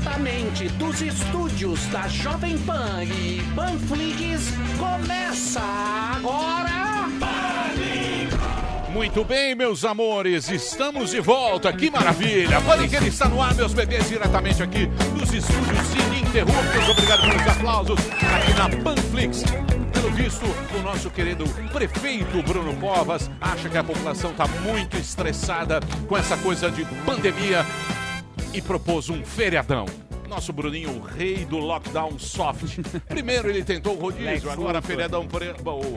Diretamente dos estúdios da Jovem Pan e Panflix, começa agora... Muito bem, meus amores, estamos de volta, que maravilha! Paniqueira está no ar, meus bebês, diretamente aqui dos estúdios ininterruptos. Obrigado pelos aplausos aqui na Panflix. Pelo visto, o nosso querido prefeito Bruno Covas acha que a população está muito estressada com essa coisa de pandemia e propôs um feriadão. Nosso Bruninho, o rei do lockdown soft. Primeiro ele tentou o rodízio, agora feriadão, pre...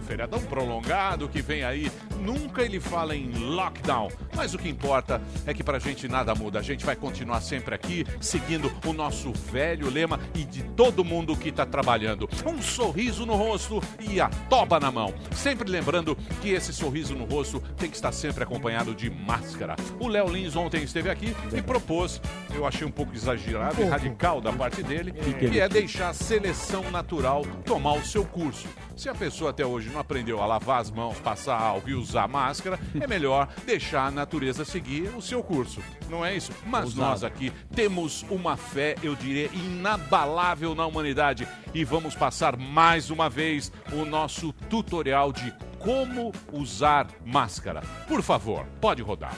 feriadão prolongado que vem aí. Nunca ele fala em lockdown. Mas o que importa é que pra gente nada muda. A gente vai continuar sempre aqui, seguindo o nosso velho lema e de todo mundo que tá trabalhando. Um sorriso no rosto e a toba na mão. Sempre lembrando que esse sorriso no rosto tem que estar sempre acompanhado de máscara. O Léo Lins ontem esteve aqui e propôs, eu achei um pouco exagerado e radical da parte dele, que é deixar a seleção natural tomar o seu curso. Se a pessoa até hoje não aprendeu a lavar as mãos, passar álcool e usar máscara, é melhor deixar a natureza seguir o seu curso. Não é isso? Mas Ousado. nós aqui temos uma fé, eu diria, inabalável na humanidade e vamos passar mais uma vez o nosso tutorial de como usar máscara. Por favor, pode rodar.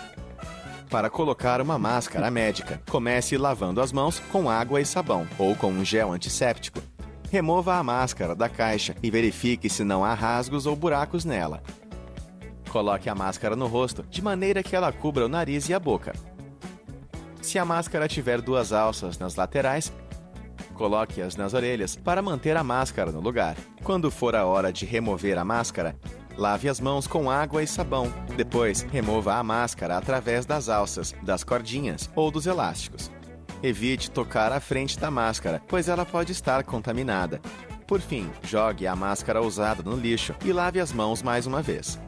Para colocar uma máscara médica, comece lavando as mãos com água e sabão ou com um gel antisséptico. Remova a máscara da caixa e verifique se não há rasgos ou buracos nela. Coloque a máscara no rosto de maneira que ela cubra o nariz e a boca. Se a máscara tiver duas alças nas laterais, coloque-as nas orelhas para manter a máscara no lugar. Quando for a hora de remover a máscara, lave as mãos com água e sabão. Depois, remova a máscara através das alças, das cordinhas ou dos elásticos. Evite tocar a frente da máscara, pois ela pode estar contaminada. Por fim, jogue a máscara usada no lixo e lave as mãos mais uma vez.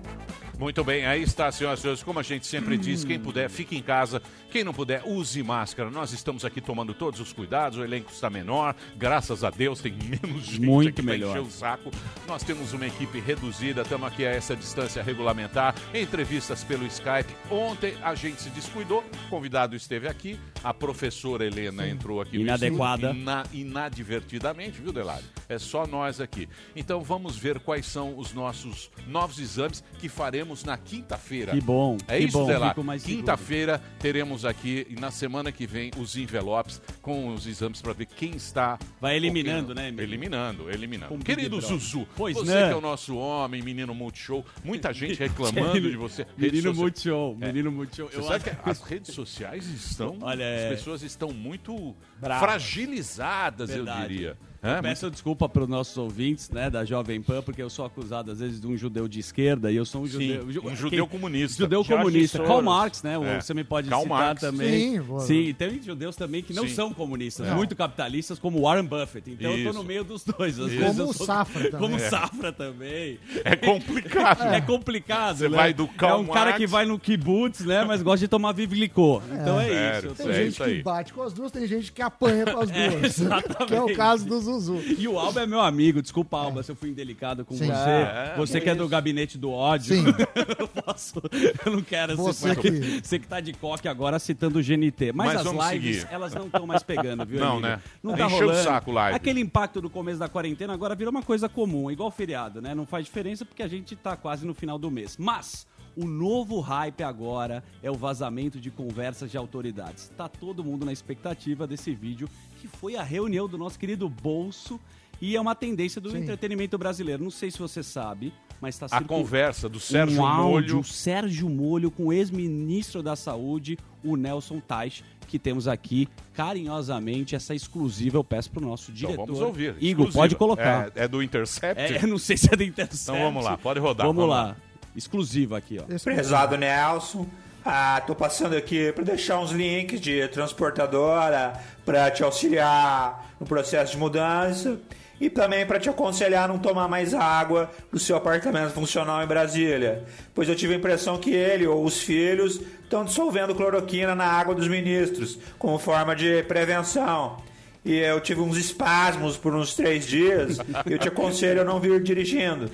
Muito bem, aí está, senhoras e senhores. Como a gente sempre diz, quem puder, fique em casa. Quem não puder, use máscara. Nós estamos aqui tomando todos os cuidados. O elenco está menor. Graças a Deus, tem menos gente Muito aqui melhor. encher o saco. Nós temos uma equipe reduzida. Estamos aqui a essa distância regulamentar. Entrevistas pelo Skype. Ontem a gente se descuidou. O convidado esteve aqui. A professora Helena entrou aqui. Inadequada. ina- inadvertidamente, viu, Delário? É só nós aqui. Então vamos ver quais são os nossos novos exames que faremos na quinta-feira. Que bom, É que isso, bom, Delário? Quinta-feira teremos aqui, e na semana que vem, os envelopes com os exames para ver quem está. Vai eliminando, né. Emílio? Eliminando, eliminando. Com Querido. Zuzu, Pois você não. que é o nosso homem, menino multishow, muita gente reclamando de você. Menino Multishow, É. menino Multishow. Você Eu sabe acho- que as redes sociais estão. Olha, é- as pessoas estão muito fragilizadas, eu Verdade. diria. Eu É, peço desculpa para os nossos ouvintes, né, da Jovem Pan, porque eu sou acusado às vezes de um judeu de esquerda e eu sou um Sim, judeu, um judeu comunista. Judeu Jorge comunista. Soros. Karl Marx, né? É. Você me pode Karl citar Marx. também. Sim, vou- Sim, tem judeus também que não Sim. são comunistas, Não. muito capitalistas, como Warren Buffett. Então eu Isso. tô no meio dos dois. Às Isso. vezes Como eu o sou- Safra também. Como É. Safra também. É complicado. É complicado, Você né? vai do É Karl um cara Marx- que vai no kibutz, né? Mas gosta de tomar Vivlicô. Então é, Sério, isso. Tem É gente isso aí. que bate com as duas, tem gente que apanha com as É, duas. exatamente. que é o caso do Zuzu. E o Alba é meu amigo, desculpa, Alba, se eu fui indelicado com Sim. você. É, você que é do gabinete do ódio. Sim. eu, posso, eu não quero Você que- Você que tá de coque agora citando o GNT. Mas, Mas as lives, seguir. elas não estão mais pegando, viu, Não, né? Não tá Encheu o rolando. saco live. Aquele impacto do começo da quarentena agora virou uma coisa comum, igual feriado, né? Não faz diferença porque a gente tá quase no final do mês. Mas o novo hype agora é o vazamento de conversas de autoridades. Tá todo mundo na expectativa desse vídeo, que foi a reunião do nosso querido Bolso e é uma tendência do Sim. entretenimento brasileiro. Não sei se você sabe, mas está A conversa do Sérgio um áudio, Molho. Sérgio Molho com o ex-ministro da Saúde, o Nelson Tais, que temos aqui carinhosamente essa exclusiva eu peço pro nosso Então diretor. vamos ouvir. Igor, Exclusiva. pode colocar. É, é do Intercept? É, não sei se é da Intercept. Então vamos lá, pode rodar, Vamos, vamos lá. lá. Exclusiva aqui, ó. Prezado Nelson, ah, tô passando aqui para deixar uns links de transportadora para te auxiliar no processo de mudança e também para te aconselhar a não tomar mais água do seu apartamento funcional em Brasília, pois eu tive a impressão que ele ou os filhos estão dissolvendo cloroquina na água dos ministros como forma de prevenção. E eu tive uns espasmos por uns três dias. Eu te aconselho a não vir dirigindo.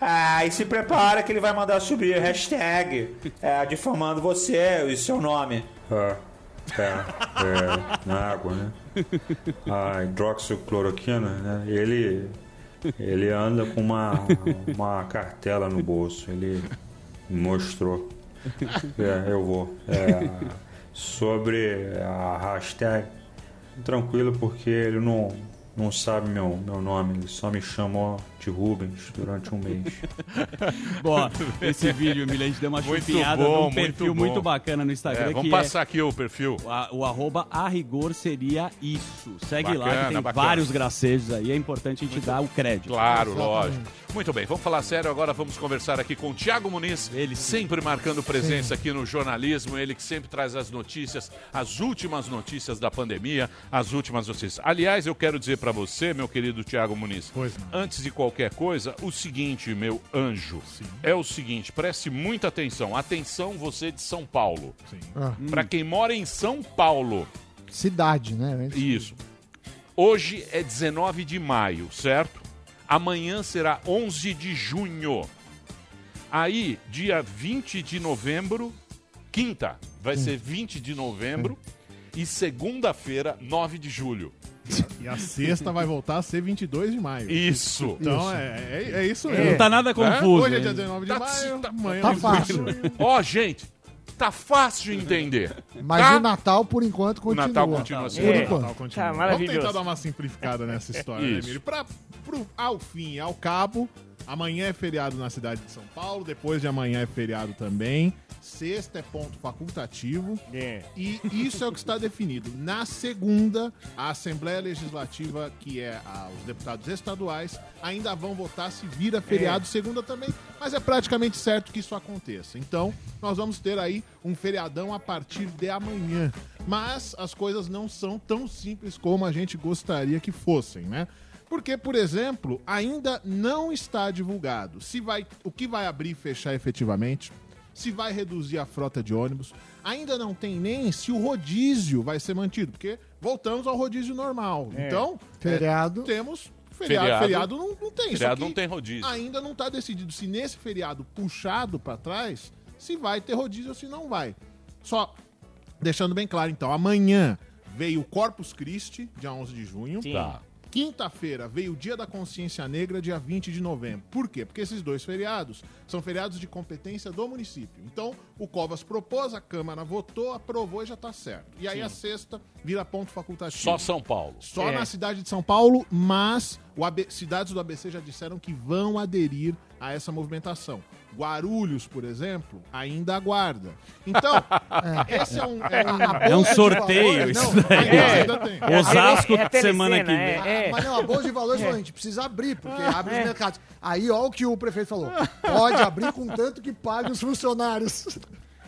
Ah, e se prepara que ele vai mandar subir hashtag é, difamando você e seu nome. É, é, na água, né? A hidroxicloroquina, né? Ele, ele anda com uma, uma cartela no bolso. Ele mostrou. É, eu vou. É, sobre a hashtag, tranquilo, porque ele não, não sabe meu, meu nome. Ele só me chamou de Rubens durante um mês. Bom, esse vídeo, Emílio, a gente deu uma Muito chupinhada bom, num perfil muito muito, bacana no Instagram. É, vamos que passar aqui o perfil. É, a- o arroba a rigor seria isso. Segue lá, Bacana, que tem bacana. vários gracejos aí. É importante a gente dar o crédito. Claro, lógico. Muito bem, vamos falar sério agora. Vamos conversar aqui com o Tiago Muniz. Ele sempre marcando presença aqui no jornalismo. Ele que sempre traz as notícias, as últimas notícias da pandemia, as últimas notícias. Aliás, eu quero dizer para você, meu querido Tiago Muniz, Pois antes de qualquer coisa, o seguinte, meu anjo, é o seguinte, preste muita atenção. Atenção, você de São Paulo. Sim. Ah, Para quem mora em São Paulo, cidade, né? Antes- isso. Hoje é 19 de maio, certo? Amanhã será 11 de junho. Aí, dia 20 de novembro, quinta, vai ser 20 de novembro. E segunda-feira, 9 de julho. E a sexta vai voltar a ser 22 de maio. Isso. Então é, é, é isso Não mesmo. tá nada confuso. Hoje é dia hein? 19 de Tá- maio, tá- amanhã tá é 22 de fácil. Ó, gente, tá fácil de entender. Mas tá? o Natal, por enquanto, continua. Natal continua assim. Por É. enquanto. Natal continua. Tá Vamos tentar dar uma simplificada nessa história, né, Isso. Emílio? Pra, pro, ao fim e ao cabo, amanhã é feriado na cidade de São Paulo, depois de amanhã é feriado também. Sexta é ponto facultativo. É. E isso é o que está definido. Na segunda, a Assembleia Legislativa, que é a- os deputados estaduais, ainda vão votar se vira feriado segunda também, mas é praticamente certo que isso aconteça. Então, nós vamos ter aí um feriadão a partir de amanhã. Mas as coisas não são tão simples como a gente gostaria que fossem, né? Porque, por exemplo, ainda não está divulgado se vai, o que vai abrir e fechar efetivamente, se vai reduzir a frota de ônibus. Ainda não tem nem se o rodízio vai ser mantido, porque voltamos ao rodízio normal. Então, Feriado. é, temos feriado. Feriado. Feriado, não, não tem. Feriado que não tem rodízio. Ainda não está decidido se nesse feriado puxado para trás, se vai ter rodízio ou se não vai. Só deixando bem claro, então, amanhã veio o Corpus Christi, dia 11 de junho. Sim. Tá. Quinta-feira veio o Dia da Consciência Negra, dia 20 de novembro. Por quê? Porque esses dois feriados são feriados de competência do município. Então, o Covas propôs, a Câmara votou, aprovou e já tá certo. E aí a sexta vira ponto facultativo. Só São Paulo. Só É. na cidade de São Paulo, mas o AB cidades do ABC já disseram que vão aderir a essa movimentação. Guarulhos, por exemplo, ainda aguarda. Então, esse é um, é um, É um sorteio valores, isso não, daí. ainda, É. ainda tem. Osasco É telecena, semana que vem. é. Ah, Mas não, a Bolsa de Valores falou, a gente precisa abrir, porque abre os mercados. Aí, ó o que o prefeito falou. Pode abrir com tanto que pague os funcionários.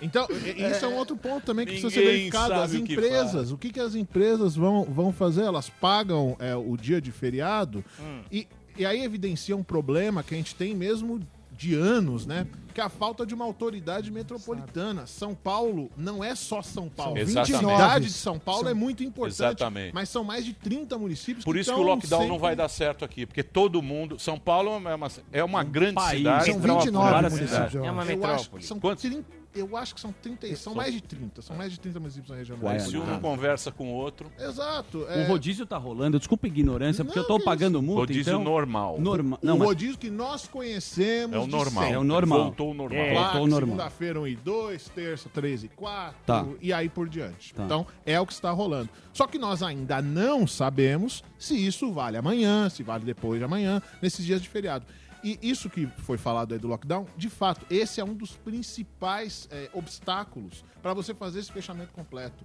Então, isso é um outro ponto também que precisa ser verificado. As sabe o que empresas, o que, que as empresas vão, vão fazer? Elas pagam é, o dia de feriado e, e aí evidencia um problema que a gente tem mesmo de anos, né? Que é a falta de uma autoridade metropolitana. São Paulo não é só São Paulo. São A 29. cidade de São Paulo é muito importante. Exatamente. Mas são mais de 30 municípios Por isso que o lockdown não sempre- vai dar certo aqui, porque todo mundo. São Paulo é uma, é uma grande país. cidade. São Metrópole, 29 várias municípios. É uma acho, metrópole. que são Quantos? 30, eu acho que são 30, são mais de 30, são mais de 30 municípios na região. Se um não conversa com o outro, Exato. O é- rodízio tá rolando. Desculpa a ignorância, porque Não, eu tô pagando multa, rodízio então... normal. Norma... O Não, mas... rodízio que nós conhecemos. É o normal. É o normal. Voltou ao normal. É. Placa, Voltou normal. Segunda-feira 1 e 2, terça 3 e 4, Tá. e aí por diante. Tá. Então, é o que está rolando. Só que nós ainda não sabemos se isso vale amanhã, se vale depois de amanhã, nesses dias de feriado. E isso que foi falado aí do lockdown, de fato, esse é um dos principais é, obstáculos para você fazer esse fechamento completo.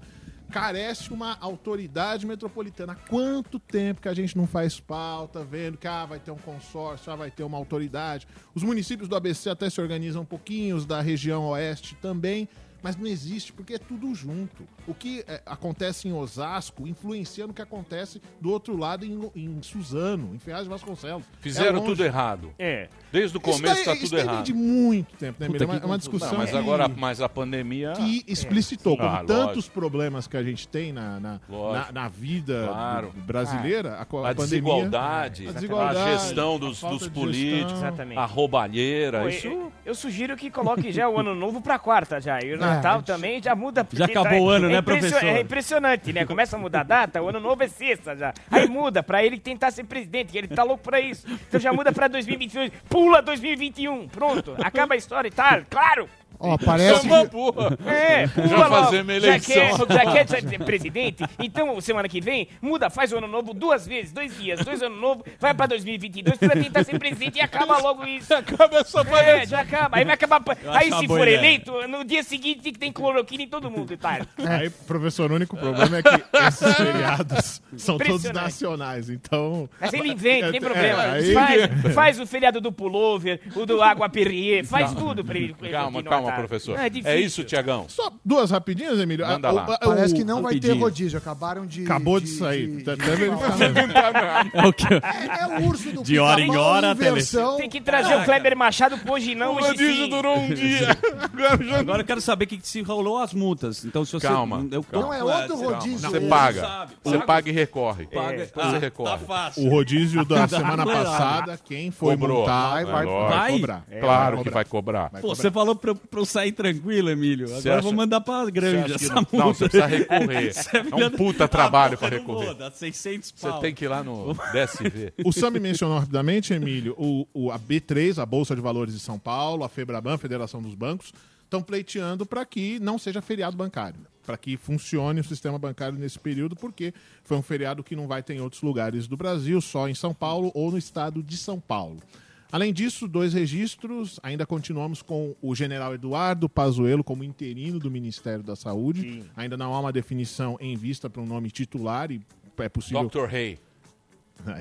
Carece uma autoridade metropolitana. Há quanto tempo que a gente não faz pauta, vendo que ah, vai ter um consórcio, ah, vai ter uma autoridade. Os municípios do ABC até se organizam um pouquinho, os da região oeste também, mas não existe, porque é tudo junto. O que é, acontece em Osasco influencia no que acontece do outro lado em, em Suzano, em Ferraz de Vasconcelos. Fizeram É tudo errado. É. Desde o Isso começo tá isso tudo vem errado. de muito tempo, né, Puta? É uma, é uma discussão Não, mas que- agora, mas a pandemia. que explicitou, como Ah, tantos lógico. problemas que a gente tem na, na, na, na vida Claro. brasileira, a, co- A, a pandemia... desigualdade, A a, desigualdade, gestão a dos, falta dos de políticos, gestão. A roubalheira. Pô, isso eu, sugiro que coloque já o ano novo pra quarta já. Eu, É, Natal também já muda. Já acabou o ano, é né, professor? É impressionante, né? Começa a mudar a data, o ano novo é sexta já. Aí muda pra ele tentar ser presidente, que ele tá louco pra isso. Então já muda pra 2022, pula 2021, pronto. Acaba a história e tá, claro. Ó, parece Toma que... porra. É, Já fazer minha Já eleição quer, já quer ser presidente? Então, semana que vem, muda, faz o ano novo duas vezes, dois dias, dois anos novo, vai pra 2022 pra tentar ser presidente e acaba logo isso. Acaba essa É, palhaçada. já acaba. Aí vai acabar. Eu Aí se for ideia. eleito, no dia seguinte tem que ter cloroquina em todo mundo, tá? Aí, professor, o único problema é que esses feriados são todos nacionais, então... Mas ele inventa, não tem É, problema. aí- Faz, faz o feriado do pullover, o do água Perrier, faz tudo pra ele. Calma, continuar, calma, tá? professor. É, É, isso, Tiagão. Só duas rapidinhas, Emílio. Manda Ah, lá. Parece que não vai ter rodízio. Acabaram de... Acabou de sair. de- Tá- de- tá vendo? É o que É, é o urso do De hora em hora, versão... Tem que trazer o Kleber Machado pro hoje não, O rodízio durou um dia. Agora eu quero saber o que, se rolou as multas. Então, se você. Calma, Não, é outro rodízio. Você paga. Você paga e recorre. Paga. Depois você recorre. Tá fácil. O rodízio da semana passada, quem foi multar Vai, vai, vai vai. cobrar. Claro que vai cobrar. Pô, você falou pra, pra eu sair tranquilo, Emílio. Agora Você eu acha- vou mandar pra Você grande acha essa não, multa. não, você precisa recorrer. Você É filha um puta Ah, trabalho porra, pra vou, recorrer. Dá 600 Você pau. tem que ir lá no DSV. O Sami mencionou rapidamente, Emílio, o, o- a B3, a Bolsa de Valores de São Paulo, a Febraban, Federação dos Bancos, estão pleiteando para que não seja feriado bancário, para que funcione o sistema bancário nesse período, porque foi um feriado que não vai ter em outros lugares do Brasil, só em São Paulo ou no estado de São Paulo. Além disso, dois registros, ainda continuamos com o general Eduardo Pazuello como interino do Ministério da Saúde. Ainda não há uma definição em vista para um nome titular e é possível Dr. Rey.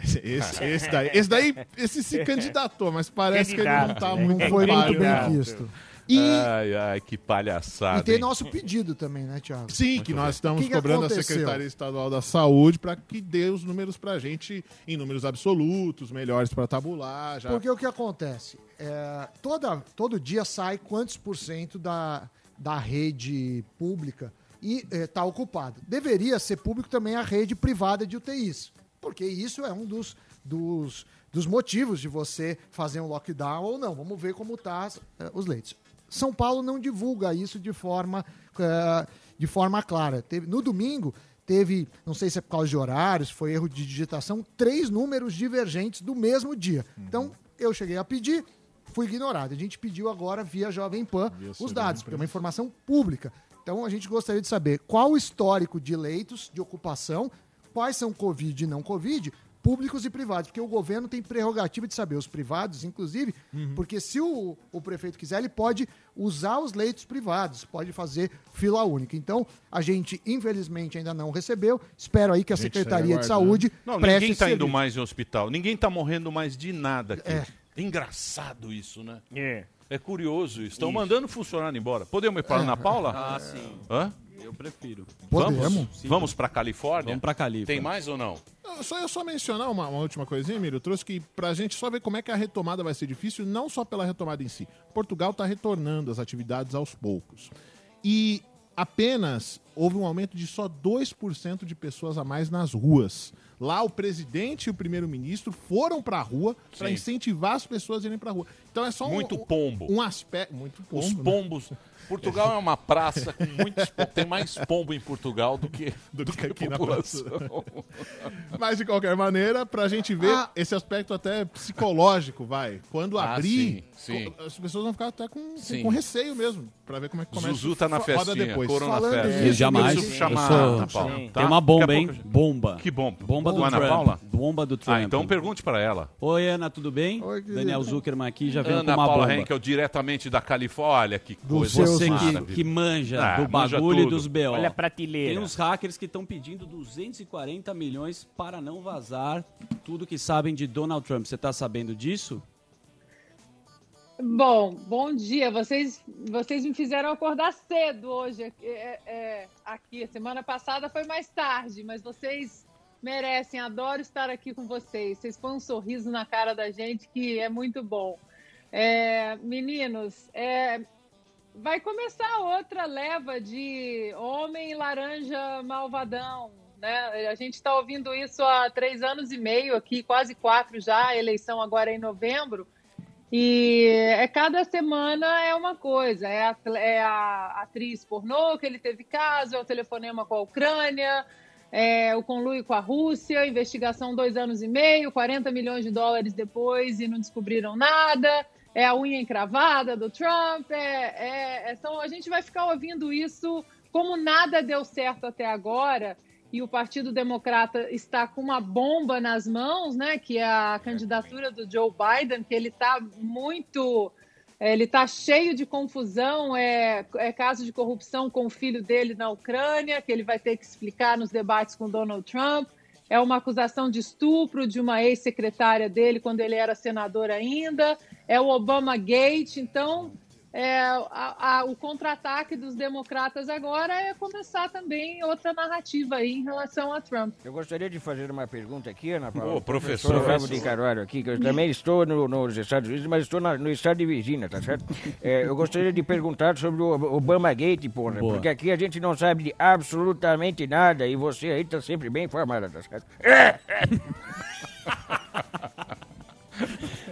esse, esse- esse daí, esse daí, esse se candidatou, mas parece que ele não tá Candidato, muito Não foi muito bem visto. E, Ai, ai, que palhaçada. e tem hein? nosso pedido também, né, Thiago? Sim, que nós estamos que que cobrando a aconteceu? Secretaria Estadual da Saúde para que dê os números pra gente em números absolutos, melhores para tabular. Já. Porque o que acontece? É, toda, todo dia sai quantos por cento da, da rede pública e está ocupado. Deveria ser público também a rede privada de UTIs, porque isso é um dos, dos, dos motivos de você fazer um lockdown ou não. Vamos ver como estão os leitos. São Paulo não divulga isso de forma, eh, de forma clara. Teve, no domingo, teve, não sei se é por causa de horários, foi erro de digitação, três números divergentes do mesmo dia. Então, eu cheguei a pedir, fui ignorado. A gente pediu agora via Jovem Pan os dados, porque é uma informação pública. Então, a gente gostaria de saber qual o histórico de leitos de ocupação, quais são Covid e não Covid, públicos e privados, porque o governo tem prerrogativa de saber os privados, inclusive, porque se o, o prefeito quiser, ele pode usar os leitos privados, pode fazer fila única. Então, a gente, infelizmente, ainda não recebeu. Espero aí que a, gente Secretaria segue de aguardando. Saúde Não, preste ninguém tá esse indo mais em hospital. Ninguém tá morrendo mais de nada aqui. É. É engraçado isso, né? É. É curioso isso. Estão mandando funcionário embora. Podemos ir para Ana Paula? Ah, sim. Hã? Eu prefiro. Podemos. Vamos? Vamos para Califórnia? Vamos pra Califa. Tem mais ou não? Só eu só mencionar uma, uma última coisinha, Emílio. Eu trouxe que pra gente só ver como é que a retomada vai ser difícil, não só pela retomada em si. Portugal está retornando as atividades aos poucos. E apenas houve um aumento de só 2% de pessoas a mais nas ruas. Lá o presidente e o primeiro-ministro foram pra rua para incentivar as pessoas a irem pra rua. Então é só um, Muito pombo. um aspecto muito pombo. Os né? Portugal é uma praça com muitos pombos. Tem mais pombo em Portugal do que, Do que aqui na população. Mas de qualquer maneira, pra gente ver Ah. esse aspecto até psicológico, vai. Quando Ah, abrir, sim, sim. as pessoas vão ficar até com, Sim. com receio mesmo, pra ver como é que começa. Zuzu tá na festinha. depois. Corona Falando Festa. Eu jamais. Eu preciso chamar Eu a sou- Ana Paula. Sim. tá? Tem uma bomba, a hein? Bomba. Que bomba? Bomba do Ana Trump. Paula? Bomba do Trump. Ah, então pergunte para ela. Oi, Ana, tudo bem? Oi. Daniel Zuckerman aqui, já veio Ana com uma Paula bomba. Henkel, diretamente da Califórnia. Que Do coisa seu- Você que, que manja Ah, do manja bagulho e tudo. dos BO. Olha a prateleira. Tem uns hackers que estão pedindo 240 milhões para não vazar tudo que sabem de Donald Trump. Você tá sabendo disso? Bom, bom dia. Vocês, vocês me fizeram acordar cedo hoje. é, é, aqui. Semana passada foi mais tarde, mas vocês merecem. Adoro estar aqui com vocês. Vocês põem um sorriso na cara da gente que é muito bom. É, meninos, é, vai começar outra leva de homem laranja malvadão. Né? A gente está ouvindo isso há três anos e meio aqui, quase quatro já. A eleição agora é em novembro. E é cada semana é uma coisa. É a, é a atriz pornô que ele teve caso, é o telefonema com a Ucrânia, é o conluio com a Rússia, investigação dois anos e meio, 40 milhões de dólares depois e não descobriram nada. É a unha encravada do Trump. É, é, é- então a gente vai ficar ouvindo isso como nada deu certo até agora e o Partido Democrata está com uma bomba nas mãos, né? Que é a candidatura do Joe Biden, que ele está muito. é, Ele está cheio de confusão, é, é caso de corrupção com o filho dele na Ucrânia, que ele vai ter que explicar nos debates com Donald Trump. É uma acusação de estupro de uma ex-secretária dele quando ele era senador ainda. É o Obama Gate. Então, é, a- a- o contra-ataque dos democratas agora é começar também outra narrativa aí em relação a Trump. Eu gostaria de fazer uma pergunta aqui, Ana Paula. Ô, professor. Fábio de Carvalho aqui, que eu também estou no- nos Estados Unidos, mas estou na- no estado de Virgínia, tá certo? É, eu gostaria de perguntar sobre o Obama Gate, porra, Boa. porque aqui a gente não sabe de absolutamente nada e você aí tá sempre bem informada, tá certo?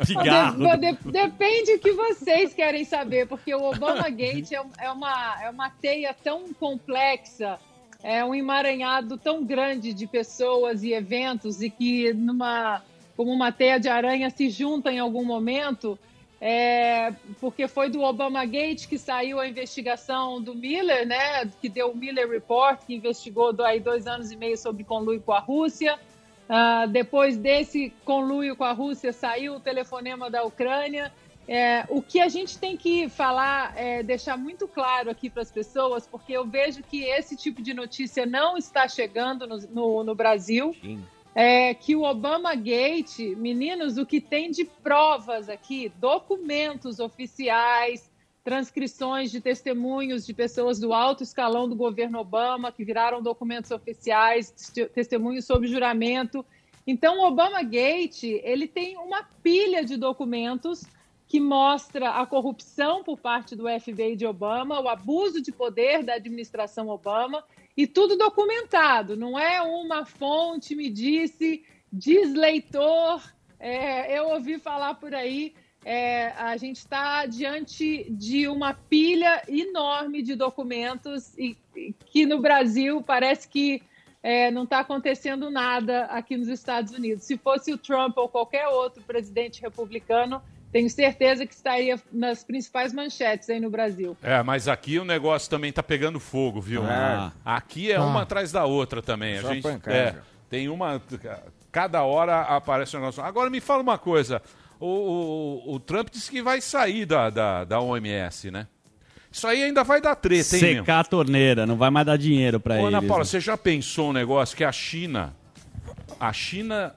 Cigarro. De- de- depende o que vocês querem saber, porque o Obama Gate é, é uma, é uma teia tão complexa, é um emaranhado tão grande de pessoas e eventos e que numa como uma teia de aranha se junta em algum momento. É, porque foi do Obama Gate que saiu a investigação do Miller, né? Que deu o Miller Report, que investigou aí dois anos e meio sobre conluio com a Rússia. Ah, depois desse conluio com a Rússia, saiu o telefonema da Ucrânia. É, o que a gente tem que falar, é, deixar muito claro aqui para as pessoas, porque eu vejo que esse tipo de notícia não está chegando no, no- no Brasil, é que o Obama Gate, meninos, o que tem de provas aqui, documentos oficiais, transcrições de testemunhos de pessoas do alto escalão do governo Obama, que viraram documentos oficiais, teste- testemunhos sob juramento. Então, o Obama Gate, ele tem uma pilha de documentos que mostra a corrupção por parte do FBI de Obama, o abuso de poder da administração Obama, e tudo documentado. Não é uma fonte me disse, diz leitor, é, eu ouvi falar por aí. É, a gente está diante de uma pilha enorme de documentos e, e que no Brasil parece que é, não está acontecendo nada aqui nos Estados Unidos. Se fosse o Trump ou qualquer outro presidente republicano, tenho certeza que estaria nas principais manchetes aí no Brasil. É, mas aqui o negócio também tá pegando fogo, viu? Ah. Aqui é Tá. uma atrás da outra também. A Só gente pancada. é, tem uma. Cada hora aparece um negócio. Agora me fala uma coisa. O, o- o Trump disse que vai sair da, da, da OMS, né? Isso aí ainda vai dar treta, hein, meu? Secar a torneira, não vai mais dar dinheiro pra Ô, eles. Ana Paula, né? você já pensou um negócio que a China. A China.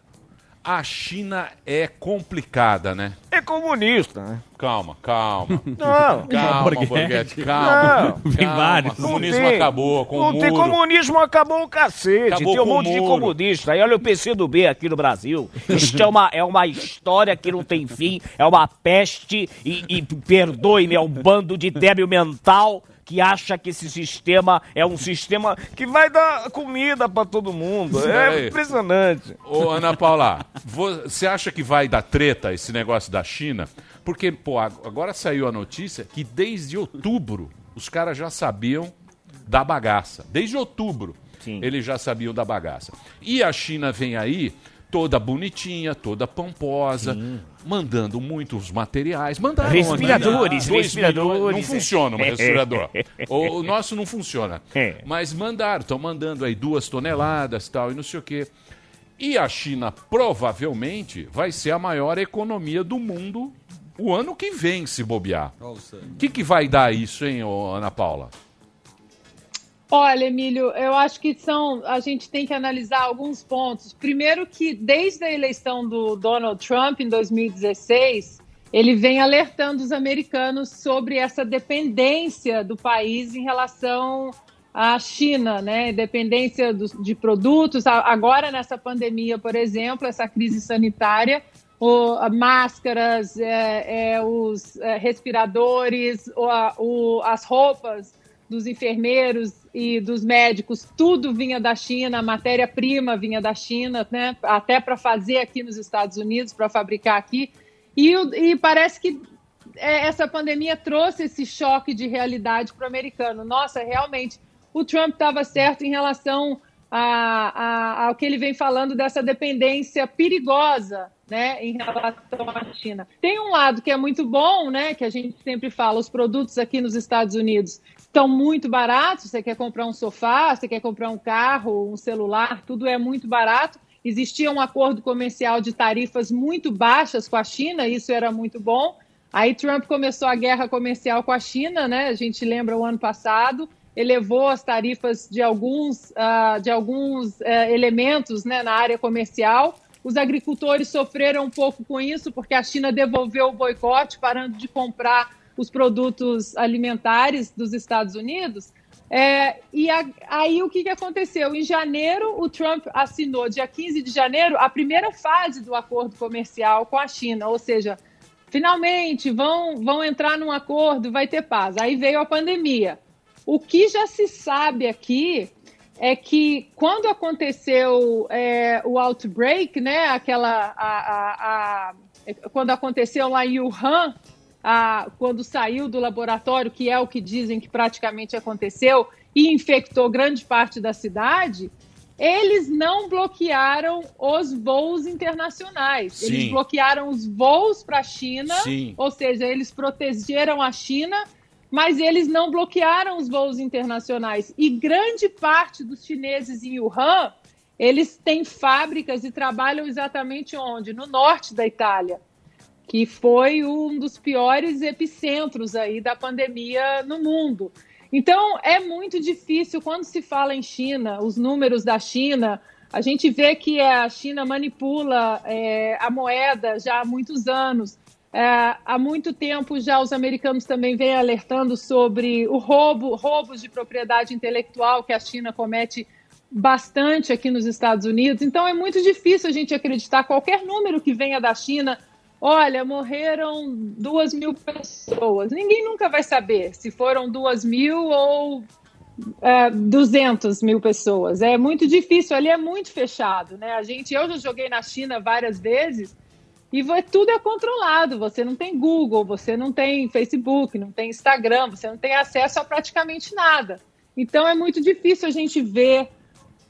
A China é complicada, né? É comunista, né? Calma, calma. Não. Calma, Borghetti. Borghetti, calma. Não. Tem calma. vários. O comunismo tem. acabou com Não o tem muro. comunismo, acabou o cacete. Acabou tem um monte de comunista. Aí olha o PCdoB aqui no Brasil. Isso é uma, é uma história que não tem fim, é uma peste e, e perdoe-me, é um bando de débil mental que acha que esse sistema é um sistema que vai dar comida pra todo mundo. É. É impressionante. Ô, Ana Paula, vo- você acha que vai dar treta esse negócio da China? Porque, pô, ag- agora saiu a notícia que desde outubro os caras já sabiam da bagaça. Desde outubro Sim. eles já sabiam da bagaça. E a China vem aí toda bonitinha, toda pomposa, mandando muitos materiais. Mandaram Respiradores, né? Dois respiradores. milhões- Não funciona um respirador. o, o nosso não funciona. É. Mas mandaram, estão mandando aí duas toneladas tal, e não sei o quê. E a China provavelmente vai ser a maior economia do mundo o ano que vem, se bobear. O que, que vai dar isso, hein, Ana Paula? Olha, Emílio, eu acho que são. A gente tem que analisar alguns pontos. Primeiro, que desde a eleição do Donald Trump em 2016, ele vem alertando os americanos sobre essa dependência do país em relação à China, né? Dependência dos- de produtos. Agora, nessa pandemia, por exemplo, essa crise sanitária, o- máscaras, é, é, os é, respiradores, o- a- o- as roupas dos enfermeiros e dos médicos, tudo vinha da China, a matéria-prima vinha da China, né? até para fazer aqui nos Estados Unidos, para fabricar aqui. E, e parece que é, essa pandemia trouxe esse choque de realidade para o americano. Nossa, realmente, o Trump estava certo em relação a- a- ao que ele vem falando dessa dependência perigosa né, em relação à China. Tem um lado que é muito bom, né, que a gente sempre fala, os produtos aqui nos Estados Unidos estão muito baratos, você quer comprar um sofá, você quer comprar um carro, um celular, tudo é muito barato. Existia um acordo comercial de tarifas muito baixas com a China, isso era muito bom. Aí Trump começou a guerra comercial com a China, né? A gente lembra o ano passado, elevou as tarifas de alguns, ah, de alguns eh, elementos né, na área comercial. Os agricultores sofreram um pouco com isso, porque a China devolveu o boicote, parando de comprar os produtos alimentares dos Estados Unidos. É, e a- aí o que, que aconteceu? Em janeiro, o Trump assinou, dia 15 de janeiro, a primeira fase do acordo comercial com a China, ou seja, finalmente vão, vão entrar num acordo, vai ter paz. Aí veio a pandemia. O que já se sabe aqui é que quando aconteceu é, o outbreak, né, aquela, a, a- a- quando aconteceu lá em Wuhan, a- quando saiu do laboratório, que é o que dizem que praticamente aconteceu, e infectou grande parte da cidade, eles não bloquearam os voos internacionais. Eles Sim. bloquearam os voos para a China, Sim. ou seja, eles protegeram a China, mas eles não bloquearam os voos internacionais. E grande parte dos chineses em Wuhan, eles têm fábricas e trabalham exatamente onde? No norte da Itália que foi um dos piores epicentros aí da pandemia no mundo. Então, é muito difícil quando se fala em China, os números da China, a gente vê que a China manipula é, a moeda já há muitos anos. É, há muito tempo já os americanos também vêm alertando sobre o roubo, roubos de propriedade intelectual que a China comete bastante aqui nos Estados Unidos. Então é muito difícil a gente acreditar qualquer número que venha da China. Olha, morreram duas mil pessoas. Ninguém nunca vai saber se foram duas mil ou é, 200 mil pessoas. É muito difícil, ali é muito fechado, né? A gente, eu já joguei na China várias vezes e tudo é controlado. Você não tem Google, você não tem Facebook, não tem Instagram, você não tem acesso a praticamente nada. Então é muito difícil a gente ver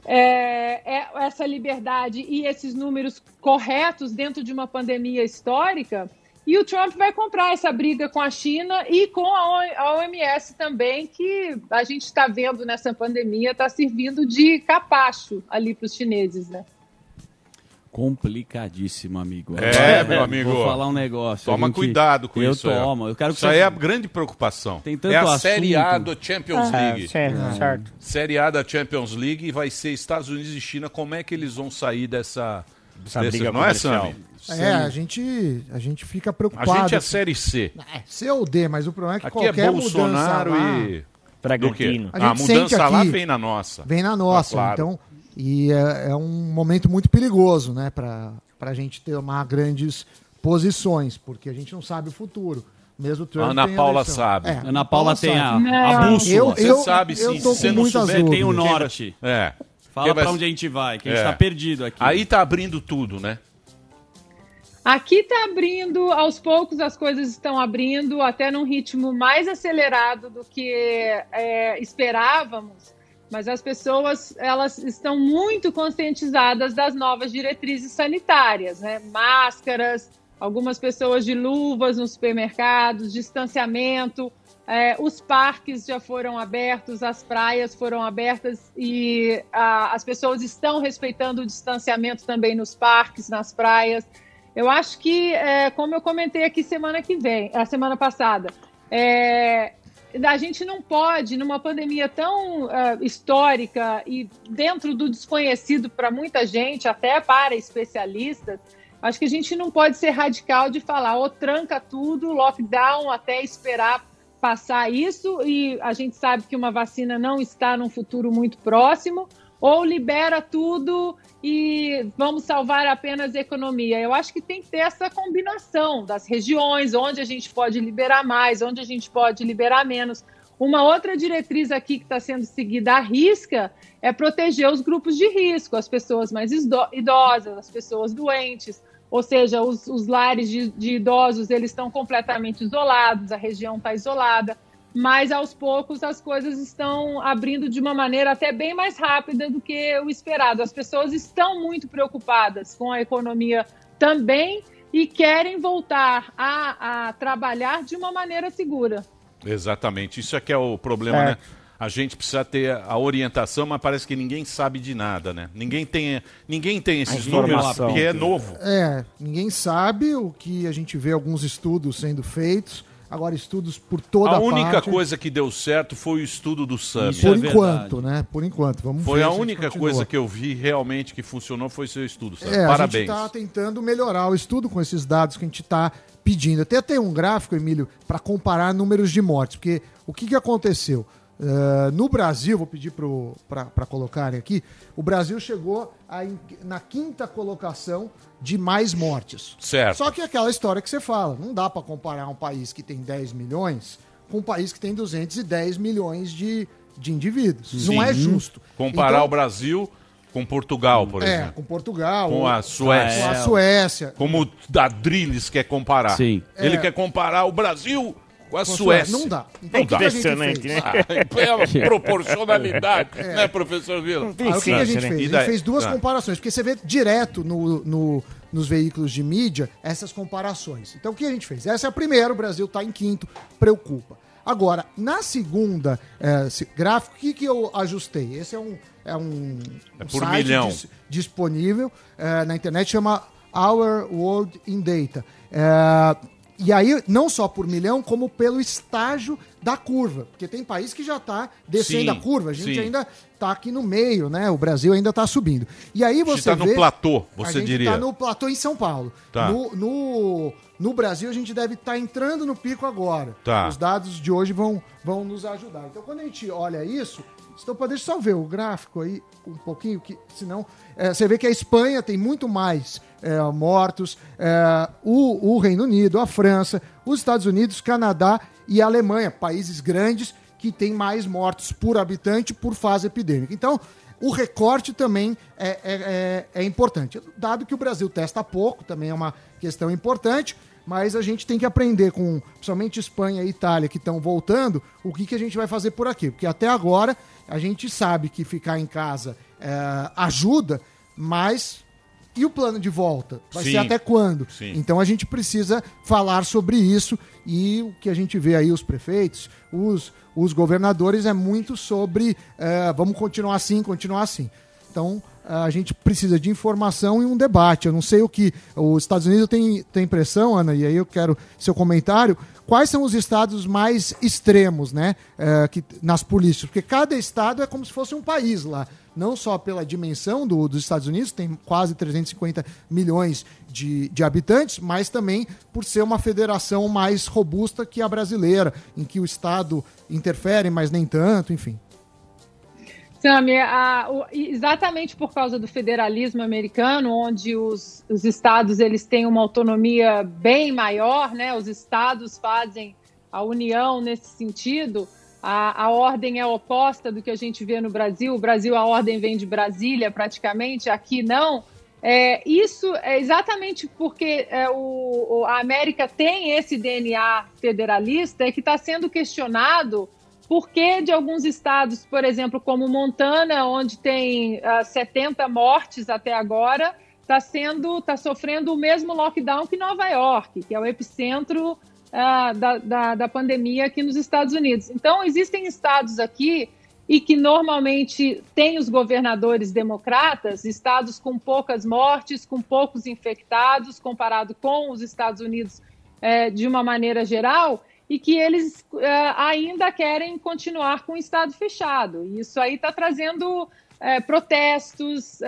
é, é, essa liberdade e esses números corretos dentro de uma pandemia histórica. E o Trump vai comprar essa briga com a China e com a OMS também, que a gente está vendo nessa pandemia, está servindo de capacho ali para os chineses, né? Complicadíssimo, amigo. É, meu amigo. Vou falar um negócio. Toma a gente- cuidado com eu isso. aí, ó. tomo. Eu quero que isso você- aí é a grande preocupação. Tem tanto é a assunto. Série A do Champions É, League. certo, certo. Série A da Champions League e vai ser Estados Unidos e China. Como é que eles vão sair dessa, Essa desse- briga Não é. Sami? É, a gente, a gente fica A preocupado. gente é Série C. É, C ou D, mas o problema é que Aqui é qualquer Bolsonaro mudança lá, e... Bragantino. A A, mudança lá aqui- vem na nossa. Vem na nossa, Ah, claro. então. E é, é um momento muito perigoso, né, para a gente tomar grandes posições, porque a gente não sabe o futuro. Mesmo Trump Ana Paula sabe. É, Ana Paula tem a, sabe. a bússola. Eu, Você eu, sabe eu sim, se você não souber, dúvidas. tem o norte. É. Fala vai- onde a gente vai, que a gente É. tá perdido aqui. Aí tá abrindo tudo, né? Aqui está abrindo, aos poucos as coisas estão abrindo, até num ritmo mais acelerado do que é, esperávamos. Mas as pessoas elas estão muito conscientizadas das novas diretrizes sanitárias, né? Máscaras, algumas pessoas de luvas nos supermercados, distanciamento. é, os parques já foram abertos, as praias foram abertas e ah, as pessoas estão respeitando o distanciamento também nos parques, nas praias. Eu acho que, é, como eu comentei aqui semana que vem, a semana passada, é, a gente não pode, numa pandemia tão é, histórica e dentro do desconhecido para muita gente, até para especialistas, acho que a gente não pode ser radical de falar ou tranca tudo, lockdown até esperar passar isso e a gente sabe que uma vacina não está num futuro muito próximo, ou libera tudo e vamos salvar apenas a economia. Eu acho que tem que ter essa combinação das regiões, onde a gente pode liberar mais, onde a gente pode liberar menos. Uma outra diretriz aqui que está sendo seguida à risca é proteger os grupos de risco, as pessoas mais ido- idosas, as pessoas doentes, ou seja, os, os lares de, de idosos eles estão completamente isolados, a região está isolada, mas aos poucos as coisas estão abrindo de uma maneira até bem mais rápida do que o esperado. As pessoas estão muito preocupadas com a economia também e querem voltar a, a trabalhar de uma maneira segura. Exatamente. Isso é que é o problema, É. né? A gente precisa ter a orientação, mas parece que ninguém sabe de nada, né? Ninguém tem, ninguém tem esses números, porque é novo. É, ninguém sabe o que a gente vê alguns estudos sendo feitos. Agora, estudos por toda a a única parte. coisa que deu certo foi o estudo do SAMI. Por enquanto, né? Por enquanto. Vamos Foi ver a gente única continua. coisa que eu vi realmente que funcionou foi seu estudo, Sami. É, Parabéns. a gente está tentando melhorar o estudo com esses dados que a gente está pedindo. Até tem um gráfico, Emílio, para comparar números de mortes. Porque o que, que aconteceu? Uh, no Brasil, vou pedir para colocarem aqui, o Brasil chegou a na quinta colocação de mais mortes. Certo. Só que é aquela história que você fala, não dá para comparar um país que tem 10 milhões com um país que tem 210 milhões de, de indivíduos. Sim. Não é justo. Comparar Então, o Brasil com Portugal, por é, exemplo. com Portugal. Com a Suécia. Com a Suécia. Como o Dadriles quer comparar. Sim. Ele É. quer comparar o Brasil com a Suécia. Suécia. Não dá. Então, Não o que dá. que a gente Impressionante, fez? Ah, é uma proporcionalidade, É. né, professor Vila? Ah, o que, que a gente fez? A gente fez duas Ah. comparações, porque você vê direto no, no- nos veículos de mídia essas comparações. Então, o que a gente fez? Essa é a primeira, o Brasil está em quinto, preocupa. Agora, na segunda se- gráfico, o que, que eu ajustei? Esse é um, é um, É um por site milhão. dis- disponível eh, na internet, chama Our World in Data. Eh, e aí, não só por milhão, como pelo estágio da curva. Porque tem país que já está descendo Sim, a curva. A gente sim. ainda está aqui no meio, né? O Brasil ainda está subindo. E aí você tá no platô, você gente diria. está no platô em São Paulo. Tá. No, no, no Brasil, a gente deve estar entrando no pico agora. Tá. Os dados de hoje vão, vão nos ajudar. Então, quando a gente olha isso, então, eu só ver o gráfico aí um pouquinho, que senão é, você vê que a Espanha tem muito mais é, mortos, é, o, o Reino Unido, a França, os Estados Unidos, Canadá e Alemanha, países grandes que têm mais mortos por habitante por fase epidêmica. Então, o recorte também é, é- é- é importante. Dado que o Brasil testa pouco, também é uma questão importante, mas a gente tem que aprender com, principalmente Espanha e Itália, que estão voltando, o que, que a gente vai fazer por aqui. Porque até agora a gente sabe que ficar em casa é, ajuda, mas e o plano de volta? Vai Sim. ser até quando? Sim. Então a gente precisa falar sobre isso e o que a gente vê aí, os prefeitos, os, os governadores, é muito sobre é, vamos continuar assim, continuar assim. Então a gente precisa de informação e um debate. Eu não sei o que. Os Estados Unidos tem, tem impressão, Ana, e aí eu quero seu comentário. Quais são os estados mais extremos, né? é, que, nas polícias? Porque cada estado é como se fosse um país lá. Não só pela dimensão do- dos Estados Unidos, tem quase 350 milhões de, de habitantes, mas também por ser uma federação mais robusta que a brasileira, em que o Estado interfere, mas nem tanto, enfim. Sami, a- o- exatamente por causa do federalismo americano, onde os, os estados eles têm uma autonomia bem maior, né? Os estados fazem a união nesse sentido. A, a ordem é oposta do que a gente vê no Brasil. O Brasil, a ordem vem de Brasília, praticamente. Aqui não. É, isso é exatamente porque é, o, a América tem esse DNA federalista é que está sendo questionado por que de alguns estados, por exemplo, como Montana, onde tem ah, 70 mortes até agora, está sendo, está sofrendo o mesmo lockdown que Nova York, que é o epicentro ah, da, da, da pandemia aqui nos Estados Unidos. Então, existem estados aqui e que normalmente têm os governadores democratas, estados com poucas mortes, com poucos infectados, comparado com os Estados Unidos eh, de uma maneira geral, e que eles eh, ainda querem continuar com o Estado fechado. Isso aí está trazendo eh, protestos,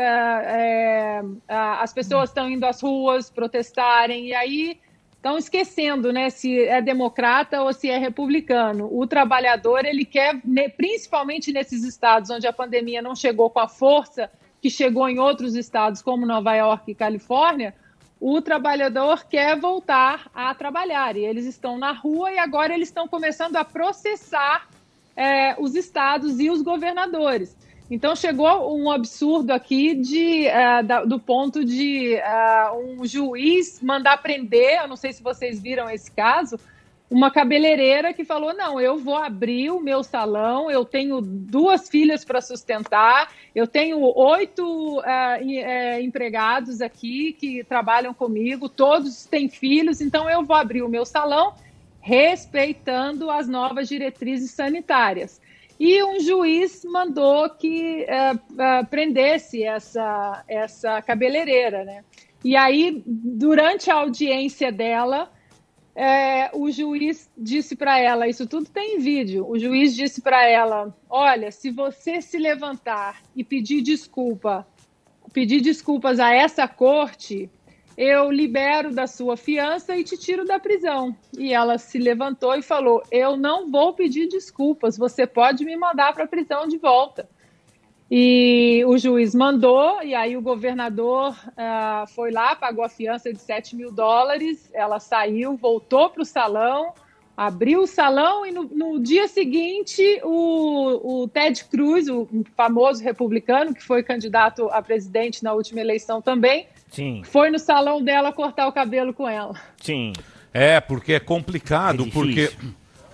as pessoas estão indo às ruas protestarem, e aí estão esquecendo né, se é democrata ou se é republicano. O trabalhador, ele quer, ne- principalmente nesses estados onde a pandemia não chegou com a força que chegou em outros estados, como Nova York e Califórnia, o trabalhador quer voltar a trabalhar. E eles estão na rua e agora eles estão começando a processar eh, os estados e os governadores. Então chegou um absurdo aqui de, eh, da- do ponto de eh, um juiz mandar prender, eu não sei se vocês viram esse caso, uma cabeleireira que falou: não, eu vou abrir o meu salão, eu tenho duas filhas para sustentar, eu tenho oito eh, empregados aqui que trabalham comigo, todos têm filhos, então eu vou abrir o meu salão respeitando as novas diretrizes sanitárias. E um juiz mandou que eh, eh, prendesse essa, essa cabeleireira, né? E aí, durante a audiência dela, é, o juiz disse para ela, isso tudo tem em vídeo, o juiz disse para ela, olha, se você se levantar e pedir desculpa, pedir desculpas a essa corte, eu libero da sua fiança e te tiro da prisão. E ela se levantou e falou, eu não vou pedir desculpas, você pode me mandar para a prisão de volta. E o juiz mandou, e aí o governador ah, foi lá, pagou a fiança de 7 mil dólares. Ela saiu, voltou para o salão, abriu o salão, e no, no dia seguinte, o, o Ted Cruz, o famoso republicano, que foi candidato a presidente na última eleição também, Sim, foi no salão dela cortar o cabelo com ela. sim. É, porque é complicado, É porque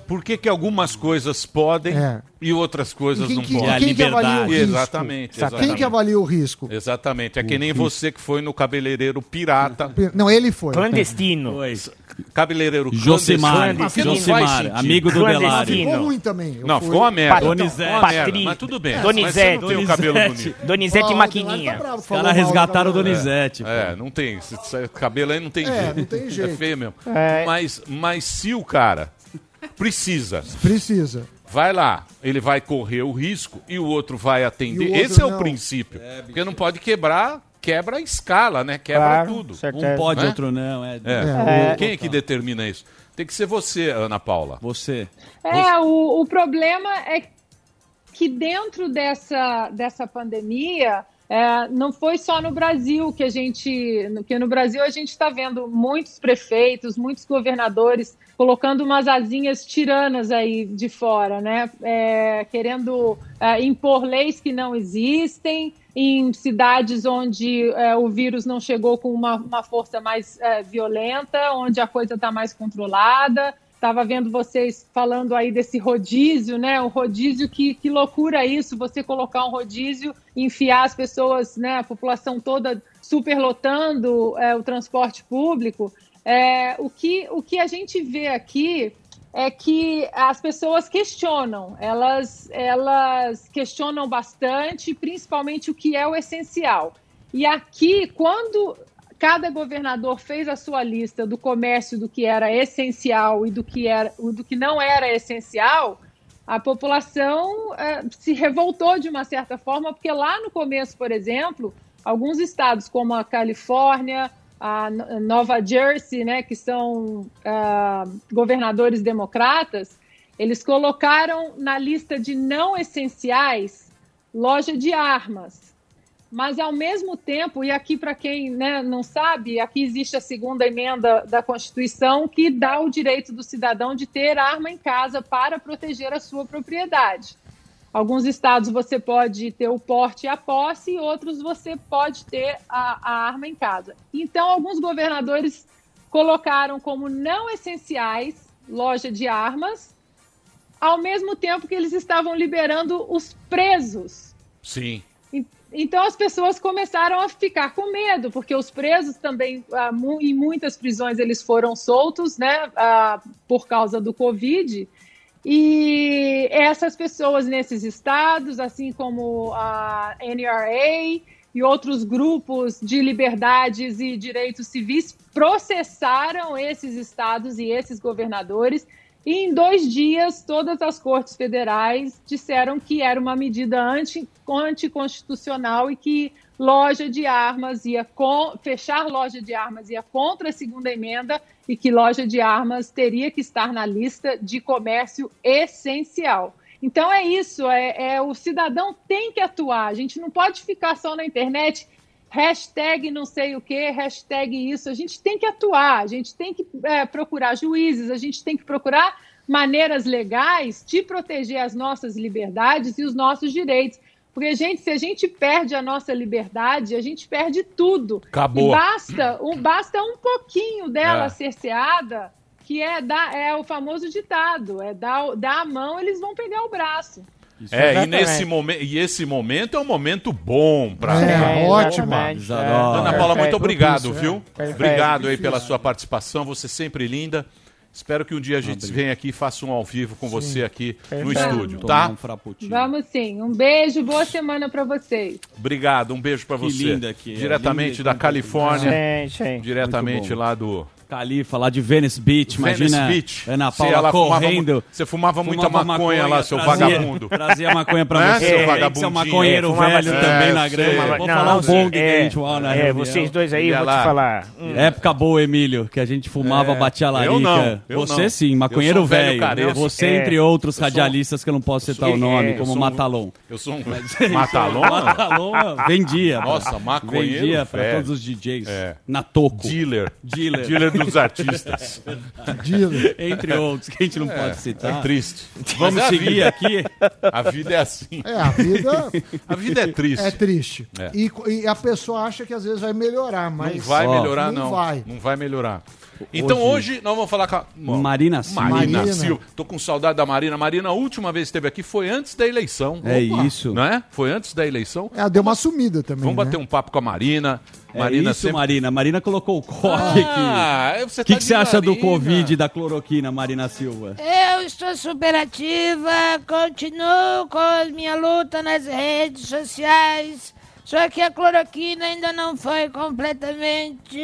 por que que algumas coisas podem É. e outras coisas E quem não que- podem? É a quem que avalia o liberdade. risco? Exatamente, Quem exatamente. que avalia o risco? Exatamente, é que nem você que foi no cabeleireiro pirata, Não, ele foi. Clandestino. Pois. Cabeleireiro Josimar, Josimar, amigo do. Delari. Ficou ruim também. Eu Não, fui- ficou uma merda. Donizete. Patrícia. mas tudo bem. Donizete. Mas você não tem o cabelo bonito. Donizete e o Maquininha. Tá bravo, Os caras resgataram o. Donizete. pô. É, não tem. Esse, cabelo aí não tem É, jeito. não tem jeito. É feio mesmo. É. Mas, mas se o cara precisa, Precisa. vai lá, ele vai correr o risco e o outro vai atender. O outro Esse é o não. princípio. Porque não pode quebrar, quebra a escala, né? Quebra Claro, tudo. certeza. Um pode, Né? outro não. É. É. É, Quem é que determina isso? Tem que ser você, Ana Paula. Você. É, o, o problema é que dentro dessa, dessa pandemia, é, não foi só no Brasil que a gente. que no Brasil a gente está vendo muitos prefeitos, muitos governadores colocando umas asinhas tiranas aí de fora, né? É, querendo é, impor leis que não existem em cidades onde é, o vírus não chegou com uma, uma força mais é, violenta, onde a coisa está mais controlada. Estava vendo vocês falando aí desse rodízio, né? O rodízio, que, que loucura isso, você colocar um rodízio, enfiar as pessoas, né? A população toda superlotando é, o transporte público. É, o, que, o que a gente vê aqui é que as pessoas questionam, elas, elas questionam bastante, principalmente o que é o essencial. E aqui, quando cada governador fez a sua lista do comércio do que era essencial e do que, era, do que não era essencial, a população eh, se revoltou de uma certa forma, porque lá no começo, por exemplo, alguns estados como a Califórnia, a No- Nova Jersey, né, que são ah, governadores democratas, eles colocaram na lista de não essenciais loja de armas. Mas, ao mesmo tempo, e aqui para quem né, não sabe, aqui existe a segunda emenda da Constituição que dá o direito do cidadão de ter arma em casa para proteger a sua propriedade. Alguns estados você pode ter o porte e a posse, e outros você pode ter a, a arma em casa. Então, alguns governadores colocaram como não essenciais loja de armas, ao mesmo tempo que eles estavam liberando os presos. Sim. En- Então as pessoas começaram a ficar com medo, porque os presos também, ah, em muitas prisões, eles foram soltos, né, ah, por causa do Covid. E essas pessoas nesses estados, assim como a NRA e outros grupos de liberdades e direitos civis, processaram esses estados e esses governadores. E em dois dias, todas as cortes federais disseram que era uma medida anti, anticonstitucional e que loja de armas ia com, fechar loja de armas ia contra a segunda emenda e que loja de armas teria que estar na lista de comércio essencial. Então é isso, é, é o cidadão tem que atuar. A gente não pode ficar só na internet hashtag não sei o que, hashtag isso. A gente tem que atuar, a gente tem que é, procurar juízes, a gente tem que procurar maneiras legais de proteger as nossas liberdades e os nossos direitos. Porque, gente, se a gente perde a nossa liberdade, a gente perde tudo. Acabou. E basta, um, basta um pouquinho dela É. cerceada, que é, dar, é o famoso ditado: é dar, dar a mão, eles vão pegar o braço. É, e, nesse momen- e esse momento é um momento bom pra É, ótimo. Isadora. Ana Paula, muito Perfeito. obrigado, viu? é. Perfeito. Obrigado aí pela sua participação, você sempre linda. Espero que um dia a gente venha aqui e faça um ao vivo com você aqui no estúdio, tá? um. Vamos sim. Um beijo, boa semana pra vocês. Obrigado, um beijo pra Que você. linda que é, Diretamente linda da Califórnia, Sim, sim. diretamente Muito lá do Califa, lá de Venice Beach, Venice imagina Beach. Ana Você Paula lá, fumava correndo. você fumava muita fumava maconha lá, seu trazia- vagabundo. Trazia maconha pra Né, você. seu ser um vagabundinho? maconheiro É, fumava velho assim. também É, na eu grama. Vou Não, falar bong que a é, gente voa na É, reunião. vocês dois aí, vou lá. te falar. Hum. Época boa, Emílio, que a gente fumava, É, batia larica. eu não, eu você não. sim, maconheiro um velho velho. careço. Você, É. entre outros radialistas que eu não posso citar o nome, é, como um- Matalon. Eu sou um Matalon? Matalon vendia. Nossa, maconheiro Vendia pra todos os DJs. É. Na Toco. Dealer. Dealer. Dealer dos artistas. Entre outros, que a gente não pode É citar. triste. Vamos Mas é a seguir vida. aqui. A vida é assim. É, a vida A vida é triste. é triste. É. E, e a pessoa acha que às vezes vai melhorar, mas. Não vai melhorar, não não. vai. Não vai melhorar. Então hoje, nós vamos falar com a Bom, Marina Silva. Marina, Marina. Silva. Tô com saudade da Marina. Marina, a última vez que esteve aqui foi antes da eleição. É isso. Não é? Foi antes da eleição. Ela deu uma sumida também. Vamos né? bater um papo com a Marina. É Marina isso, sempre... Marina. Marina colocou o coque aqui. Ah, você O que tá que de você acha do. Covid e da cloroquina, Marina Silva? Eu estou super ativa, continuo com a minha luta nas redes sociais. Só que a cloroquina ainda não foi completamente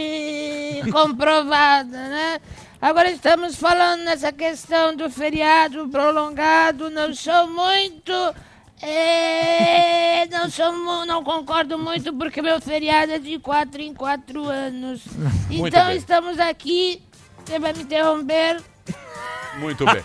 comprovada, né? Agora estamos falando nessa questão do feriado prolongado. Não sou muito. é, não, sou, não concordo muito porque meu feriado é de quatro em quatro anos. Muito Então bem. estamos aqui. Você vai me interromper? Muito bem.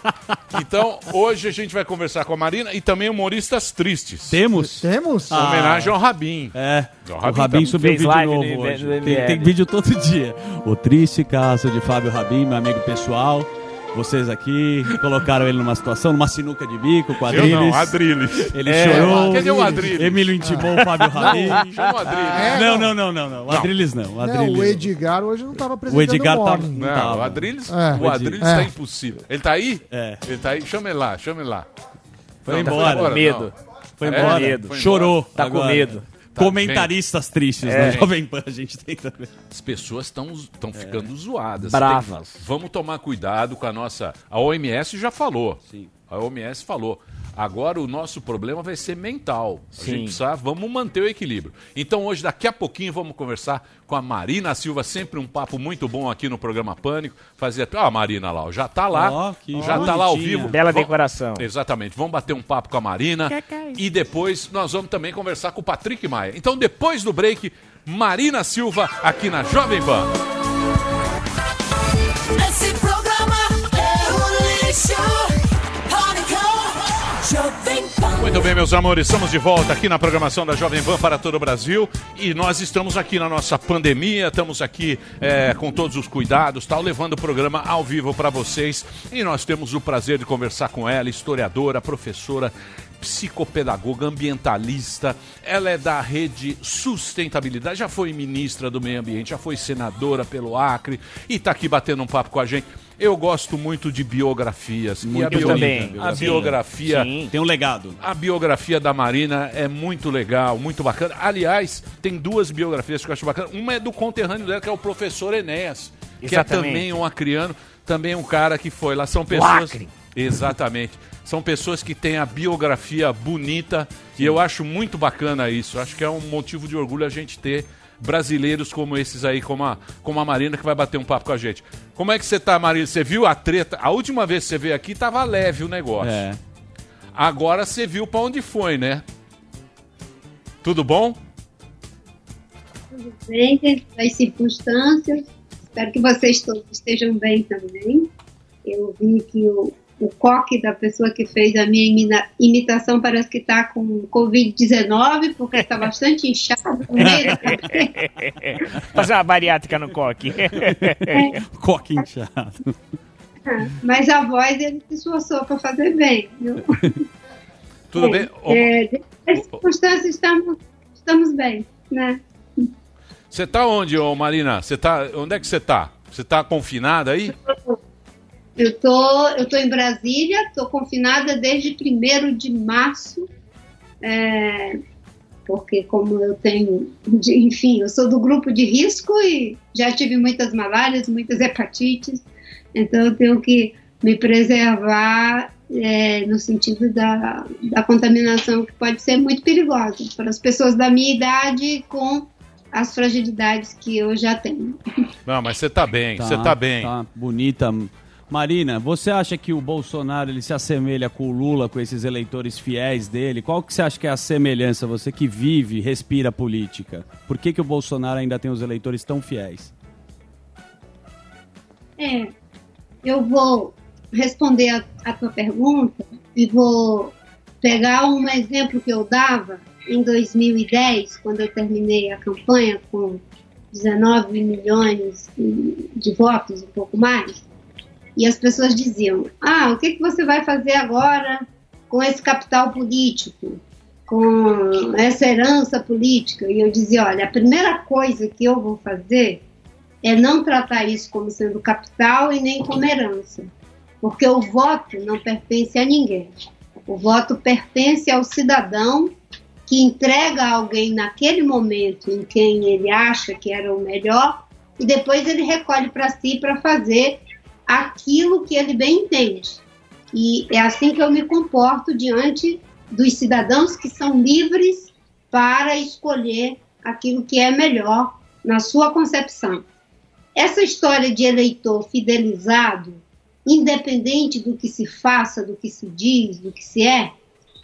Então, hoje a gente vai conversar com a Marina e também humoristas tristes. Temos? Temos? Ah. Homenagem ao Rabin. É, O o Rabin Rabin tá- subiu fez vídeo live novo no- hoje. Tem, tem vídeo todo dia. O triste caso de Fábio Rabin, meu amigo pessoal. Vocês aqui colocaram ele numa situação, numa sinuca de bico, Eu quadrilhas. não, Adriles. Ele É, chorou. Cadê o Adriles? Emílio intimou o Fábio Rabin. Chama o Adriles. É, não, não, não, não, não. O Adriles não. O, Não, Adriles o Edgar hoje não estava O apresentando Edgar o tá- Morning. Não, Tava. o Adriles, É. o Adriles É. tá impossível. Ele tá aí? É. Ele tá aí? Chama ele lá, chama ele lá. Foi Não, embora. não. Medo. Foi É? embora. Medo. Foi Chorou. Tá com agora. Medo. Comentaristas tristes É. na Jovem Pan a gente tem também. As pessoas estão É. ficando zoadas. Bravas. Tem- vamos tomar cuidado com a nossa. A OMS já falou. Sim. A OMS falou. Agora o nosso problema vai ser mental. A Sim. gente precisa, vamos manter o equilíbrio. Então hoje, daqui a pouquinho, vamos conversar com a Marina Silva, sempre um papo muito bom aqui no programa Pânico. Fazia. Ah, a Marina lá, ó, já tá lá. Ó, que já tá lá ao bonitinha. vivo. Bela Vamos- decoração. Exatamente. Vamos bater um papo com a Marina. E depois nós vamos também conversar com o Patrick Maia. Então, depois do break, Marina Silva aqui na Jovem Pan. Esse programa é um lixo. Muito bem, meus amores, estamos de volta aqui na programação da Jovem Pan para todo o Brasil. E nós estamos aqui na nossa pandemia, estamos aqui é, com todos os cuidados, tal, levando o programa ao vivo para vocês. E nós temos o prazer de conversar com ela, historiadora, professora, psicopedagoga, ambientalista, ela é da rede Sustentabilidade, já foi ministra do Meio Ambiente, já foi senadora pelo Acre e está aqui batendo um papo com a gente. Eu gosto muito de biografias. e a, Muito bio- também. a biografia Sim. Tem um legado. a biografia da Marina é muito legal, muito bacana. Aliás, tem duas biografias que eu acho bacana. Uma é do conterrâneo dela, que é o professor Enéas, que é também um acriano, também um cara que foi lá. São pessoas. Acre. Exatamente. São pessoas que têm a biografia bonita e eu acho muito bacana isso. Acho que é um motivo de orgulho a gente ter brasileiros como esses aí, como a, como a Marina, que vai bater um papo com a gente. Como é que você tá, Marina? Você viu a treta? A última vez que você veio aqui tava leve o negócio. É. Agora você viu pra onde foi, né? Tudo bom? Tudo bem, das circunstâncias. Espero que vocês todos estejam bem também. Eu vi que o, o coque da pessoa que fez a minha imitação parece que está com Covid-19, porque está bastante inchado. Fazer uma bariátrica no coque. Coque inchado. Mas a voz ele se esforçou para fazer bem. Viu? Tudo É, bem? É, as circunstâncias estamos, estamos bem, né? Você tá onde, ô Marina? Você tá. Onde é que você tá? Você tá confinada aí? Eu tô, eu tô em Brasília, tô confinada desde 1 de março, é, porque como eu tenho, de- enfim, eu sou do grupo de risco e já tive muitas malárias, muitas hepatites, então eu tenho que me preservar é, no sentido da, da contaminação que pode ser muito perigosa para as pessoas da minha idade com as fragilidades que eu já tenho. Não, mas você tá bem, você tá bem. Tá bonita. Marina, você acha que o Bolsonaro ele se assemelha com o Lula, com esses eleitores fiéis dele? Qual que você acha que é a semelhança? Você que vive, respira política. Por que, que o Bolsonaro ainda tem os eleitores tão fiéis? É, eu vou responder a, a tua pergunta e vou pegar um exemplo que eu dava em 2010, quando eu terminei a campanha com 19 milhões de votos, um pouco mais, e as pessoas diziam: Ah, o que, que você vai fazer agora com esse capital político, com essa herança política? E eu dizia: Olha, a primeira coisa que eu vou fazer é não tratar isso como sendo capital e nem como herança, porque o voto não pertence a ninguém. O voto pertence ao cidadão que entrega a alguém naquele momento em quem ele acha que era o melhor e depois ele recolhe para si para fazer aquilo que ele bem entende. E é assim que eu me comporto diante dos cidadãos que são livres para escolher aquilo que é melhor na sua concepção. Essa história de eleitor fidelizado, independente do que se faça, do que se diz, do que se é,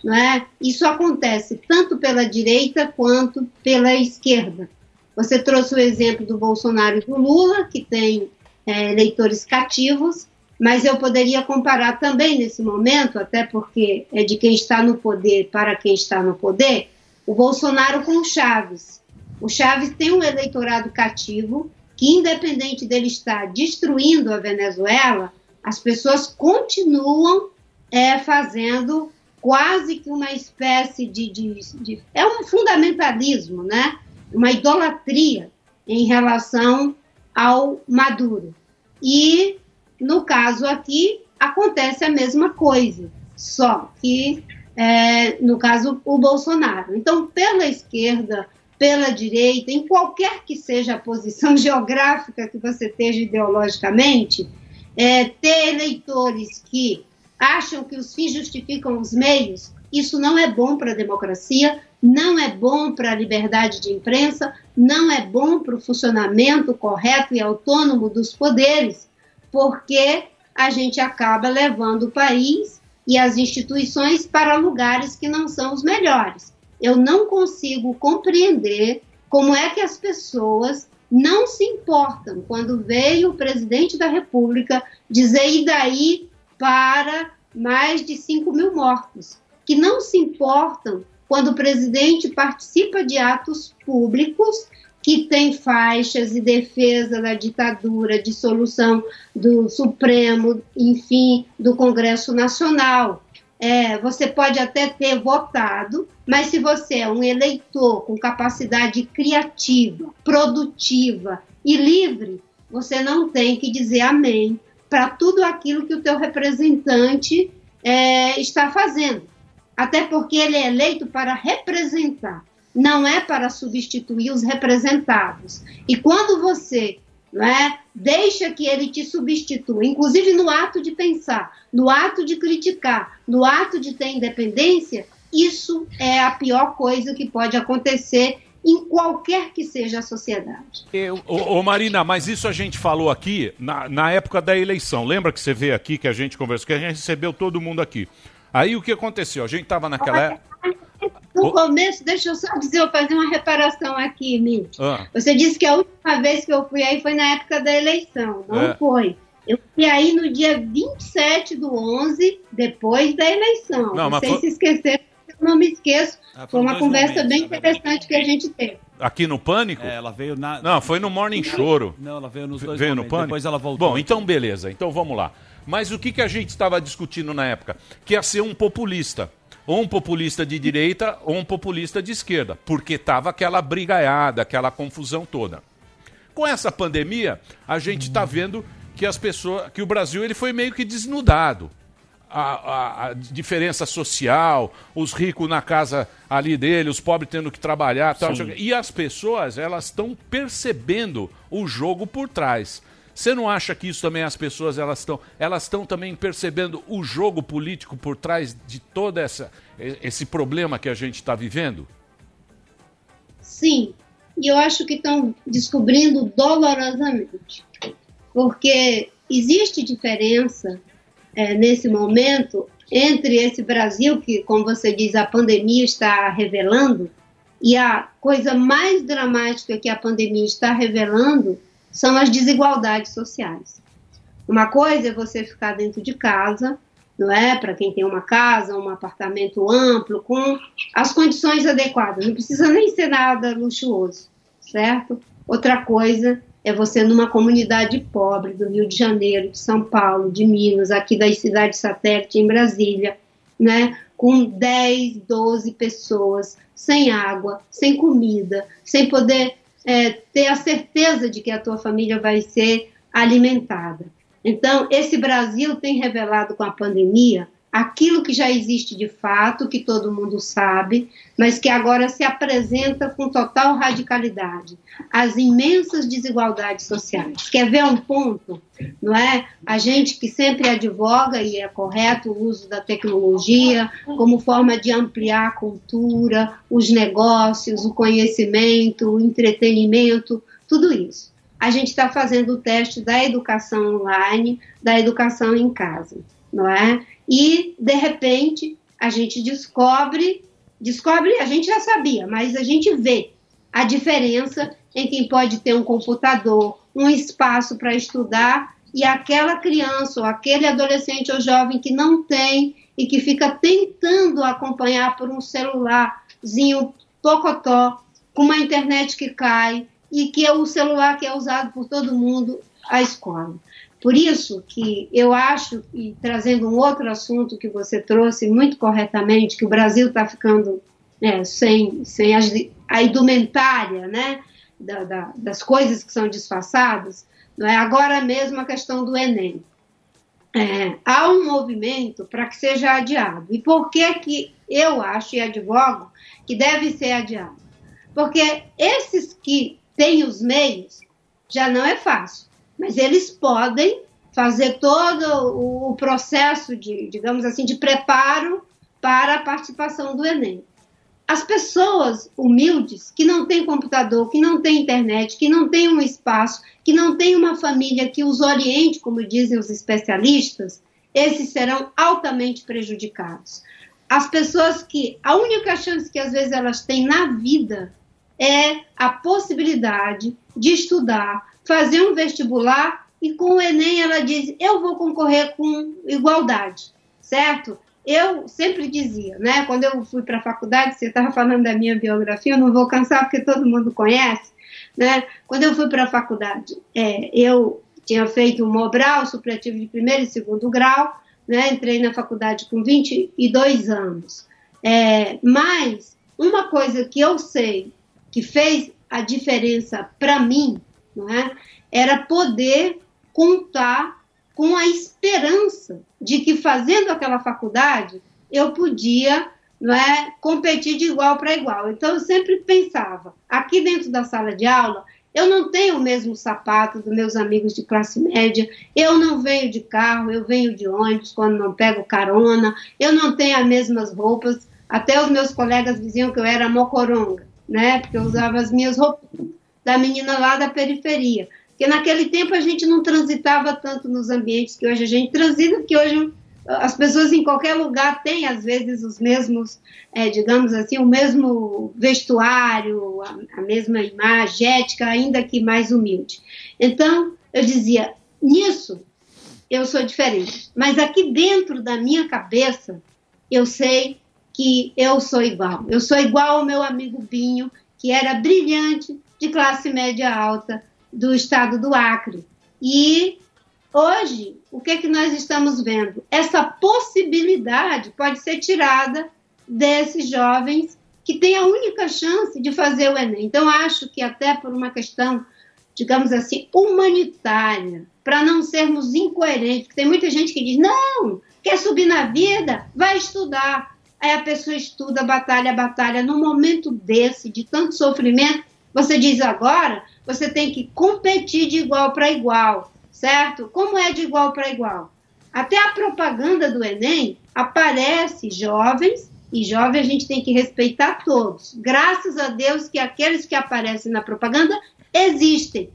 não é? Isso acontece tanto pela direita quanto pela esquerda. Você trouxe o exemplo do Bolsonaro e do Lula, que tem é, eleitores cativos, mas eu poderia comparar também nesse momento, até porque é de quem está no poder para quem está no poder, o Bolsonaro com o Chaves. O Chaves tem um eleitorado cativo que, independente dele estar destruindo a Venezuela, as pessoas continuam é, fazendo quase que uma espécie de, de, de, É um fundamentalismo, né? uma idolatria em relação ao Maduro. E, no caso aqui, acontece a mesma coisa, só que, é, no caso, o Bolsonaro. Então, pela esquerda, pela direita, em qualquer que seja a posição geográfica que você esteja ideologicamente, é, ter eleitores que acham que os fins justificam os meios, isso não é bom para a democracia, não é bom para a liberdade de imprensa, não é bom para o funcionamento correto e autônomo dos poderes, porque a gente acaba levando o país e as instituições para lugares que não são os melhores. Eu não consigo compreender como é que as pessoas não se importam quando veio o presidente da República dizer e daí para mais de 5 mil mortos, que não se importam quando o presidente participa de atos públicos que tem faixas e defesa da ditadura, dissolução do Supremo, enfim, do Congresso Nacional. É, você pode até ter votado, mas se você é um eleitor com capacidade criativa, produtiva e livre, você não tem que dizer amém para tudo aquilo que o teu representante é, está fazendo. Até porque ele é eleito para representar, não é para substituir os representados. E quando você não é, deixa que ele te substitua, inclusive no ato de pensar, no ato de criticar, no ato de ter independência, isso é a pior coisa que pode acontecer em qualquer que seja a sociedade. Ô, ô, Marina, mas isso a gente falou aqui na, na época da eleição. Lembra que você veio aqui, que a gente conversou, que a gente recebeu todo mundo aqui. Aí o que aconteceu? A gente estava naquela época. No começo, deixa eu só dizer, eu fazer uma reparação aqui, Mitch. Ah. Você disse que a última vez que eu fui aí foi na época da eleição. Não É. foi. Eu fui aí no dia 27 do 11, depois da eleição. Não, mas Vocês foi- se esqueceram, eu não me esqueço. Ah, foi uma conversa momentos, bem verdade. interessante que a gente teve. Aqui no Pânico? É, ela veio na. Não, foi no Morning Choro. Não, ela veio nos dois Veio no momentos. Pânico? Depois ela voltou. Bom, então beleza. Então vamos lá. Mas o que, que a gente estava discutindo na época? Que ia ser um populista. ou um populista de direita ou um populista de esquerda, porque tava aquela brigaiada, aquela confusão toda. Com essa pandemia, a gente está vendo que as pessoas, que o Brasil ele foi meio que desnudado. A, a- a diferença social, os ricos na casa ali dele, os pobres tendo que trabalhar, tal, e as pessoas elas estão percebendo o jogo por trás. Você não acha que isso também as pessoas elas estão elas estão também percebendo o jogo político por trás de todo essa esse problema que a gente está vivendo? Sim, e eu acho que estão descobrindo dolorosamente, porque existe diferença eh, nesse momento entre esse Brasil que, como você diz, a pandemia está revelando, e a coisa mais dramática que a pandemia está revelando são as desigualdades sociais. Uma coisa é você ficar dentro de casa, não é? Para quem tem uma casa, um apartamento amplo, com as condições adequadas. Não precisa nem ser nada luxuoso, certo? Outra coisa é você numa comunidade pobre do Rio de Janeiro, de São Paulo, de Minas, aqui das cidades satélite em Brasília, né? Com 10, 12 pessoas sem água, sem comida, sem poder é, ter a certeza de que a tua família vai ser alimentada. Então, esse Brasil tem revelado com a pandemia aquilo que já existe de fato, que todo mundo sabe, mas que agora se apresenta com total radicalidade. As imensas desigualdades sociais. Quer ver um ponto? Não é? A gente que sempre advoga, e é correto o uso da tecnologia como forma de ampliar a cultura, os negócios, o conhecimento, o entretenimento, tudo isso. A gente está fazendo o teste da educação online, da educação em casa, não é? E, de repente, a gente descobre, descobre, a gente já sabia, mas a gente vê a diferença em quem pode ter um computador, um espaço para estudar e aquela criança ou aquele adolescente ou jovem que não tem e que fica tentando acompanhar por um celularzinho pocotó, com uma internet que cai e que é o celular que é usado por todo mundo, a escola. Por isso que eu acho, e trazendo um outro assunto que você trouxe muito corretamente, que o Brasil está ficando né, sem, sem a indumentária né, da- da- das coisas que são disfarçadas, não é? agora mesmo a questão do Enem. É, há um movimento para que seja adiado. E por que, que eu acho e advogo que deve ser adiado? Porque esses que têm os meios já não é fácil, mas eles podem fazer todo o, processo de, digamos assim, de preparo para a participação do Enem. As pessoas humildes, que não têm computador, que não têm internet, que não têm um espaço, que não têm uma família que os oriente, como dizem os especialistas, esses serão altamente prejudicados. As pessoas que a única chance que às vezes elas têm na vida é a possibilidade de estudar, fazer um vestibular e com o Enem ela diz: eu vou concorrer com igualdade, certo? Eu sempre dizia, né? Quando eu fui para a faculdade, você estava falando da minha biografia, eu não vou cansar porque todo mundo conhece, né? Quando eu fui para a faculdade, é, eu tinha feito um Mobral, supletivo de primeiro e segundo grau, né? Entrei na faculdade com 22 anos. É, mas uma coisa que eu sei que fez a diferença para mim, é? Era poder contar com a esperança de que fazendo aquela faculdade eu podia é, competir de igual para igual. Então eu sempre pensava, aqui dentro da sala de aula, eu não tenho o mesmo sapato dos meus amigos de classe média, eu não venho de carro, eu venho de ônibus quando não pego carona, eu não tenho as mesmas roupas, até os meus colegas diziam que eu era mocoronga, né? Porque eu usava as minhas roupas da menina lá da periferia. Porque naquele tempo a gente não transitava tanto nos ambientes que hoje a gente transita, porque hoje as pessoas em qualquer lugar têm, às vezes, os mesmos, é, digamos assim, o mesmo vestuário, a, a mesma imagética, ainda que mais humilde. Então, eu dizia, nisso eu sou diferente. Mas aqui dentro da minha cabeça, eu sei que eu sou igual. Eu sou igual ao meu amigo Binho, que era brilhante, de classe média alta, do estado do Acre. E hoje, o que, é que nós estamos vendo? Essa possibilidade pode ser tirada desses jovens que têm a única chance de fazer o Enem. Então, acho que até por uma questão, digamos assim, humanitária, para não sermos incoerentes, porque tem muita gente que diz, não, quer subir na vida, vai estudar. Aí a pessoa estuda, batalha, batalha. Num momento desse, de tanto sofrimento, você diz agora, você tem que competir de igual para igual, certo? Como é de igual para igual? Até a propaganda do Enem aparece jovens, e jovem a gente tem que respeitar todos. Graças a Deus que aqueles que aparecem na propaganda existem.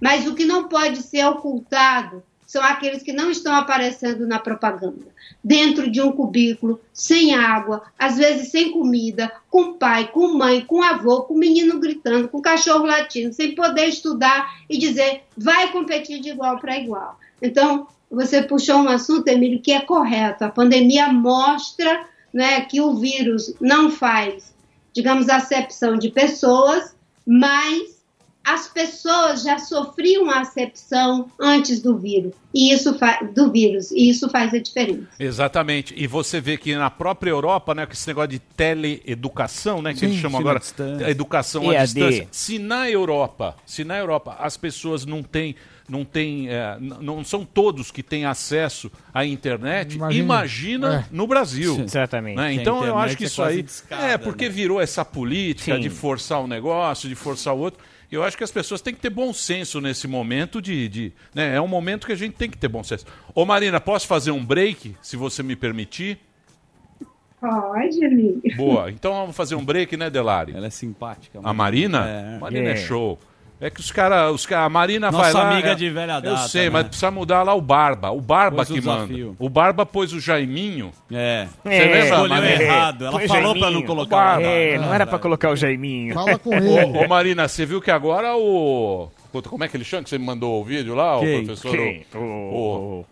Mas o que não pode ser ocultado são aqueles que não estão aparecendo na propaganda. Dentro de um cubículo, sem água, às vezes sem comida, com pai, com mãe, com avô, com menino gritando, com cachorro latindo, sem poder estudar e dizer vai competir de igual para igual. Então, você puxou um assunto, Emílio, que é correto. A pandemia mostra né, que o vírus não faz, digamos, acepção de pessoas, mas as pessoas já sofriam a acepção antes do vírus, e isso do vírus, e isso faz a diferença. Exatamente. E você vê que na própria Europa, né, com esse negócio de teleeducação, né, que Sim, eles chamam agora, distância. educação à distância. Se na Europa, se na Europa as pessoas não têm não tem, é, não são todos que têm acesso à internet. Imagina. Imagina, É. no Brasil. Sim. Exatamente. né? Que a Então eu acho que é isso aí discada, é porque virou essa política Sim. de forçar o negócio, de forçar o outro. Eu acho que as pessoas têm que ter bom senso nesse momento de, de né? é um momento que a gente tem que ter bom senso. Ô Marina, posso fazer um break, se você me permitir? Pode, amigo. Boa. Então vamos fazer um break, né, Delari? Ela é simpática. A Marina? É. Marina é, É. show. É que os caras, os cara, a Marina Nossa vai lá. amiga é- de velha Eu data, sei, né? mas precisa mudar lá o Barba. O Barba Pôs o que manda. desafio. O Barba pôs o Jaiminho. É. Você lembra? Escolheu Marina? errado. Ela falou pra não colocar O Barba. o É, não era pra colocar o Jaiminho. Ô, ô, Marina, você viu que agora o. Puta, Como é que ele chama que você me mandou o vídeo lá, Quem? o professor? Quem? O... O-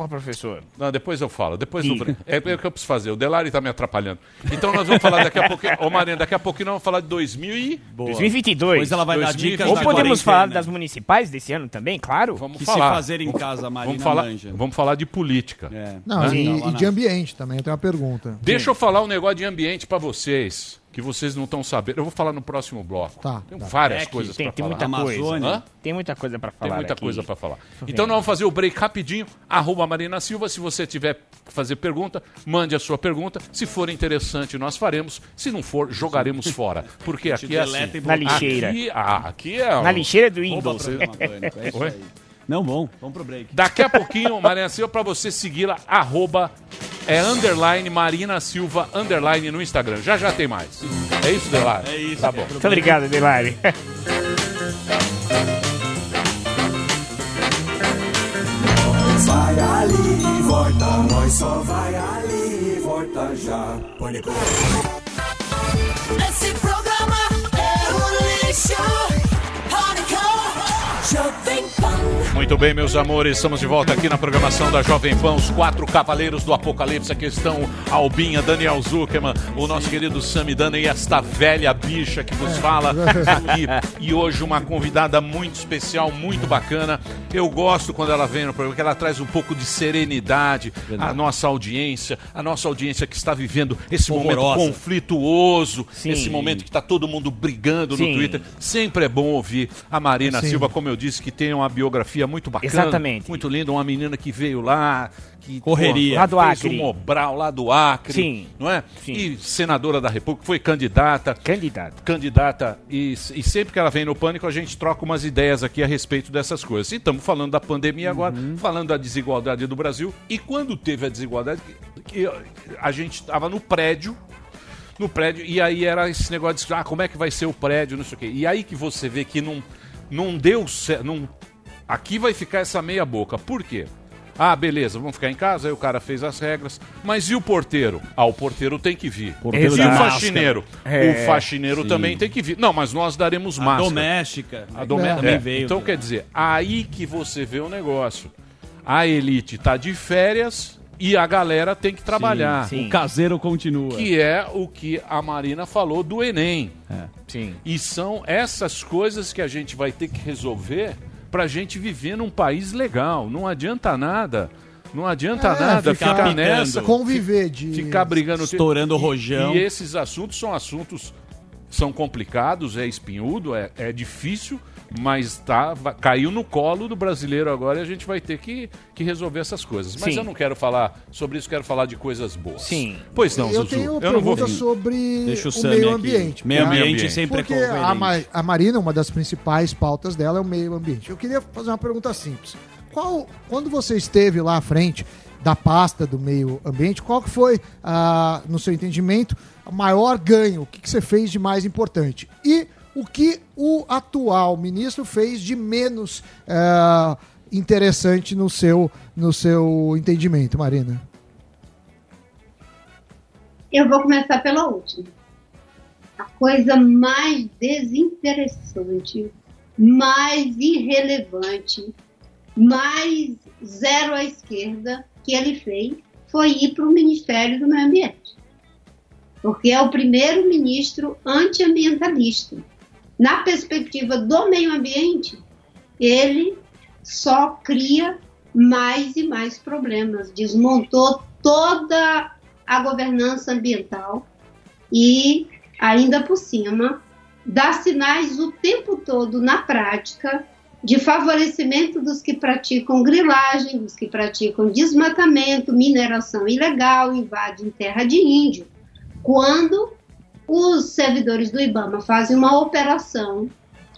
Qual professor? Não, depois eu falo. Depois do break. É o que eu preciso fazer. O Delari tá me atrapalhando. Então nós vamos falar daqui a pouquinho. Ô, Marina, daqui a pouquinho nós vamos falar de 2000 e... 2022. Depois ela vai dar dicas Ou podemos falar das municipais desse ano também, claro? Vamos Que falar. se fazer em casa, a Marina vamos falar, manja. vamos falar de política. Não, Né? e, e de ambiente também, eu tenho uma pergunta. Deixa eu falar um negócio de ambiente pra vocês, que vocês não estão sabendo. Eu vou falar no próximo bloco. Tá, Tem tá. várias É coisas tem, pra tem falar. muita coisa. Hã? Tem muita coisa pra falar. Tem muita aqui. coisa pra falar. Então nós vamos fazer o break rapidinho. Arroba Marina Silva. Se você tiver que fazer pergunta, mande a sua pergunta. Se for interessante, nós faremos. Se não for, jogaremos fora. Porque aqui é assim. e Na lixeira. Aqui, ah, aqui é... Na lixeira do Windows. Não, bom. Vamos pro break. Daqui a pouquinho, Marina Silva, pra você segui-la, arroba, é underline Marina Silva, underline no Instagram. Já já tem mais. É isso, Delar? É isso. Tá bom. Muito obrigado, Delari. Vai ali e volta, nós só vai ali e volta já. Pânico. Esse Muito bem, meus amores, estamos de volta aqui na programação da Jovem Pan, os quatro cavaleiros do Apocalipse. Aqui estão Albinha, Daniel Zuckerman, o nosso querido Samidana e esta velha bicha que vos fala. E, e hoje uma convidada muito especial, muito bacana. Eu gosto quando ela vem no programa, que ela traz um pouco de serenidade à nossa audiência, a nossa audiência que está vivendo esse momento conflituoso, Sim. esse momento que está todo mundo brigando Sim. no Twitter. Sempre é bom ouvir a Marina Sim. Silva, como eu disse, que tem uma biografia muito bacana. Exatamente. Muito linda, uma menina que veio lá, que Correria. pô, Lá do fez Acre. o Mobral lá do Acre, Sim. não é? Sim. E senadora da República, foi candidata, Candidato. candidata e, e sempre que ela vem no Pânico a gente troca umas ideias aqui a respeito dessas coisas. E estamos falando da pandemia agora, Uhum. falando da desigualdade do Brasil. E quando teve a desigualdade, que- que a gente estava no prédio, no prédio, e aí era esse negócio de ah, como é que vai ser o prédio, não sei o quê. E aí que você vê que não, não deu certo. Não, aqui vai ficar essa meia boca. Por quê? Ah, beleza, vamos ficar em casa, aí o cara fez as regras. Mas e o porteiro? Ah, o porteiro tem que vir. Porteiro e o faxineiro? É, o faxineiro sim. também tem que vir. Não, mas nós daremos A máscara. doméstica. A dome- É, também é, veio. Então quer dizer, aí que você vê o negócio. A elite tá de férias e a galera tem que trabalhar. sim. O caseiro continua. Que é o que a Marina falou do Enem. Sim. E são essas coisas que a gente vai ter que resolver pra gente viver num país legal. Não adianta nada Não adianta É, nada ficar ficar, nessa. Conviver de- Ficar brigando. Estourando o E- rojão. E, esses assuntos são assuntos. São complicados, é espinhudo, é, é difícil, mas tá, caiu no colo do brasileiro agora e a gente vai ter que, que resolver essas coisas. Mas Sim. eu não quero falar sobre isso, quero falar de coisas boas. Sim. Pois não, eu Zuzu. tenho uma eu não vou pergunta vir. sobre Deixa o o meio aqui. ambiente. Meio Porque- ambiente sempre é Porque conveniente. a, Ma- a Marina, uma das principais pautas dela é o meio ambiente. Eu queria fazer uma pergunta simples. Qual, quando você esteve lá à frente da pasta do meio ambiente, qual que foi, ah, no seu entendimento, o maior ganho? O que, que você fez de mais importante? E o que o atual ministro fez de menos ah, interessante no seu, no seu entendimento, Marina? Eu vou começar pela última. A coisa mais desinteressante, mais irrelevante, mais zero à esquerda que ele fez foi ir para o Ministério do Meio Ambiente. Porque é o primeiro ministro antiambientalista. Na perspectiva do meio ambiente, ele só cria mais e mais problemas. Desmontou toda a governança ambiental e, ainda por cima, dá sinais o tempo todo na prática de favorecimento dos que praticam grilagem, dos que praticam desmatamento, mineração ilegal, invadem terra de índio. Quando os servidores do IBAMA fazem uma operação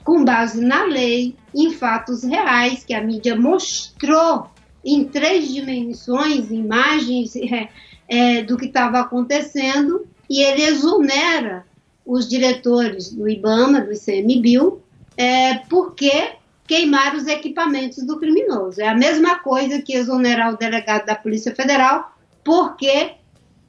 com base na lei, em fatos reais que a mídia mostrou em três dimensões, imagens é, é, do que estava acontecendo, e ele exonera os diretores do IBAMA, do ICMBio, é, porque queimaram os equipamentos do criminoso. É a mesma coisa que exonerar o delegado da Polícia Federal, porque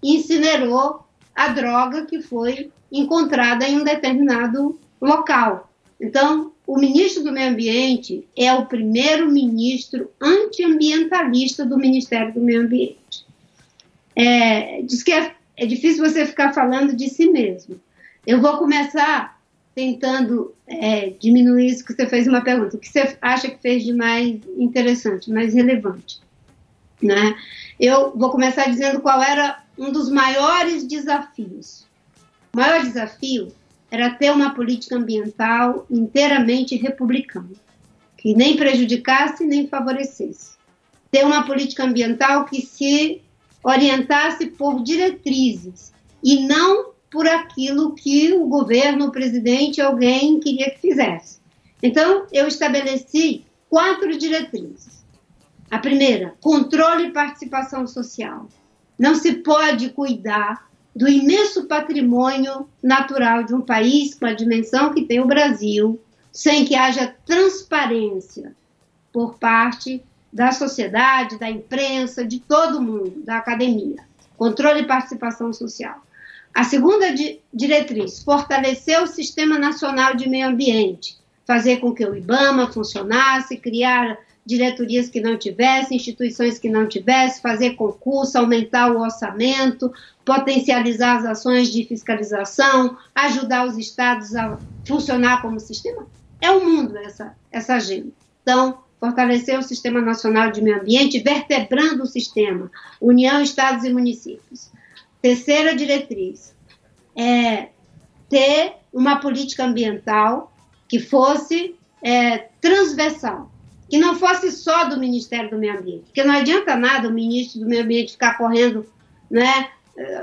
incinerou a droga que foi encontrada em um determinado local. Então, o ministro do Meio Ambiente é o primeiro ministro antiambientalista do Ministério do Meio Ambiente. É, diz que é, é difícil você ficar falando de si mesmo. Eu vou começar tentando é, diminuir isso que você fez uma pergunta. O que você acha que fez de mais interessante, mais relevante? Né? Eu vou começar dizendo qual era um dos maiores desafios. O maior desafio era ter uma política ambiental inteiramente republicana, que nem prejudicasse nem favorecesse. Ter uma política ambiental que se orientasse por diretrizes e não por aquilo que o governo, o presidente, alguém queria que fizesse. Então, eu estabeleci quatro diretrizes. A primeira, controle e participação social. Não se pode cuidar do imenso patrimônio natural de um país com a dimensão que tem o Brasil, sem que haja transparência por parte da sociedade, da imprensa, de todo mundo, da academia. Controle e participação social. A segunda di diretriz, fortalecer o Sistema Nacional de Meio Ambiente, fazer com que o IBAMA funcionasse, criar diretorias que não tivessem, instituições que não tivessem, fazer concurso, aumentar o orçamento, potencializar as ações de fiscalização, ajudar os estados a funcionar como sistema. É o mundo essa, essa agenda. Então, fortalecer o Sistema Nacional de Meio Ambiente, vertebrando o sistema, União, Estados e Municípios. Terceira diretriz é ter uma política ambiental que fosse é, transversal, que não fosse só do Ministério do Meio Ambiente, porque não adianta nada o ministro do Meio Ambiente ficar correndo né,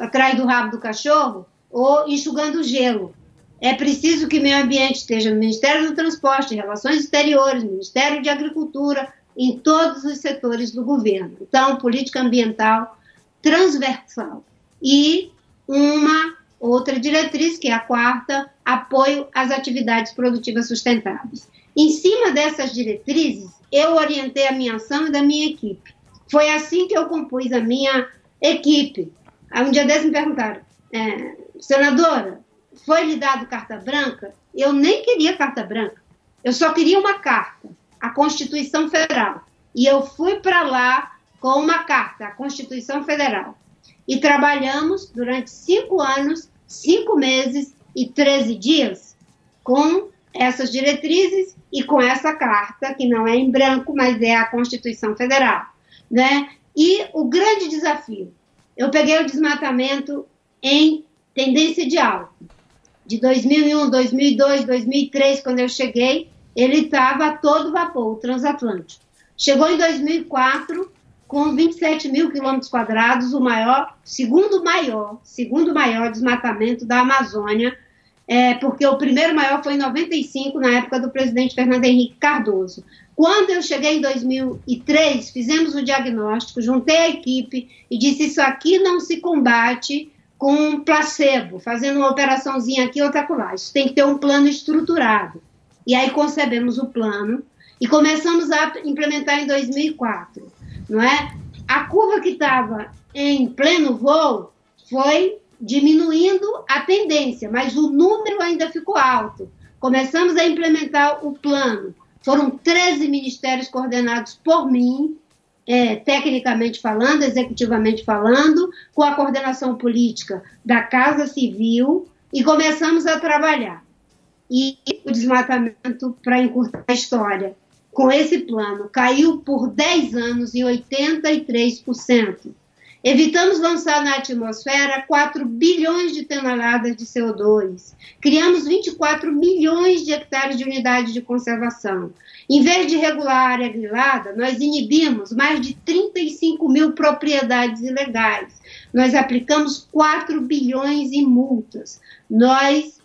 atrás do rabo do cachorro ou enxugando gelo. É preciso que o meio ambiente esteja no Ministério do Transporte, Relações Exteriores, Ministério de Agricultura, em todos os setores do governo. Então, política ambiental transversal. E uma outra diretriz, que é a quarta, apoio às atividades produtivas sustentáveis. Em cima dessas diretrizes, eu orientei a minha ação e da minha equipe. Foi assim que eu compus a minha equipe. Um dia desses me perguntaram, é, senadora, foi lhe dado carta branca? Eu nem queria carta branca. Eu só queria uma carta, a Constituição Federal. E eu fui para lá com uma carta, a Constituição Federal. E trabalhamos durante cinco anos, cinco meses e 13 dias com essas diretrizes e com essa carta, que não é em branco, mas é a Constituição Federal. Né? E o grande desafio, eu peguei o desmatamento em tendência de alta. De 2001, 2002, 2003, quando eu cheguei, ele estava a todo vapor, o transatlântico. Chegou em 2004 com 27 mil quilômetros quadrados, o maior, segundo maior, segundo maior desmatamento da Amazônia, é, porque o primeiro maior foi em 95, na época do presidente Fernando Henrique Cardoso. Quando eu cheguei em 2003, fizemos o diagnóstico, juntei a equipe e disse: Isso aqui não se combate com placebo, fazendo uma operaçãozinha aqui, outra lá. Isso tem que ter um plano estruturado. E aí concebemos o plano e começamos a implementar em 2004, não é? A curva que estava em pleno voo foi diminuindo a tendência, mas o número ainda ficou alto. Começamos a implementar o plano. Foram 13 ministérios coordenados por mim, é, tecnicamente falando, executivamente falando, com a coordenação política da Casa Civil, e começamos a trabalhar. E o desmatamento, para encurtar a história, com esse plano, caiu por 10 anos em 83%. Evitamos lançar na atmosfera 4 bilhões de toneladas de CO2. Criamos 24 milhões de hectares de unidade de conservação. Em vez de regular a área grilada, nós inibimos mais de 35 mil propriedades ilegais. Nós aplicamos 4 bilhões em multas. Nós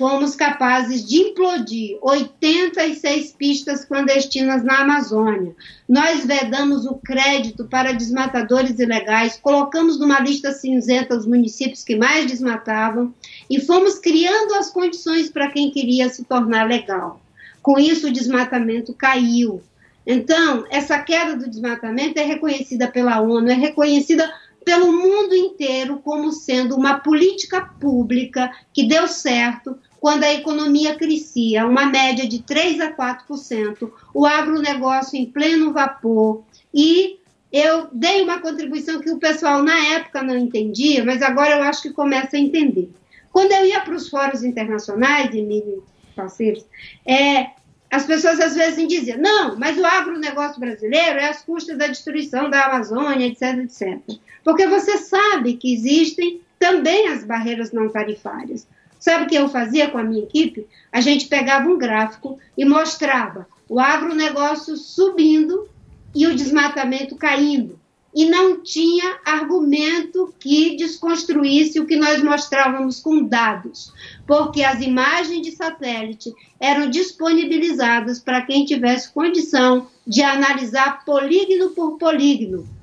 fomos capazes de implodir 86 pistas clandestinas na Amazônia. Nós vedamos o crédito para desmatadores ilegais, colocamos numa lista cinzenta os municípios que mais desmatavam e fomos criando as condições para quem queria se tornar legal. Com isso, o desmatamento caiu. Então, essa queda do desmatamento é reconhecida pela ONU, é reconhecida pelo mundo inteiro como sendo uma política pública que deu certo quando a economia crescia, uma média de 3 a 4%, o agronegócio em pleno vapor, e eu dei uma contribuição que o pessoal na época não entendia, mas agora eu acho que começa a entender. Quando eu ia para os fóruns internacionais, Emílio, parceiros, é, as pessoas às vezes diziam, não, mas o agronegócio brasileiro é às custas da destruição da Amazônia, etc, etc. Porque você sabe que existem também as barreiras não tarifárias. Sabe o que eu fazia com a minha equipe? A gente pegava um gráfico e mostrava o agronegócio subindo e o desmatamento caindo. E não tinha argumento que desconstruísse o que nós mostrávamos com dados, porque as imagens de satélite eram disponibilizadas para quem tivesse condição de analisar polígono por polígono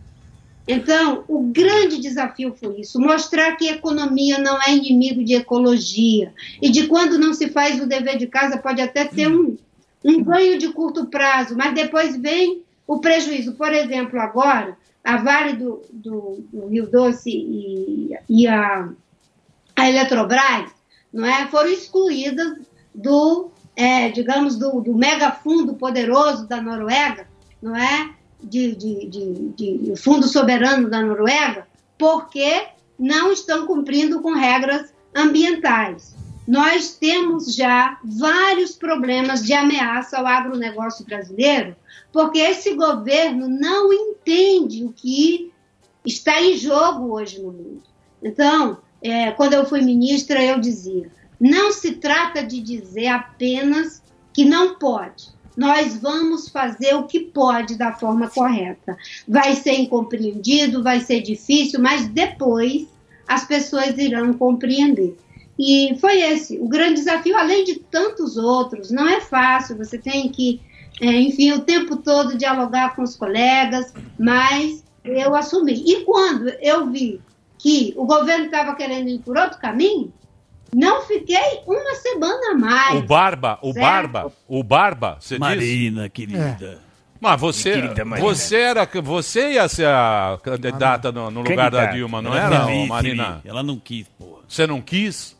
então, o grande desafio foi isso: mostrar que economia não é inimigo de ecologia. E de quando não se faz o dever de casa, pode até ter um, um ganho de curto prazo, mas depois vem o prejuízo. Por exemplo, agora, a Vale do, do, do Rio Doce e, e a, a Eletrobras não é, foram excluídas do, é, digamos, do, do megafundo poderoso da Noruega, não é? De, de, de, de Fundo Soberano da Noruega, porque não estão cumprindo com regras ambientais. Nós temos já vários problemas de ameaça ao agronegócio brasileiro, porque esse governo não entende o que está em jogo hoje no mundo. Então, é, quando eu fui ministra, eu dizia: não se trata de dizer apenas que não pode, nós vamos fazer o que pode da forma correta. Vai ser incompreendido, vai ser difícil, mas depois as pessoas irão compreender. E foi esse o grande desafio, além de tantos outros. Não é fácil, você tem que, é, enfim, o tempo todo dialogar com os colegas, mas eu assumi. E quando eu vi que o governo estava querendo ir por outro caminho, não fiquei uma semana a mais. O Barba, o certo? Barba, o Barba, você Marina, querida. Mas você, Querida Marina. você era, você ia ser a candidata no, no lugar da. Dilma, não Ela era, queria, ô, Marina? Ela não quis, porra. Você não quis?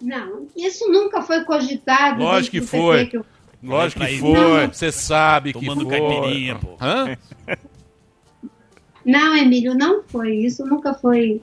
Não, isso nunca foi cogitado. Lógico que foi. Que eu- Lógico que Não. foi. Você sabe Tomando que foi. caipirinha, pô. Hã? Não, Emílio, não foi. Isso nunca foi.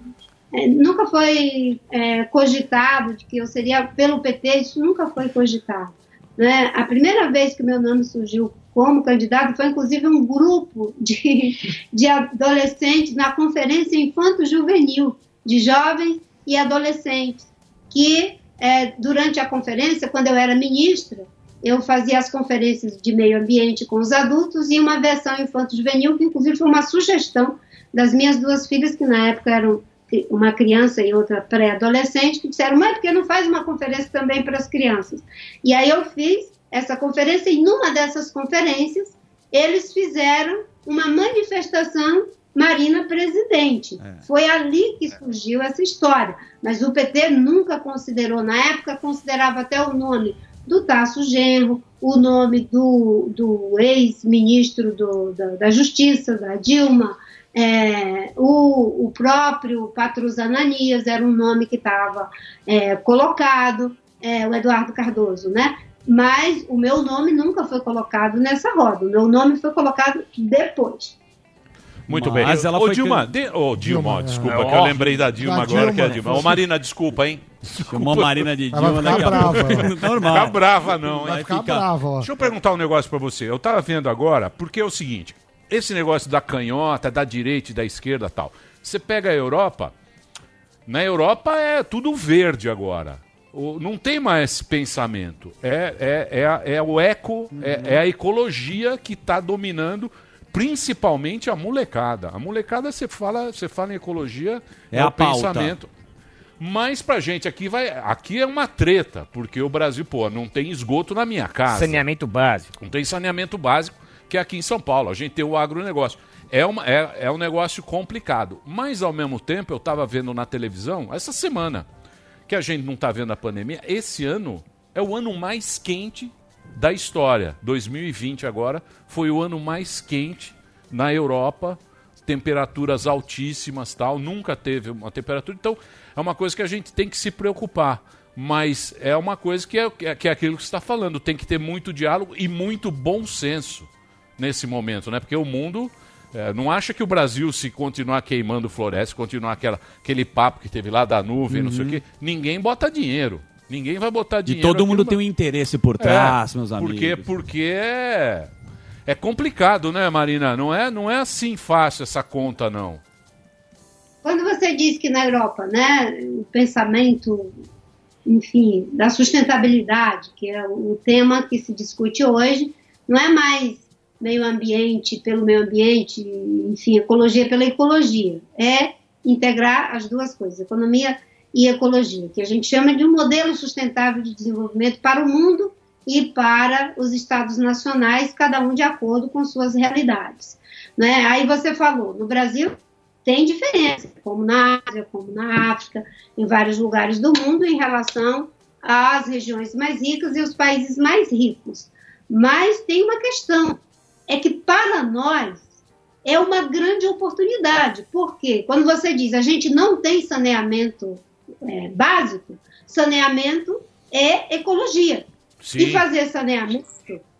É, nunca foi é, cogitado de que eu seria pelo PT, isso nunca foi cogitado. Né? A primeira vez que meu nome surgiu como candidato foi, inclusive, um grupo de, de adolescentes na Conferência Infanto-Juvenil, de jovens e adolescentes, que é, durante a conferência, quando eu era ministra, eu fazia as conferências de meio ambiente com os adultos e uma versão infanto-juvenil, que inclusive foi uma sugestão das minhas duas filhas, que na época eram uma criança e outra pré-adolescente, que disseram, mãe, por que não faz uma conferência também para as crianças? E aí eu fiz essa conferência, e numa dessas conferências, eles fizeram uma manifestação Marina presidente. É. Foi ali que surgiu essa história. Mas o PT nunca considerou, na época, considerava até o nome do Tasso Genro, o nome do, do ex-ministro da, da Justiça, da Dilma, é, o, o, próprio Patrus Ananias era um nome que estava é, colocado, é, o Eduardo Cardoso, né? Mas o meu nome nunca foi colocado nessa roda, o meu nome foi colocado depois. Muito Mas bem. Mas ela Ô, foi Dilma, de... Ô, Dilma, Dilma, desculpa, é. que eu lembrei da Dilma da agora, Dilma. que é a Dilma. Ô, Marina, desculpa, hein? Chamou Marina de Dilma daqui a brava, pouco. Normal. Ficar brava, não. Vai ficar, ficar brava, ó. Deixa eu perguntar um negócio pra você. Eu tava vendo agora, porque é o seguinte, esse negócio da canhota, da direita e da esquerda tal. Você pega a Europa, na Europa é tudo verde agora. O, não tem mais pensamento. É, é, é, é o eco, uhum. é, é, a ecologia que está dominando principalmente a molecada. A molecada, você fala, você fala em ecologia, é, é o pauta. pensamento. Mas pra gente aqui vai. Aqui é uma treta, porque o Brasil, pô, não tem esgoto na minha casa. Saneamento básico. Não tem saneamento básico, que aqui em São Paulo. A gente tem o agronegócio. É, uma, é, é um negócio complicado. Mas ao mesmo tempo, eu tava vendo na televisão, essa semana, que a gente não tá vendo a pandemia, esse ano é o ano mais quente da história. 2020 agora foi o ano mais quente na Europa, temperaturas altíssimas, tal, nunca teve uma temperatura. Então, é uma coisa que a gente tem que se preocupar. Mas é uma coisa que é, que é aquilo que você está falando. Tem que ter muito diálogo e muito bom senso nesse momento, né? Porque o mundo é, não acha que o Brasil, se continuar queimando floresta, continuar aquela, aquele papo que teve lá da nuvem, uhum. não sei o uhum. quê, ninguém bota dinheiro. Ninguém vai botar dinheiro. E todo mundo tem um interesse por trás, é, meus amigos. Porque, porque é, é complicado, né, Marina? Não é, não é assim fácil essa conta, não. Quando você diz que na Europa, né, o pensamento, enfim, da sustentabilidade, que é o tema que se discute hoje, não é mais meio ambiente pelo meio ambiente, enfim, ecologia pela ecologia. É integrar as duas coisas, economia e ecologia, que a gente chama de um modelo sustentável de desenvolvimento para o mundo e para os estados nacionais, cada um de acordo com suas realidades. Né? Aí você falou, no Brasil tem diferença, como na Ásia, como na África, em vários lugares do mundo, em relação às regiões mais ricas e os países mais ricos. Mas tem uma questão, é que para nós é uma grande oportunidade, porque quando você diz a gente não tem saneamento é, básico, saneamento é ecologia. Sim. E fazer saneamento,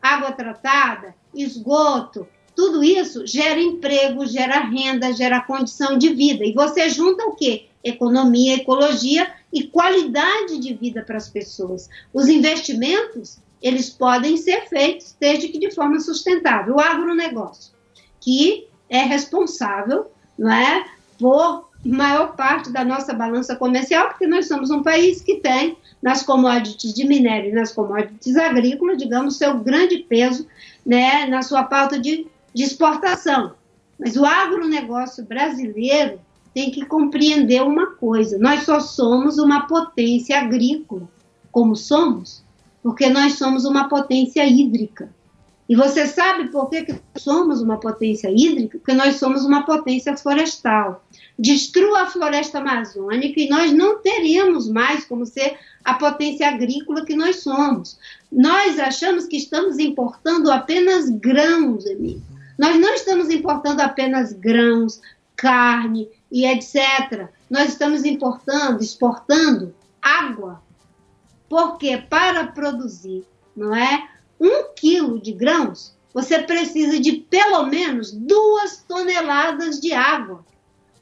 água tratada, esgoto, tudo isso gera emprego, gera renda, gera condição de vida. E você junta o quê? Economia, ecologia e qualidade de vida para as pessoas. Os investimentos, eles podem ser feitos desde que de forma sustentável. O agronegócio, que é responsável não é, por maior parte da nossa balança comercial, porque nós somos um país que tem nas commodities de minério e nas commodities agrícolas, digamos, seu grande peso né, na sua pauta de, de exportação. Mas o agronegócio brasileiro tem que compreender uma coisa: nós só somos uma potência agrícola, como somos, porque nós somos uma potência hídrica. E você sabe por que, que somos uma potência hídrica? Porque nós somos uma potência florestal. Destrua a floresta amazônica e nós não teríamos mais como ser a potência agrícola que nós somos. Nós achamos que estamos importando apenas grãos, Emílio. Nós não estamos importando apenas grãos, carne e etc. Nós estamos importando, exportando água. Porque para produzir, não é? um quilo de grãos, você precisa de pelo menos duas toneladas de água.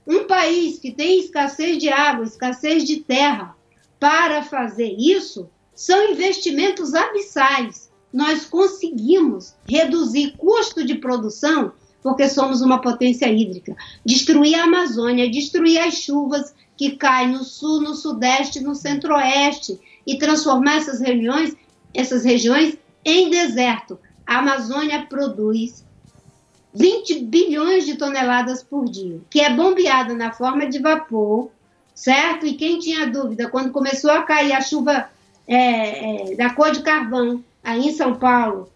Um país que tem escassez de água, escassez de terra, para fazer isso, são investimentos abissais. Nós conseguimos reduzir custo de produção porque somos uma potência hídrica. Destruir a Amazônia, destruir as chuvas que caem no sul, no sudeste, no centro-oeste e transformar essas regiões, essas regiões em deserto. A Amazônia produz 20 bilhões de toneladas por dia, que é bombeada na forma de vapor, certo? E quem tinha dúvida, quando começou a cair a chuva é, é, da cor de carvão aí em São Paulo,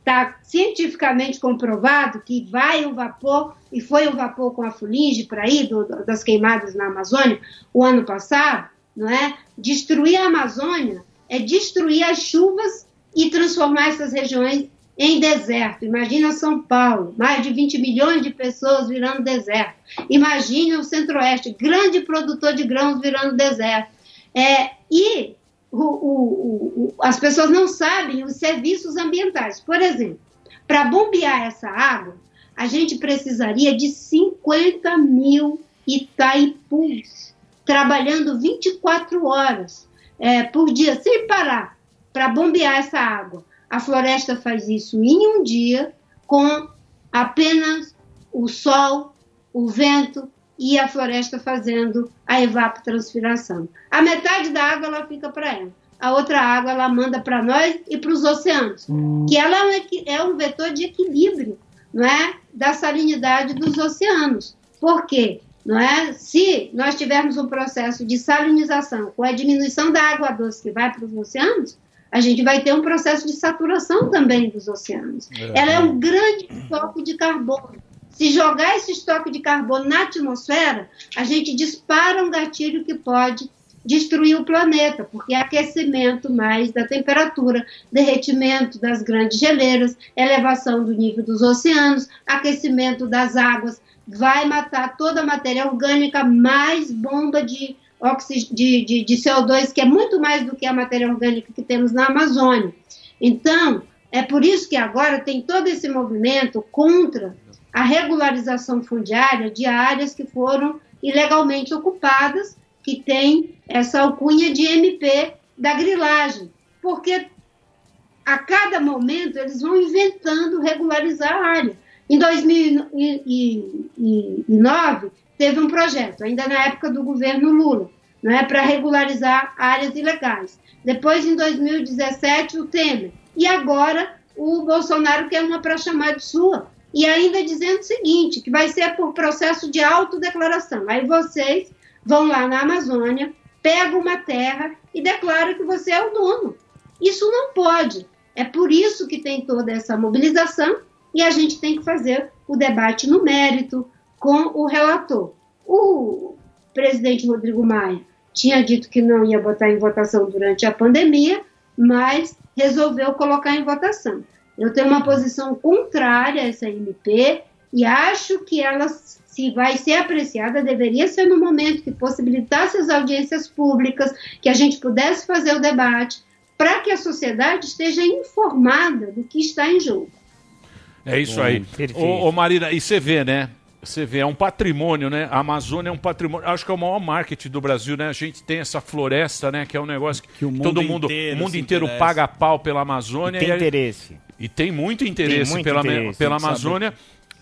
está cientificamente comprovado que vai o vapor, e foi o vapor com a fuligem para ir do, das queimadas na Amazônia o ano passado, não é? Destruir a Amazônia é destruir as chuvas e transformar essas regiões em deserto. Imagina São Paulo, mais de 20 milhões de pessoas virando deserto. Imagina o Centro-Oeste, grande produtor de grãos virando deserto. É, e o, o, o, as pessoas não sabem os serviços ambientais. Por exemplo, para bombear essa água, a gente precisaria de 50 mil Itaipus, trabalhando 24 horas é, por dia, sem parar, para bombear essa água. A floresta faz isso em um dia, com apenas o sol, o vento e a floresta fazendo a evapotranspiração. A metade da água ela fica para ela. A outra água ela manda para nós e para os oceanos, que ela é um, é um vetor de equilíbrio, não é, da salinidade dos oceanos. Por quê? Não é? Se nós tivermos um processo de salinização com a diminuição da água doce que vai para os oceanos, a gente vai ter um processo de saturação também dos oceanos. É. Ela é um grande estoque de carbono. Se jogar esse estoque de carbono na atmosfera, a gente dispara um gatilho que pode destruir o planeta, porque é aquecimento mais da temperatura, derretimento das grandes geleiras, elevação do nível dos oceanos, aquecimento das águas, vai matar toda a matéria orgânica, mais bomba de, de, de, de CO2, que é muito mais do que a matéria orgânica que temos na Amazônia. Então, é por isso que agora tem todo esse movimento contra a regularização fundiária de áreas que foram ilegalmente ocupadas, que tem essa alcunha de MP da grilagem, porque a cada momento eles vão inventando regularizar a área. Em 2009, teve um projeto, ainda na época do governo Lula, não é para regularizar áreas ilegais. Depois, em 2017, o Temer. E agora, o Bolsonaro quer uma para chamar de sua, e ainda dizendo o seguinte, que vai ser por processo de autodeclaração. Aí vocês vão lá na Amazônia, pegam uma terra e declaram que você é o dono. Isso não pode. É por isso que tem toda essa mobilização e a gente tem que fazer o debate no mérito com o relator. O presidente Rodrigo Maia tinha dito que não ia botar em votação durante a pandemia, mas resolveu colocar em votação. Eu tenho uma posição contrária a essa MP e acho que ela, se vai ser apreciada, deveria ser no momento que possibilitasse as audiências públicas, que a gente pudesse fazer o debate, para que a sociedade esteja informada do que está em jogo. É isso aí. Ô, ô Marina, e você vê, né? Você vê, é um patrimônio, né? A Amazônia é um patrimônio. Acho que é o maior marketing do Brasil, né? A gente tem essa floresta, né? Que é um negócio que, que o mundo todo mundo, inteiro, o mundo inteiro paga pau pela Amazônia. E tem e interesse. E tem muito interesse tem muito pela, interesse, pela sabe? Amazônia.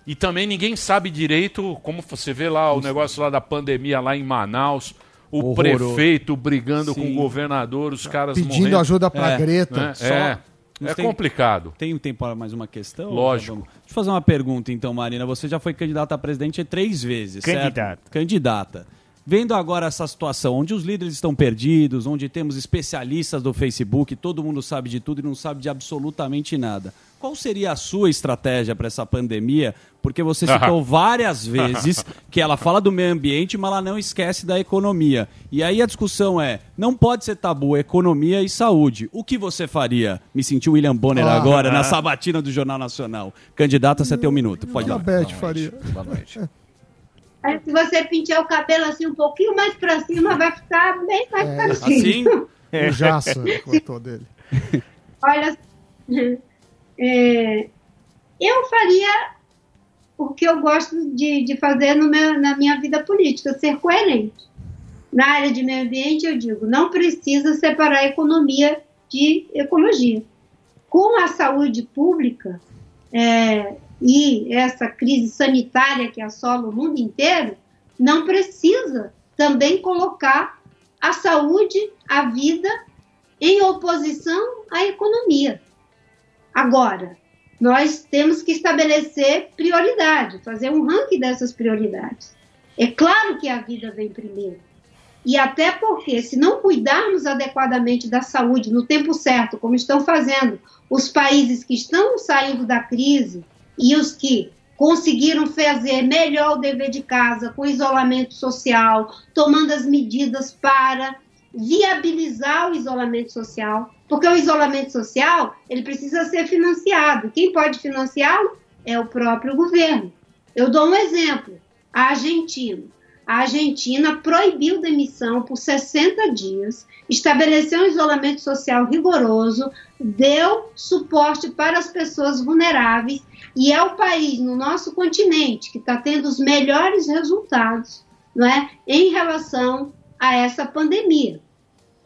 E também ninguém sabe direito, como você vê lá o negócio lá da pandemia lá em Manaus, o Horroroso. prefeito brigando com o Sim. governador, os caras Pedindo morrendo. ajuda pra É, Greta. né? Só- É, Não é tem- complicado. Tem um tempo para mais uma questão? Lógico. Vamos- Deixa eu fazer uma pergunta, então, Marina. Você já foi candidata a presidente três vezes, certo? Candidata. Candidata. Vendo agora essa situação, onde os líderes estão perdidos, onde temos especialistas do Facebook, todo mundo sabe de tudo e não sabe de absolutamente nada. Qual seria a sua estratégia para essa pandemia? Porque você citou várias vezes que ela fala do meio ambiente, mas ela não esquece da economia. E aí a discussão é: não pode ser tabu economia e saúde. O que você faria? Me senti o William Bonner Ah. agora, na sabatina do Jornal Nacional. Candidata, você tem um minuto. Pode ir A lá. Beth faria. Boa noite. Aí, se você pentear o cabelo assim um pouquinho mais para cima, vai ficar bem mais É, parecido. Assim? O Jaça cortou dele. Olha, é, eu faria o que eu gosto de, de fazer meu- na minha vida política, ser coerente. Na área de meio ambiente, eu digo, não precisa separar economia de ecologia. Com a saúde pública é, e essa crise sanitária que assola o mundo inteiro, não precisa também colocar a saúde, a vida, em oposição à economia. Agora, nós temos que estabelecer prioridade, fazer um ranking dessas prioridades. É claro que a vida vem primeiro. E até porque, se não cuidarmos adequadamente da saúde no tempo certo, como estão fazendo os países que estão saindo da crise e os que conseguiram fazer melhor o dever de casa com isolamento social, tomando as medidas para viabilizar o isolamento social, porque o isolamento social ele precisa ser financiado. Quem pode financiá-lo é o próprio governo. Eu dou um exemplo: a Argentina. A Argentina proibiu demissão por 60 dias, estabeleceu um isolamento social rigoroso, deu suporte para as pessoas vulneráveis e é o país no nosso continente que está tendo os melhores resultados não é, em relação a essa pandemia.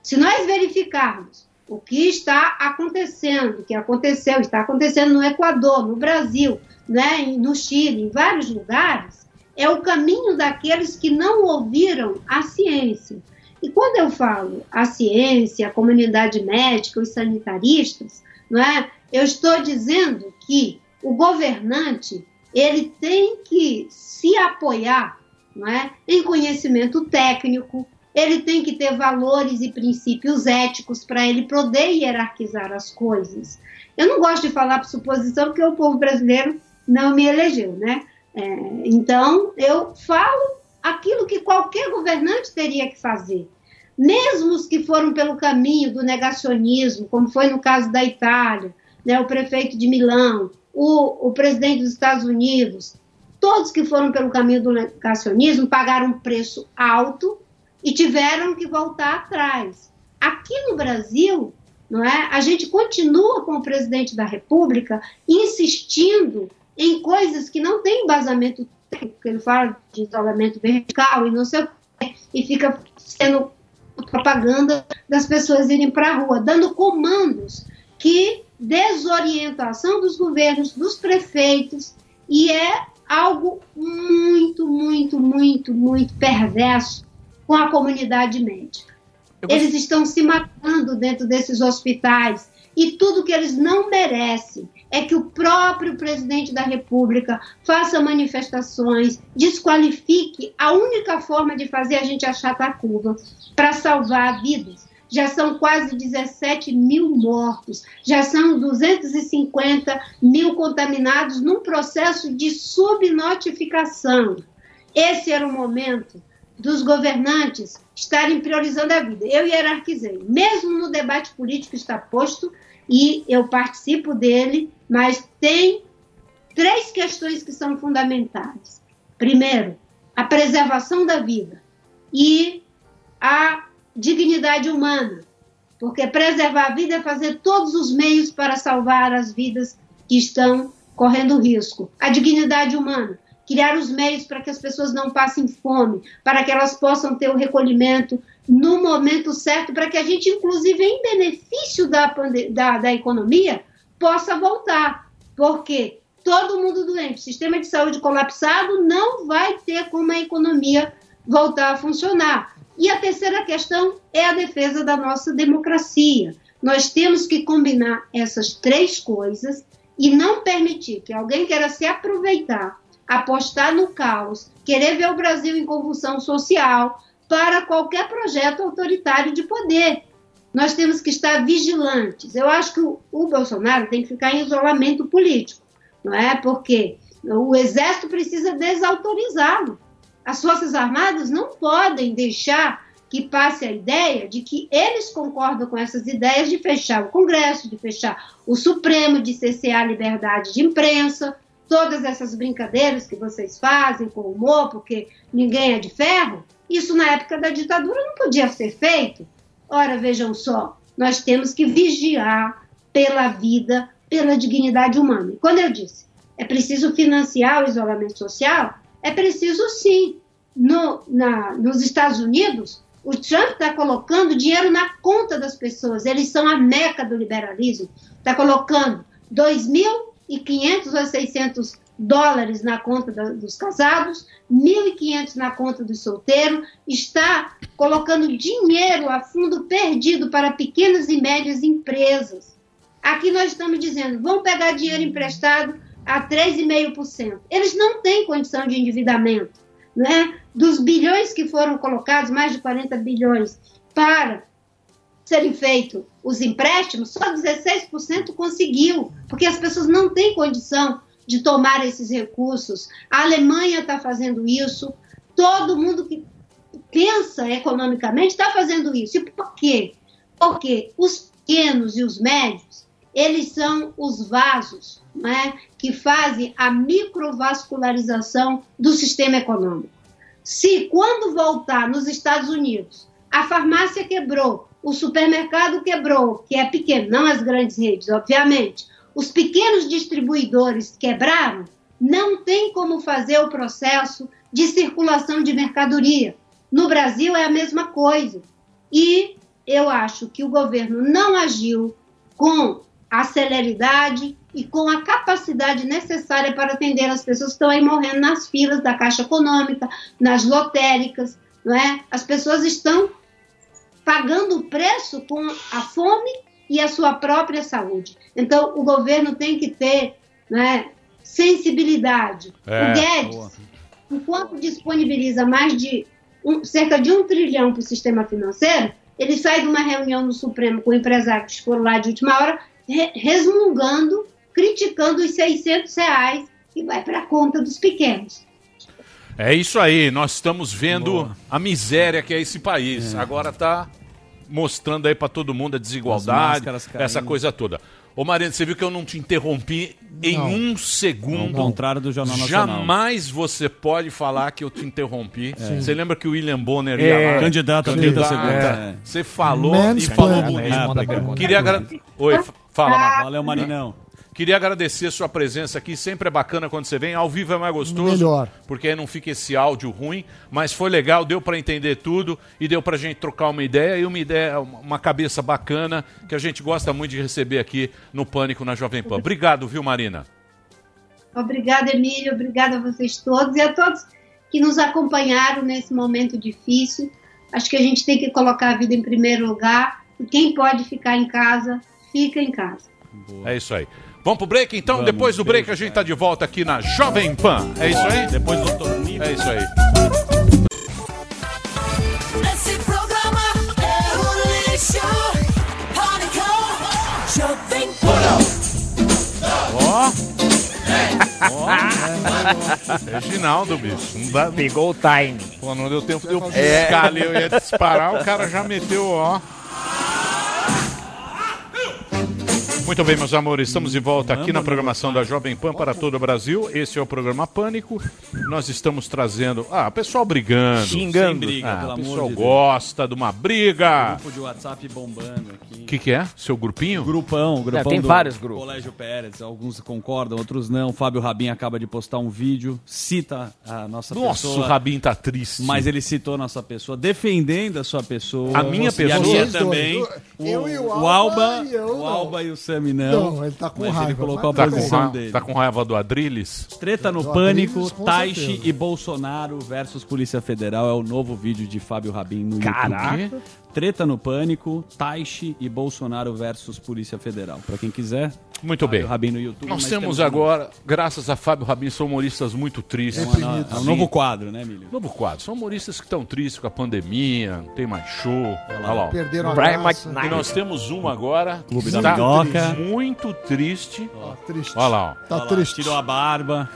Se nós verificarmos o que está acontecendo, o que aconteceu, está acontecendo no Equador, no Brasil, né, no Chile, em vários lugares, é o caminho daqueles que não ouviram a ciência. E quando eu falo a ciência, a comunidade médica, os sanitaristas, não é? eu estou dizendo que o governante ele tem que se apoiar não é? em conhecimento técnico, ele tem que ter valores e princípios éticos para ele poder hierarquizar as coisas. Eu não gosto de falar por suposição porque o povo brasileiro não me elegeu, né? É, então, eu falo aquilo que qualquer governante teria que fazer. Mesmo os que foram pelo caminho do negacionismo, como foi no caso da Itália, né, o prefeito de Milão, o, o presidente dos Estados Unidos, todos que foram pelo caminho do negacionismo pagaram um preço alto e tiveram que voltar atrás. Aqui no Brasil, não é? A gente continua com o presidente da República insistindo em coisas que não têm embasamento técnico, ele fala de isolamento vertical e não sei o que, e fica sendo propaganda das pessoas irem para a rua, dando comandos que desorientação dos governos, dos prefeitos, e é algo muito, muito, muito, muito perverso com a comunidade médica. Eles estão se matando dentro desses hospitais e tudo que eles não merecem é que o próprio presidente da República faça manifestações, desqualifique a única forma de fazer a gente achatar a curva para salvar vidas. Já são quase 17 mil mortos, já são 250 mil contaminados num processo de subnotificação. Esse era o momento dos governantes estarem priorizando a vida. Eu hierarquizei, mesmo no debate político está posto e eu participo dele, mas tem três questões que são fundamentais. Primeiro, a preservação da vida e a dignidade humana, porque preservar a vida é fazer todos os meios para salvar as vidas que estão correndo risco. A dignidade humana criar os meios para que as pessoas não passem fome, para que elas possam ter o recolhimento no momento certo, para que a gente, inclusive, em benefício da, da, da economia, possa voltar. Porque todo mundo doente, sistema de saúde colapsado, não vai ter como a economia voltar a funcionar. E a terceira questão é a defesa da nossa democracia. Nós temos que combinar essas três coisas e não permitir que alguém queira se aproveitar apostar no caos, querer ver o Brasil em convulsão social para qualquer projeto autoritário de poder. Nós temos que estar vigilantes. Eu acho que o, Bolsonaro tem que ficar em isolamento político, não é? Porque o exército precisa desautorizá-lo. As Forças Armadas não podem deixar que passe a ideia de que eles concordam com essas ideias de fechar o Congresso, de fechar o Supremo, de cessear a liberdade de imprensa, todas essas brincadeiras que vocês fazem com humor, porque ninguém é de ferro, isso na época da ditadura não podia ser feito. Ora, vejam só, nós temos que vigiar pela vida, pela dignidade humana. E quando eu disse, é preciso financiar o isolamento social, é preciso sim. No, na, nos Estados Unidos, O Trump está colocando dinheiro na conta das pessoas. Eles são a meca do liberalismo. Está colocando 2.500 a 600 dólares na conta da- dos casados, 1.500 na conta do solteiro. Está colocando dinheiro a fundo perdido para pequenas e médias empresas. Aqui nós estamos dizendo, vão pegar dinheiro emprestado a 3,5%. Eles não têm condição de endividamento. Né? Dos bilhões que foram colocados, mais de 40 bilhões, para serem feitos os empréstimos, só 16% conseguiu, porque as pessoas não têm condição de tomar esses recursos. A Alemanha está fazendo isso, todo mundo que pensa economicamente está fazendo isso. E por quê? Porque os pequenos e os médios, eles são os vasos né, que fazem a microvascularização do sistema econômico. Se quando voltar nos Estados Unidos, a farmácia quebrou, o supermercado quebrou, que é pequeno, não as grandes redes, obviamente, os pequenos distribuidores quebraram, não tem como fazer o processo de circulação de mercadoria. No Brasil é a mesma coisa. E eu acho que o governo não agiu com a celeridade e com a capacidade necessária para atender as pessoas que estão aí morrendo nas filas da Caixa Econômica, nas lotéricas, não é? As pessoas estão pagando o preço com a fome e a sua própria saúde. Então, o governo tem que ter né, sensibilidade. É, o Guedes, enquanto disponibiliza mais de um- cerca de um trilhão para o sistema financeiro, ele sai de uma reunião no Supremo com empresários que foram lá de última hora, re- resmungando, criticando os 600 reais que vai para a conta dos pequenos. É isso aí, nós estamos vendo a miséria que é esse país. Agora tá mostrando aí pra todo mundo a desigualdade, essa coisa toda. Ô Mariano, você viu que eu não te interrompi em Não. um segundo. Ao contrário do Jornal Nacional. Jamais você pode falar que eu te interrompi. Sim. Você lembra que o William Bonner É. ia lá? Candidato a 30 segundos, é. Você falou e falou É, bonito. é, Queria agra... Oi, fala, Marcos. Valeu, Marinão. Queria agradecer a sua presença aqui. Sempre é bacana quando você vem. Ao vivo é mais gostoso. Melhor. Porque aí não fica esse áudio ruim. Mas foi legal, deu pra entender tudo e deu pra gente trocar uma ideia e uma ideia, uma cabeça bacana que a gente gosta muito de receber aqui no Pânico na Jovem Pan. Obrigado, viu, Marina? Obrigada, Emílio. Obrigada a vocês todos e a todos que nos acompanharam nesse momento difícil. Acho que a gente tem que colocar a vida em primeiro lugar. E quem pode ficar em casa, fica em casa. É isso aí. Vamos pro break então? Vamos, Depois do break a gente tá de volta aqui na Jovem Pan. É isso aí? Depois do Dr. É isso aí. Esse programa é um lixo. Pânico, Jovem Ó. Ó. Reginaldo, bicho. Não dá... Pegou o time. Pô, não deu tempo de eu É. piscar ali, eu ia disparar, o cara já meteu, ó. Muito bem, meus amores, estamos de volta aqui na programação da Jovem Pan para todo o Brasil. Esse é o programa Pânico. Nós estamos trazendo. Ah, o pessoal brigando. Xingando. Sem briga, ah, pelo o amor pessoal de Deus. gosta de uma briga. Grupo de WhatsApp bombando aqui. O que, que é? Seu grupinho? Grupão, grupão tem do vários grupos. Colégio Pérez, alguns concordam, outros não. Fábio Rabin acaba de postar um vídeo, cita a nossa Nossa, pessoa. o Rabin tá triste. Mas ele citou a nossa pessoa, defendendo a sua pessoa. A minha E a pessoa? minha também. Eu e o o Alba e o. Alba e o Sami não. Não, ele tá com mas raiva, ele colocou Tá a com, posição ra... dele. tá com raiva do Adrilles? Treta no Do Pânico, Adriles, com Taishi certeza. e Bolsonaro versus Polícia Federal é o novo vídeo de Fábio Rabin no Caraca. YouTube. Treta no Pânico, Taishi e Bolsonaro versus Polícia Federal. Pra quem quiser, Muito Fábio bem. Rabin no YouTube. Nós temos um- agora, graças a Fábio Rabin, são humoristas muito tristes. É, uma- é um novo quadro, né, Milho? Novo quadro. São humoristas que estão tristes com a pandemia, não tem mais show. Olha lá. ó. Perderam Brian. McKnight. E nós temos um agora que Clube da Minhoca. muito triste. Tá triste. Olha lá, ó. Tá Olha lá, triste. Tirou a barba,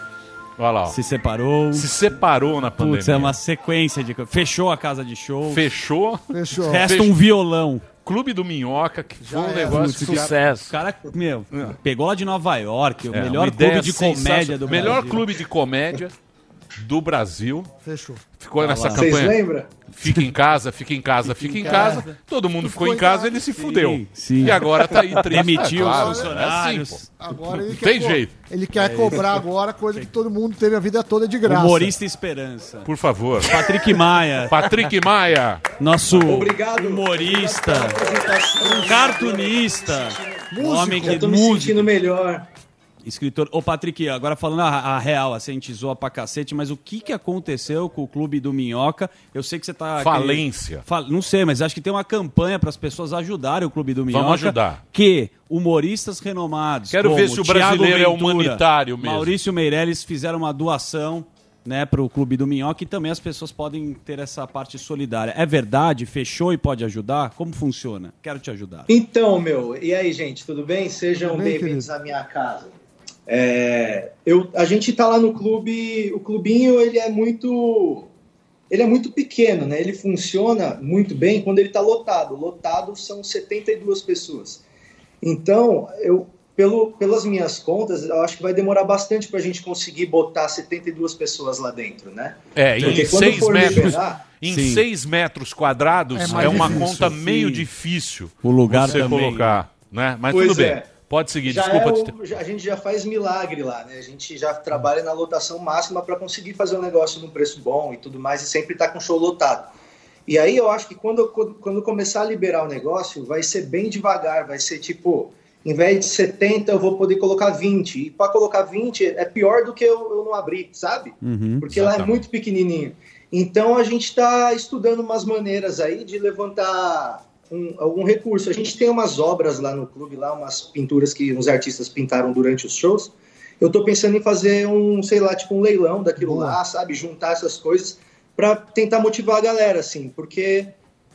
Olha lá, ó. se separou. Se separou na pandemia. Putz, é uma sequência de. Fechou a casa de show. Fechou. Fechou. Resta Fechou. um violão. Clube do Minhoca, que foi um era. negócio O Sucesso. cara, meu, pegou lá de Nova York, o É, melhor clube de comédia do Melhor Brasil. clube de comédia. Do Brasil. Fechou. Ficou nessa Vocês campanha. lembram? Fica em casa, fica em casa, fica, em casa. Todo mundo ficou, em casa, ele se fudeu. sim. E agora tá aí triste. Demitiu é claro, os é funcionários. assim, pô. Agora ele Não quer tem jeito. Ele quer É cobrar isso. agora coisa que todo mundo teve a vida toda de graça. Humorista Esperança. Por favor. Patrick Maia. Patrick Maia. Nosso Obrigado. humorista. Um cartunista. Músico. homem que Já tô me músico. sentindo melhor. Escritor. Ô, Patrick, agora falando a, a real, assim, a gente zoa pra cacete, mas o que, que aconteceu com o clube do Minhoca? Eu sei que você tá. Falência. Fal- Não sei, mas acho que tem uma campanha para as pessoas ajudarem o clube do Minhoca. Vamos ajudar. Que humoristas renomados. Quero como ver se o Thiago brasileiro é Ventura, humanitário mesmo. Maurício Meirelles fizeram uma doação. Né, para o Clube do Minhoca e também as pessoas podem ter essa parte solidária. É verdade? Fechou e pode ajudar? Como funciona? Quero te ajudar. Então, meu, e aí, gente, tudo bem? Sejam bem-vindos à minha casa. É, eu, a gente tá lá no clube, o clubinho ele é muito, ele é muito pequeno, né? Ele funciona muito bem quando ele tá lotado. Lotado são 72 pessoas. Então, eu, pelo, pelas minhas contas, eu acho que vai demorar bastante para a gente conseguir botar 72 pessoas lá dentro, né? É, Porque em quando seis metros, liberar- em Sim. seis metros quadrados É é, uma difícil. conta meio Sim. difícil O lugar você também. colocar, né? Mas Pois tudo bem. é. Pode seguir, Já desculpa é o- a gente já faz milagre lá, né? A gente já trabalha na lotação máxima para conseguir fazer um negócio num preço bom e tudo mais, e sempre tá com show lotado. E aí eu acho que quando, quando começar a liberar o negócio, vai ser bem devagar, vai ser tipo, em vez de 70, eu vou poder colocar 20. E para colocar 20 é pior do que eu, eu não abrir, sabe? Uhum. Porque lá é muito pequenininho. Então a gente está estudando umas maneiras aí de levantar um- algum recurso. A gente tem umas obras lá no clube, lá umas pinturas que os artistas pintaram durante os shows. Eu estou pensando em fazer um, sei lá, tipo um leilão daquilo lá, sabe, juntar essas coisas para tentar motivar a galera, assim, porque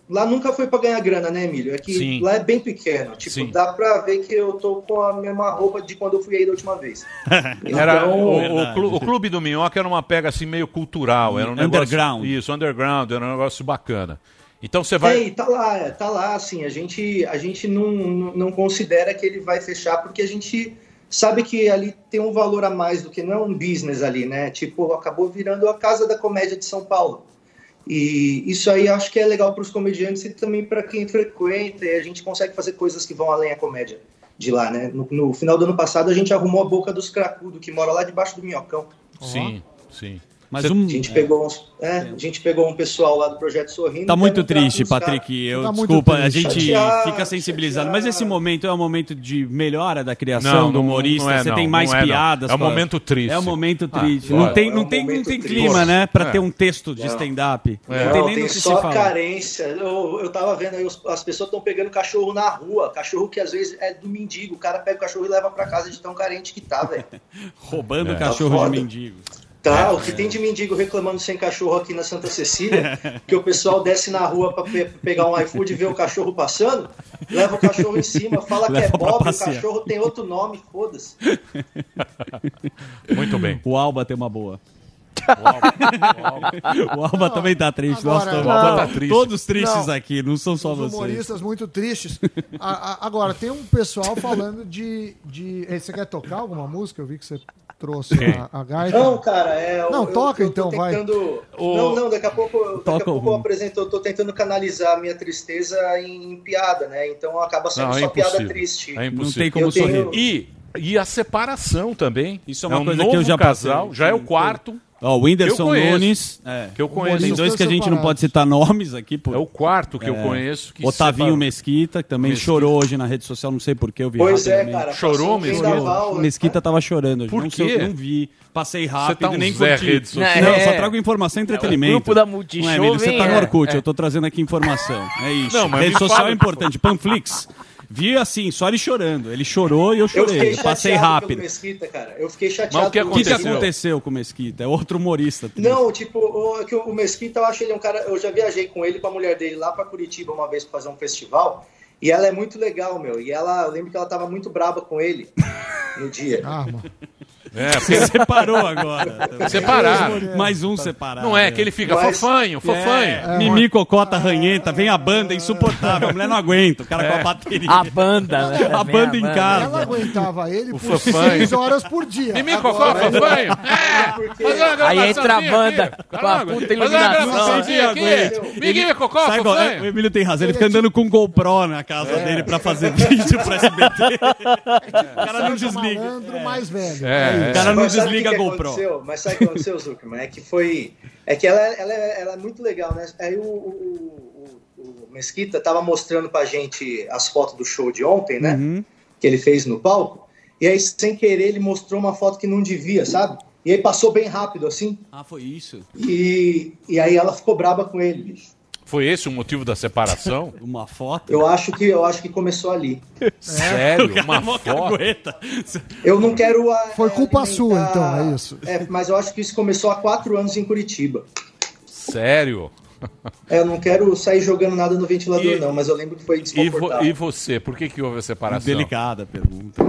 lá nunca foi para ganhar grana, né, Emílio? É que Sim. lá é bem pequeno. Tipo, Sim. dá para ver que eu tô com a mesma roupa de quando eu fui aí da última vez. Era, Então- o, o clu- o clube do Minhoca era uma pega assim meio cultural, era um negócio, Underground. Isso, underground, era um negócio bacana. Então você vai. É, tá lá, é, tá lá, assim, a gente, a gente não, não considera que ele vai fechar, porque a gente sabe que ali tem um valor a mais do que não é um business ali, né? Tipo, acabou virando a Casa da Comédia de São Paulo. E isso aí acho que é legal para os comediantes e também para quem frequenta, e a gente consegue fazer coisas que vão além a comédia de lá, né? No, no final do ano passado a gente arrumou a boca dos cracudos que mora lá debaixo do minhocão. Sim, sim. Mas Você- um- A gente, pegou uns, é, a gente pegou um pessoal lá do Projeto Sorrindo. Tá muito um trato triste. Patrick. Eu, Tá muito desculpa, a triste. gente Chateado, fica sensibilizado. Mas esse momento é um momento de melhora da criação Não, do humorista. não é, Você não, tem mais não é, piadas. É um momento triste. É um momento Ah, triste. olha, não tem, é não um tem, não tem triste. clima, né? Pra É. ter um texto de stand-up. Não, Não tem nem tem só carência. Eu, eu tava vendo aí, os- as pessoas estão pegando cachorro na rua. Cachorro que às vezes é do mendigo. O cara pega o cachorro e leva pra casa de tão carente que tá, velho. Roubando É. cachorro Tá de mendigo. Tá, o que tem de mendigo reclamando sem cachorro aqui na Santa Cecília, que o pessoal desce na rua pra pe- pegar um iFood e ver o cachorro passando, leva o cachorro em cima, fala que é Leva Bob, o cachorro tem outro nome, foda-se. Muito bem. O Alba tem uma boa. O Alba também tá triste. Nós Agora- estamos- O Alba tá triste. Todos tristes Não. aqui, não são só Os vocês. humoristas muito tristes. A- a- agora, tem um pessoal falando de, de. Ei, Você quer tocar alguma música? Eu vi que você trouxe a, a gaita. Não, cara, é. Não, eu- toca eu tô então, vai. tentando- O- Não, não, daqui a pouco, daqui Toca a pouco eu apresento, eu tô tentando canalizar a minha tristeza em, em piada, né? Então acaba sendo Não, é só piada impossível. triste. É impossível. Não tem como Eu tenho- sorrir. E, e a separação também. Isso é uma um coisa novo que eu já casal, passei. já é o quarto. Ó, o Whindersson Eu conheço. Nunes. É. Que eu conheço. Tem dois que a gente não pode citar nomes aqui. Por... É o quarto que eu É. conheço. Que Otavinho. Mesquita, que também Mesquita. chorou hoje na rede social, não sei porquê, eu vi Pois é, cara. Chorou O Mesquita tava chorando hoje. Por não, sei, quê? não vi. Passei Você rápido, tá um nem Zé curti. rede social. Não, É. só trago informação e entretenimento. grupo da Não Multishow é, Emílio, você tá no é, Orkut, é. eu tô trazendo aqui informação. É isso. Não, mas rede social fala, é importante. Panflix. Vi assim, só ele chorando. Ele chorou e eu Eu chorei. fiquei Eu passei chateado rápido. pelo Mesquita, cara. Eu fiquei chateado. Mas o que O pelo que, que aconteceu? aconteceu com o Mesquita? É outro humorista. Não, tipo, o, que o Mesquita, eu acho ele um cara. Eu já viajei com ele, com a mulher dele lá pra Curitiba uma vez pra fazer um festival. E ela é muito legal, meu. E ela, eu lembro que ela tava muito braba com ele no dia. Ah, mano. É, porque separou agora. Separaram. Mais um separado. Não é que ele fica Mas- fofanho, fofanho. É, Mimi, cocota, ranhenta, vem a banda insuportável. A mulher não aguenta, o cara com a É. bateria. A banda, né? A banda em Ela casa. aguentava ele O por fofanho. seis horas por dia. Mimi, cocó, fofanho. É, Aí entra a banda aqui. com a puta iluminação. cocó, Sabe qual- fofanho. O Emílio tem razão, ele fica andando com GoPro na casa É. dele pra fazer vídeo pro SBT. O cara não desliga. Mais velho. É, O cara não Mas desliga que a GoPro. Mas sabe o que aconteceu, Zuckerman? É que foi. É que ela, ela, ela é muito legal, né? Aí o, o, o- o Mesquita tava mostrando pra gente as fotos do show de ontem, né? Uhum. Que ele fez no palco. E aí, sem querer, ele mostrou uma foto que não devia, sabe? E aí passou bem rápido, assim. Ah, foi isso. E, e aí ela ficou braba com ele, bicho. Foi esse o motivo da separação? Uma foto? Eu acho que, eu acho que começou ali. Sério? Cara Uma foto? Eu não quero. ah, Foi culpa alimentar- sua, então, é isso. É, mas eu acho que isso começou há quatro anos em Curitiba. Sério? É, eu não quero sair jogando nada no ventilador, E- não, mas eu lembro que foi E, vo- desconfortável. e você, por que, que houve a separação? Delicada a pergunta.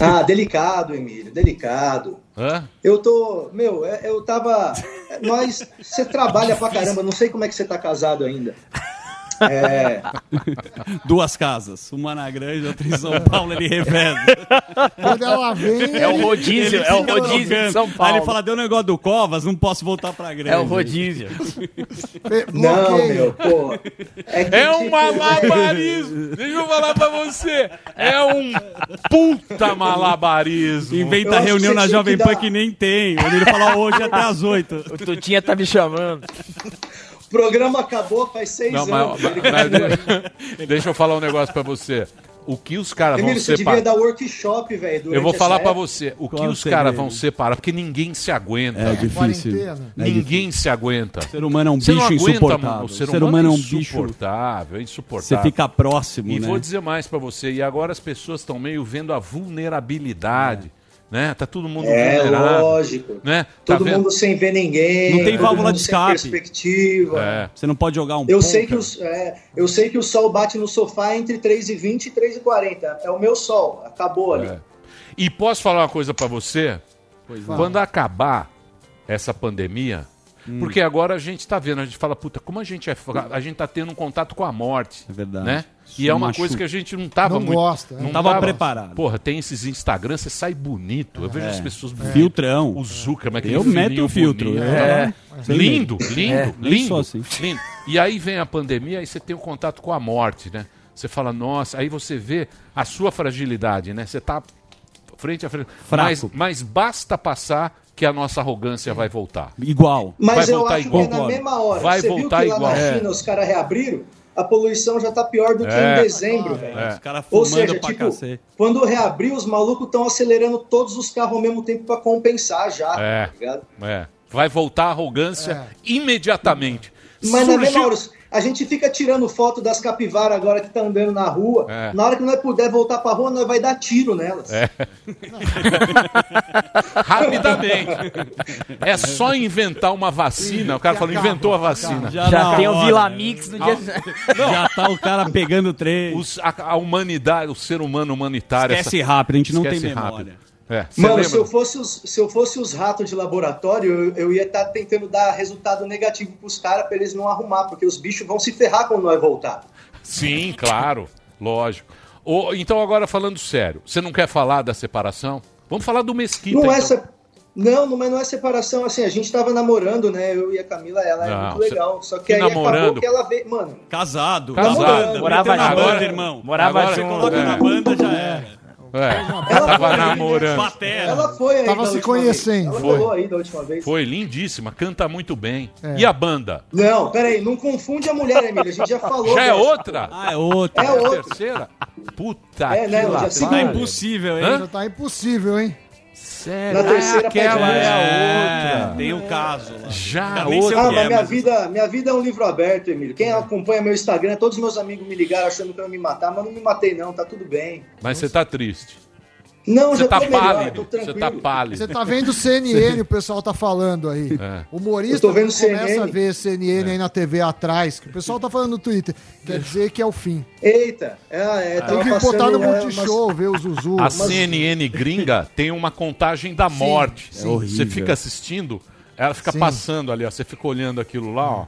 Ah, delicado, Emílio, delicado. Hã? Eu tô. Meu, é- eu tava. Nós. Você trabalha pra caramba, não sei como é que você tá casado ainda. É. Duas casas, uma na Grande, outra em São Paulo, ele reveza. Quando ela vem. É o rodízio, Ele é o rodízio de. São Aí Paulo. ele fala, deu um negócio do Covas, não posso voltar pra Grande. É o rodízio. Não, meu, pô. É, que, É um tipo, malabarismo. Deixa eu falar pra você. É um puta malabarismo. Inventa Eu reunião na Jovem que Pan que nem tem. Ele fala hoje até às oito. O Tutinha tá me chamando. O programa acabou faz seis Não, anos. mas, mas- deixa eu falar um negócio pra você. O que os caras vão Emílio, você separar. devia dar workshop, velho. Eu vou falar época. você. O que os o caras vão separar, porque ninguém se aguenta. É difícil. Quarentena. É Ninguém se aguenta. O ser humano é um Você bicho aguenta, insuportável. mano. O ser, humano, é, um bicho. insuportável, é Você insuportável. fica próximo, E né? vou dizer mais pra você, e agora as pessoas estão meio vendo a vulnerabilidade, né? Tá todo mundo É, vulnerável, lógico. né? Tá Todo vendo? mundo sem ver ninguém. Não tem válvula de sem escape. perspectiva. É. Você não pode jogar um Eu ponto, sei, que os, é, eu sei que o sol bate no sofá entre 3h20 e 3h40. É o meu sol. Acabou ali. É. E posso falar uma coisa pra você? Pois Quando acabar essa pandemia, Hum. porque agora a gente tá vendo, a gente fala, puta, como a gente é, a gente tá tendo um contato com a morte, É verdade. né? E é uma machuca. coisa que a gente não tava Não muito gosta, Não tava preparado. Porra, tem esses Instagram, você sai bonito. Eu vejo É. as pessoas bonitas. Filtrão. O Zuckerman, aquele Eu meto filhinho o filtro. É. Sem Lindo, lindo, É, lindo, assim. lindo. E aí vem a pandemia e você tem o contato com a morte, né? Você fala, nossa, aí você vê a sua fragilidade, né? Você tá frente a frente. Fraco. Mas, mas basta passar que a nossa arrogância vai voltar. Igual. Mas Vai eu voltar acho igual. que é na mesma hora. Vai Você voltar viu que igual. lá na É. China os caras reabriram? A poluição já tá pior do que É. em dezembro, velho. É. Os caras Ou seja, pra tipo, cacete. quando reabrir, os malucos estão acelerando todos os carros ao mesmo tempo pra compensar já, É. tá ligado? É. Vai voltar a arrogância imediatamente. Mas na Surgiu- mesma hora, a gente fica tirando foto das capivaras agora que tá andando na rua. É. Na hora que nós puder voltar pra rua, nós vai dar tiro nelas. É. Rapidamente. É só inventar uma vacina. O cara falou, inventou a vacina. Já, Já tem o hora. Vila Mix no dia. Já tá o cara pegando três. Os- a, a humanidade, o ser humano humanitário. Esquece rápido, a gente não tem Esquece memória. rápido. É. Você Mano, lembra? se eu, fosse os, se eu fosse os ratos de laboratório, eu, eu ia estar tentando dar resultado negativo pros caras pra eles não arrumar, porque os bichos vão se ferrar quando nós voltar. Sim, claro. Lógico. Ô, então, agora falando sério, você não quer falar da separação? Vamos falar do Mesquita. Não é então. essa. Não, não, mas não é separação. Assim, a gente tava namorando, né? Eu e a Camila, ela é Não, muito cê- legal. Só que que aí namorando? acabou que ela veio. Mano, Casado. Casado. Na banda, Morava na junto. banda, irmão. Morava Agora- Você junto. coloca É. na banda, já era. É, Ela tava foi- namorando. Batera. ela foi aí. Tava se conhecendo. Vez. Ela Foi. falou aí da última vez. Foi lindíssima, canta muito bem. É. E a banda? Não, peraí, não confunde a mulher, Emília. A gente já falou. Já é dessa. outra? Ah, é outra. É a outra. terceira? Puta É, que né, lá sei Tá que- impossível, hein? Hã? Já tá impossível, hein? Sério? Na terceira Ah, aquela pede é a É, outra. tem o caso lá. Já Eu nem sei o Ah, mas é, minha mas- vida, minha vida é um livro aberto, Emílio. Quem acompanha meu Instagram, todos meus amigos me ligaram achando que eu ia me matar, mas não me matei não, tá tudo bem. Mas você tá triste. Não, Você já tá tô melhor, pálido. tô Você tranquilo. tá pálido. Você tá vendo CNN, o pessoal tá falando aí. É. Humorista Eu tô vendo começa CNN. a ver CNN aí na TV atrás, que o pessoal tá falando no Twitter. Quer dizer que é o fim. Eita, é, é, Tem tava que botar no é, Multishow, ver o Zuzu. A Mas- CNN gringa tem uma contagem da morte. sim. É horrível. Você fica assistindo, ela fica Sim. passando ali, ó. Você fica olhando aquilo lá, ó.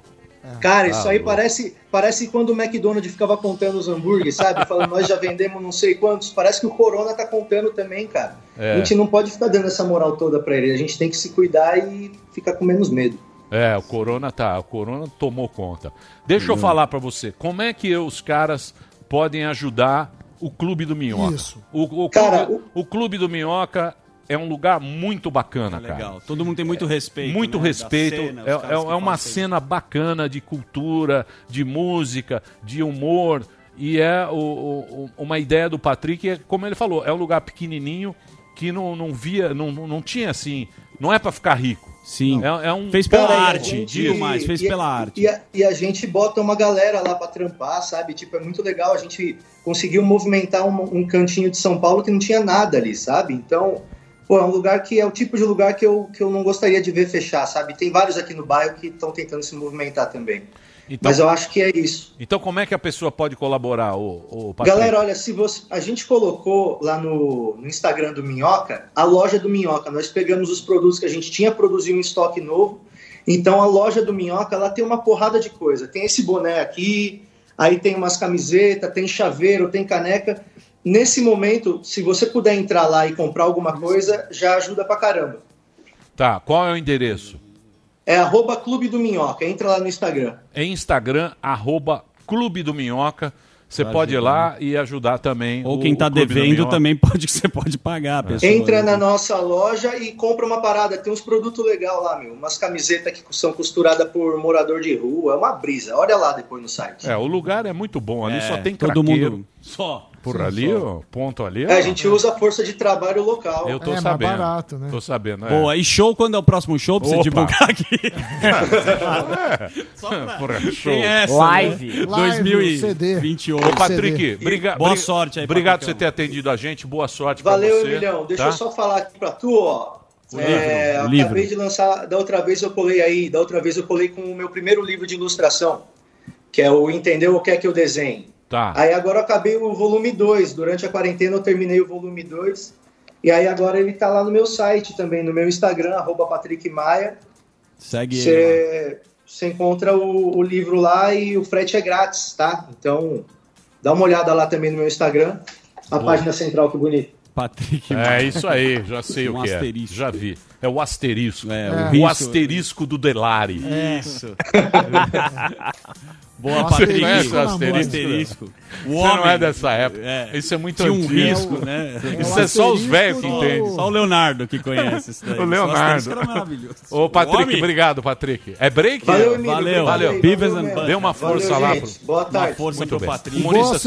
Cara, isso Ah, aí parece, parece quando o McDonald's ficava contando os hambúrgueres, sabe? Falando, nós já vendemos não sei quantos. Parece que o Corona tá contando também, cara. É. A gente não pode ficar dando essa moral toda pra ele. A gente tem que se cuidar e ficar com menos medo. É, o Corona tá. O Corona tomou conta. Deixa eu falar pra você, como é que os caras podem ajudar o Clube do Minhoca? Isso. O, o Cara, clube, o Clube do Minhoca é um lugar muito bacana, cara. Legal. Todo mundo tem muito respeito. Muito né, respeito. cena, é é- é uma cena bacana de cultura, de música, de humor. E é o- o- uma ideia do Patrick, é, como ele falou, é um lugar pequenininho que não, não via, não, não tinha assim. Não é pra ficar rico. Sim. É, é um. Fez pela Cara, e a arte, gente- digo mais, fez e- pela arte. E a, e a gente bota uma galera lá pra trampar, sabe? Tipo, é muito legal. A gente conseguiu movimentar um, um cantinho de São Paulo que não tinha nada ali, sabe? Então, pô, é um lugar que é o tipo de lugar que eu, que eu não gostaria de ver fechar, sabe? Tem vários aqui no bairro que estão tentando se movimentar também. Então, Mas eu acho que é isso. então como é que a pessoa pode colaborar, o? Galera, olha, se você, a gente colocou lá no, no Instagram do Minhoca a loja do Minhoca. Nós pegamos os produtos que a gente tinha produzido em estoque novo. Então a loja do Minhoca ela tem uma porrada de coisa. Tem esse boné aqui, aí tem umas camisetas, tem chaveiro, tem caneca. Nesse momento, se você puder entrar lá e comprar alguma coisa, já ajuda pra caramba. Tá, qual é o endereço? É arroba Clube do Minhoca. Entra lá no Instagram. É Instagram, arroba Clube do Minhoca. Você pode ir lá e ajudar também. Ou o- quem tá do devendo também pode, você pode pagar a pessoa. Entra né? na nossa loja e compra uma parada. Tem uns produtos legais lá, meu. Umas camisetas que são costuradas por morador de rua. É uma brisa. Olha lá depois no site. É, o lugar é muito bom. Ali É, só tem todo craqueiro. mundo- Só. Por Sim, ali, ó, ponto ali. É, ó. a gente usa a força de trabalho local. Eu tô É, mais sabendo. barato, né? Tô sabendo. é. Boa, e show quando é o próximo show pra você Opa. divulgar aqui? Só pra... Porra, show. Tem essa, Live. Né? Live, 2028. Ô, Patrick, CD. briga- Boa sorte aí, Obrigado por você ter atendido a gente. Boa sorte Valeu, pra você. Emilhão. Deixa tá? eu só falar aqui pra tu, ó. O É, livro, acabei livro. de lançar, da outra vez eu colei aí, da outra vez eu colei com o meu primeiro livro de ilustração, que é o Entendeu o que é que eu desenho. Tá. Aí agora eu acabei o volume 2, durante a quarentena eu terminei o volume 2, e aí agora ele tá lá no meu site também, no meu Instagram, arroba Patrick Maia, Segue ele. você você encontra o, o livro lá e o frete é grátis, tá? Então dá uma olhada lá também no meu Instagram, a Boa. página central, que bonito. Patrick. É isso aí, já sei Um o que asterisco. é. Já vi. É o asterisco. É, o, o risco- asterisco do Delari. Isso. Boa, Nossa, Patrick. conhece o Namoro. asterisco? O Você homem. não é dessa época. É. Isso é muito Tinha um antigo. risco, né? Isso é só os asterisco velhos que entendem. Só o Leonardo que conhece isso daí. O Leonardo. Era maravilhoso. Ô, Patrick, O obrigado, Patrick. É break? Valeu, Emílio. Valeu. Valeu. valeu. Dê uma força Valeu, lá pro- Boa Uma tarde. força Muito pro bem. Patrick.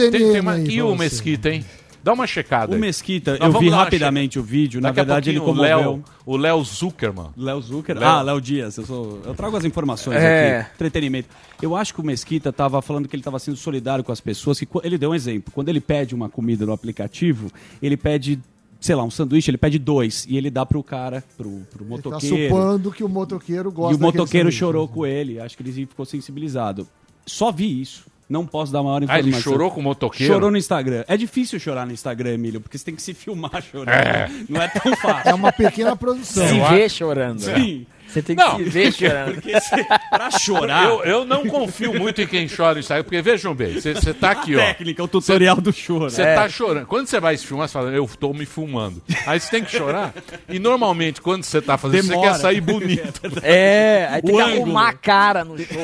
Tem, tem uma... aí E o você. Mesquita, hein? Dá uma checada O. Mesquita, Nós eu vi rapidamente o vídeo. Na Daqui a verdade, ele comoveu. Léo, o Léo Zuckerman. Léo Zucker. Léo. Ah, Léo Dias. Eu, sou- eu trago as informações É. aqui. Entretenimento. Eu acho que o Mesquita estava falando que ele estava sendo solidário com as pessoas. Que, qu- ele deu um exemplo. Quando ele pede uma comida no aplicativo, ele pede, sei lá, um sanduíche, ele pede dois. E ele dá pro cara, pro, pro Ele tá motoqueiro. supondo que o motoqueiro gosta e o motoqueiro sanduíche. chorou com ele. Acho que ele ficou sensibilizado. Só vi isso. Não posso dar maior Ah, informação. ele chorou com o motoqueiro? Chorou no Instagram. É difícil chorar no Instagram, Emílio, porque você tem que se filmar chorando. Não é tão fácil. É uma pequena produção. Se vê chorando. Sim. Você tem que Não. se ver chorando. Porque se, pra chorar, Eu, eu não confio muito em quem chora no Instagram, porque vejam bem, você tá aqui, ó. técnica, o tutorial do choro. Você tá chorando. Quando você vai se filmar, você fala, eu tô me filmando. Aí você tem que chorar. E normalmente, quando você tá fazendo isso, você quer sair bonito. É, aí tem O que ângulo. arrumar a cara no choro.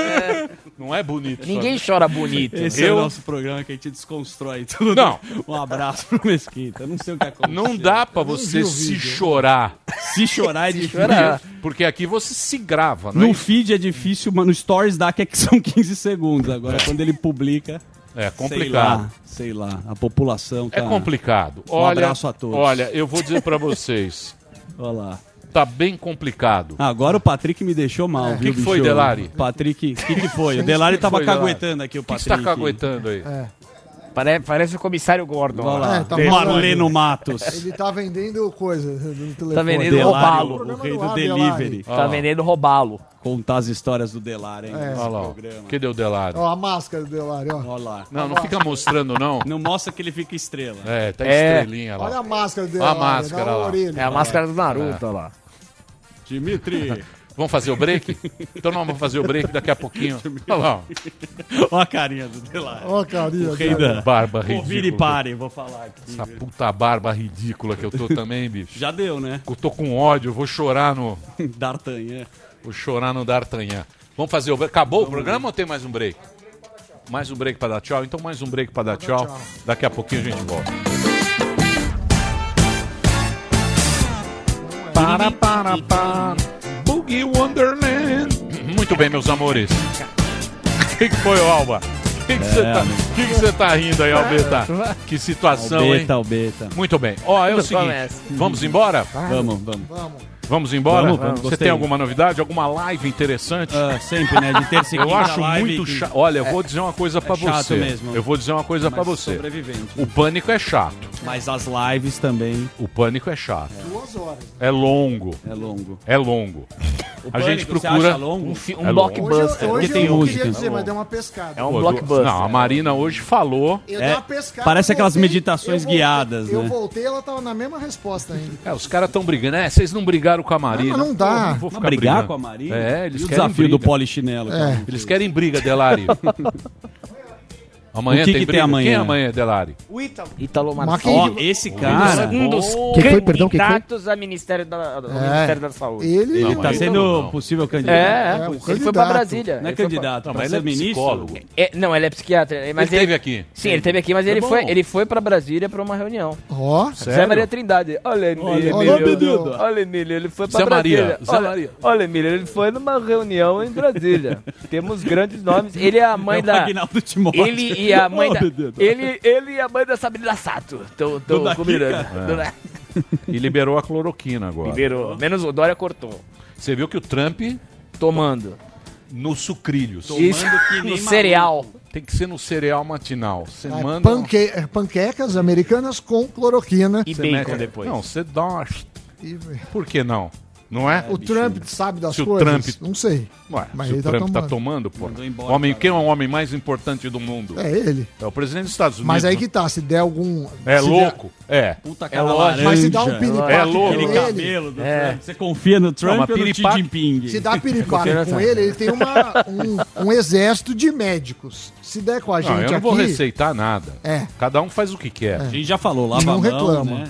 É. Não é bonito. Ninguém chora bonito. Esse é Eu- o nosso programa que a gente desconstrói tudo. Não. Um abraço pro Mesquita. Eu não sei o que aconteceu. Não dá pra você se vídeo. chorar. Se chorar é difícil. chorar. Porque aqui você se grava, não é? No isso? feed é difícil, mas no Stories dá que é que são 15 segundos. Agora, quando ele publica. É Sei complicado. lá, sei lá. A população tá. É complicado. Um Olha, abraço a todos. Olha, eu vou dizer pra vocês. Olha lá. Tá bem complicado. Ah, Agora o Patrick me deixou mal, O viu, que que foi? Delari? Patrick, o que, que foi? O Delari que tava foi, Delari? caguetando aqui o O que que Patrick. você tá caguetando aí? É. Pare- parece o comissário Gordon. Olha lá, É, tá Marleno Matos. Ele tá vendendo coisa no telefone. Tá vendendo Delário, roubalo. o rei do delivery. Tá vendendo roubalo. Contar as histórias do Delar, hein? É. Olha lá, ó. programa. Cadê o Delário? Ó, a máscara do Delário, ó. Olha lá. Não, não fica mostrando, não. Não mostra que ele fica estrela. É, tá É. estrelinha Olha lá. a máscara do Olha a Delário. máscara lá. orelha. É a máscara do Naruto, olha lá. Dimitri. Vamos fazer o break? Então nós vamos fazer o break daqui a pouquinho. Olha lá. Olha a carinha do Delar. Ó a carinha. O rei da... Barba Vira e ridícula. pare, vou falar aqui. Essa puta barba ridícula que eu tô também, bicho. Já deu, né? Eu tô com ódio, vou chorar no. D'Artagnan. Vou chorar no D'Artagnan. Vamos fazer o break. Acabou o programa ou tem mais um break? Mais um break pra dar tchau? Então mais um break pra dar tchau. Daqui a pouquinho a gente volta. Para, para, para. Boogie Wonderland. Muito bem, meus amores. O que, que foi, Alba? O que que você É, tá, que que você tá rindo aí, Albeta? Que situação, hein? Albeta, Albeta. Muito bem. Ó, é o seguinte. começa. Vamos embora? Vamos, vamos. Vamos. Vamos embora? Vamos, vamos, Você gostei. tem alguma novidade? Alguma live interessante? Ah, sempre, né? De terça e Eu acho live muito que- chato. Olha, eu vou dizer uma coisa pra é chato você. mesmo. Eu vou dizer uma coisa pra Mas você. sobrevivente. O pânico é chato. Mas as lives também O pânico é chato. Duas horas. É longo. é longo. É longo. A gente Pânico, procura acha longo? Um, fi- um É. Hoje, blockbuster. eu- hoje Porque tem eu não música. queria dizer, Tá mas bom. deu uma pescada. É um Pô, blockbuster. Não, a Marina hoje falou. Eu É, dei uma pescada. parece aquelas voltei, meditações eu voltei- guiadas, Eu né? voltei ela tava na mesma resposta ainda. É, os caras estão brigando. É, vocês não brigaram com a Marina. Não, mas não dá. Pô, vou ficar brigar brigando. com a Marina? É, eles e o querem desafio briga. do polichinelo? É. Eles querem briga, Delari. Amanhã O que tem que tem amanhã? Quem é amanhã, Delari? Ítalo Mas Marcelo. Ó, esse cara, Um dos Que foi, perdão, que foi? candidatos a Ministério da, ao É. Ministério da Saúde. Ele Não, ele tá sendo não, possível candidato. É, É, é, um ele foi pra Brasília. Não é Ele candidato, pra mas ele é psicólogo. É, não, ele é psiquiatra. Mas ele esteve aqui. Sim, ele esteve aqui, mas ele bom. foi, ele foi pra Brasília pra uma reunião. Ó, Zé Maria Trindade. Olha, Emílio. olha, Emílio. Olha, Emílio, ele foi pra Zé Brasília. Zé olha, Maria. olha, Emílio, ele foi numa reunião em Brasília. Temos grandes nomes. Ele é a mãe É o da... Ele e a mãe Oh, da... Ele, ele e a mãe da Sabrina Sato. Estão combinando. Dona- E liberou a cloroquina agora. Liberou. Menos o Dória cortou. Você viu que o Trump Tomando. nos sucrilhos. Isso, que nem no maluco. cereal. Tem que ser no cereal matinal. Você é, manda. panque- é, panquecas americanas com cloroquina. E você bacon mete- depois. Não, você dá uma. E- Por que não? Não é? o Trump sabe das Se o coisas? Trump- Não sei. Ué, Mas se ele o tá Trump tá tomando. tomando, pô. Mandou embora, O homem, quem é o homem mais importante do mundo? É ele. É o presidente dos Estados Unidos. Mas aí né? que tá, se der algum... É se louco? É. Puta É cara lógico. laranja. Mas se dá um piripaque É louco. com Aquele ele... cabelo do É. Trump. Você confia no Trump mas ou no Xi piripaque- Jinping? Se dá piripaque Confiança. com ele, ele tem uma, um, um exército de médicos. Se der com a gente Não, eu não aqui... vou receitar nada. É. Cada um faz o que quer. A gente já falou, lava Não a mão, reclama. né?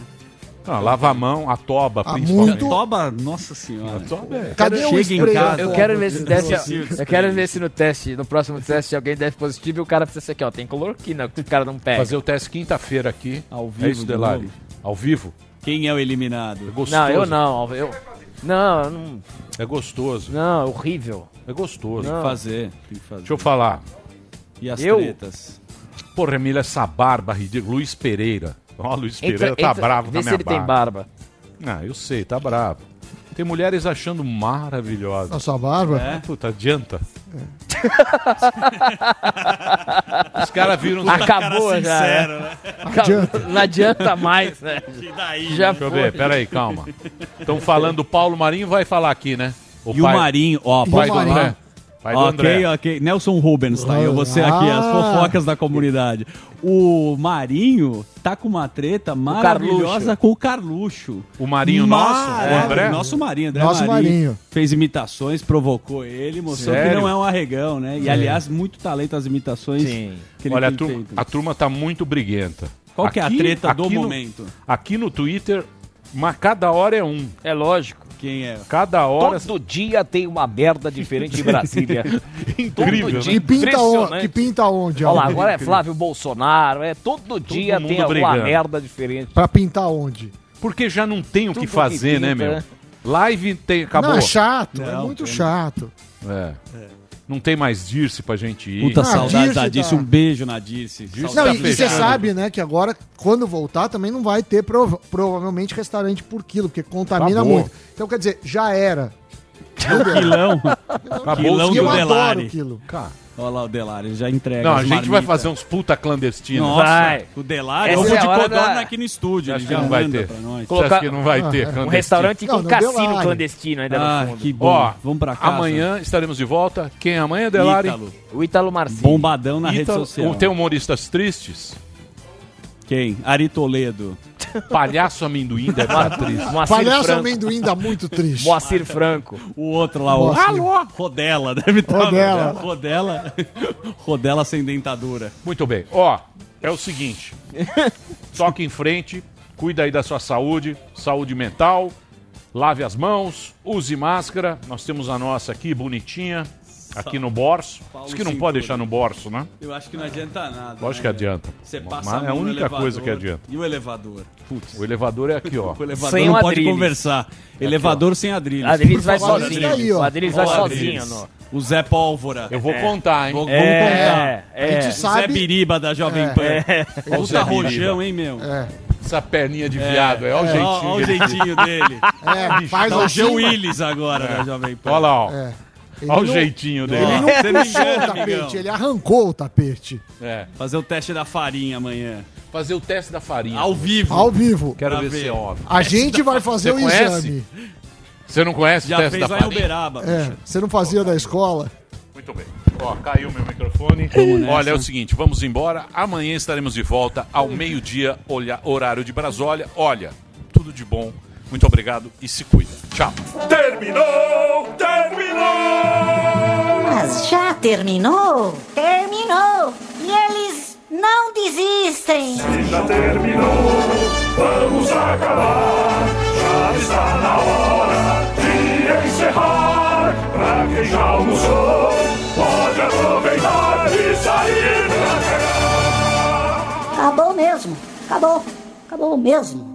Não, lava a mão, a toba, Ah, principalmente. muito- Toba, nossa senhora. A toba é. Cadê o Chega em casa. Eu quero ver se Possível. eu quero ver se no teste, no próximo teste, alguém desse positivo e o cara precisa ser aqui, ó. Tem cloroquina que o cara não pega. Fazer o teste quinta-feira aqui. Ao vivo É isso, de Delari. Ao vivo. Quem é o eliminado? É gostoso. Não, eu não. Eu, não, eu não, É gostoso. não, é horrível. É gostoso. Tem que fazer, tem que fazer. Deixa eu falar. E as Eu? tretas? Porra, Emília, essa barba ridícula. Luiz Pereira. Ó, Luiz Entra- Pereira tá entra- bravo vê com a se minha ele tem barba. barba. Ah, eu sei, tá bravo. Tem mulheres achando maravilhosa. A sua barba? É? Puta, adianta. Os caras viram... Acabou já. sincero, né? né? Adianta. Não adianta mais, né? E daí? Já Deixa eu foi. ver, peraí, calma. Estão falando, o Paulo Marinho vai falar aqui, né? E o Marinho, ó, E o Pai do Marinho? Pai do André. Ok, ok. Nelson Rubens, tá? Eu vou ser aqui, as Ah. fofocas da comunidade. O Marinho tá com uma treta maravilhosa com o Carluxo. O Marinho nosso, o André? Nosso Marinho, André Nosso Marinho. Marinho. Fez imitações, provocou ele, mostrou que Sério? não é um arregão, né? E, aliás, muito talento as imitações Sim. que ele Olha, a tem turma, feito. a turma tá muito briguenta. Qual que é a treta do no- momento? Aqui no Twitter, mas cada hora é um. É lógico. Quem é? Cada hora... Todo dia tem uma merda diferente de Brasília. Incrível, Todo né? dia. Que pinta, onde, que pinta onde? Olha lá, agora é Flávio Bolsonaro, é todo dia mundo tem alguma brigando. merda diferente. Pra pintar onde? Porque já não tem o que Tudo fazer, que né, pinta, meu? né? Live tem, acabou. Não, é chato, é Não, muito tem- chato. É. Não tem mais Dirce pra gente ir. Puta Ah, saudade da Dirce Dirce, tá- um beijo na Dirce. Dirce Não, tá e, e você sabe, né, que agora, quando voltar, também não vai ter prova- provavelmente restaurante por quilo, porque contamina Acabou. muito. Então, quer dizer, já era. Quilão. Acabou Quilão do Delari. quilo. Cara, Olha lá o Delari, ele já entrega. Não, a gente vai fazer uns puta clandestinos. Nossa, Vai. o Delari, Essa eu vou é de a hora codorna da- aqui no estúdio. Acho Ele já não vai ter. pra nós. Você acha que não vai ter Um restaurante com Não, no cassino Delari. clandestino ainda Ah, no fundo. que bom. Ó, Vamos pra casa. amanhã estaremos de volta. Quem amanhã, Delari? Ítalo. O Ítalo Marcinho. Bombadão na rede Ítalo- social. Tem humoristas tristes? Quem? Ari Toledo. Palhaço amendoim deve estar triste. Moacir Palhaço Franco. amendoim dá muito triste. Moacir Franco. O outro lá, o Moacir. Alô? Rodela, deve estar. Rodela. Rodela. Rodela sem dentadura. Muito bem. Ó, é o seguinte. Toque em frente, cuida aí da sua saúde, saúde mental, lave as mãos, use máscara. Nós temos a nossa aqui, bonitinha, aqui no borso. Paulo Diz que não Cintura. pode deixar no borso, né? Eu acho que não adianta nada. Lógico que né, adianta. Você Mas passa é a única coisa elevador. que adianta. E o elevador? Putz. O elevador é aqui, ó. O elevador Sem não o pode Adriles. conversar. elevador sem Adriles. Adriles Por vai sozinho. Adriles. O Adriles vai Ó, sozinho. No- O Zé Pólvora. Eu vou contar, hein? Vou, É, vamos contar. é. A gente O Zé sabe. Biriba da Jovem É. Pan. Ó o Zé Puta rojão, hein, meu? É, Essa perninha de viado, é, ó o Ó, jeitinho. ó o que jeitinho dele. é, faz É o assim. G. Willis agora da Jovem Pan. Olha lá, ó. É. Ele Olha o não- jeitinho dele. Ele não Você puxou engana, o tapete, amigão. ele arrancou o tapete. É. Fazer o teste da farinha amanhã. Fazer o teste da farinha. Ao vivo. Ao vivo. Quero Pra ver ver. se é óbvio. A gente vai fazer Você o conhece? exame. Você não conhece o Já teste fez da lá em farinha? Uberaba. É, bicho. você não fazia da escola? Muito bem. Ó, caiu meu microfone. Olha, é o seguinte, vamos embora. Amanhã estaremos de volta ao meio-dia, olha- horário de Brasólia. Olha, tudo de bom. Muito obrigado e se cuida. Tchau. Terminou, terminou! Mas já terminou? Terminou! E eles não desistem! Se já terminou, vamos acabar. Já está na hora de encerrar. Pra quem já almoçou, pode aproveitar e sair pra cá. Acabou mesmo! Acabou! Acabou mesmo!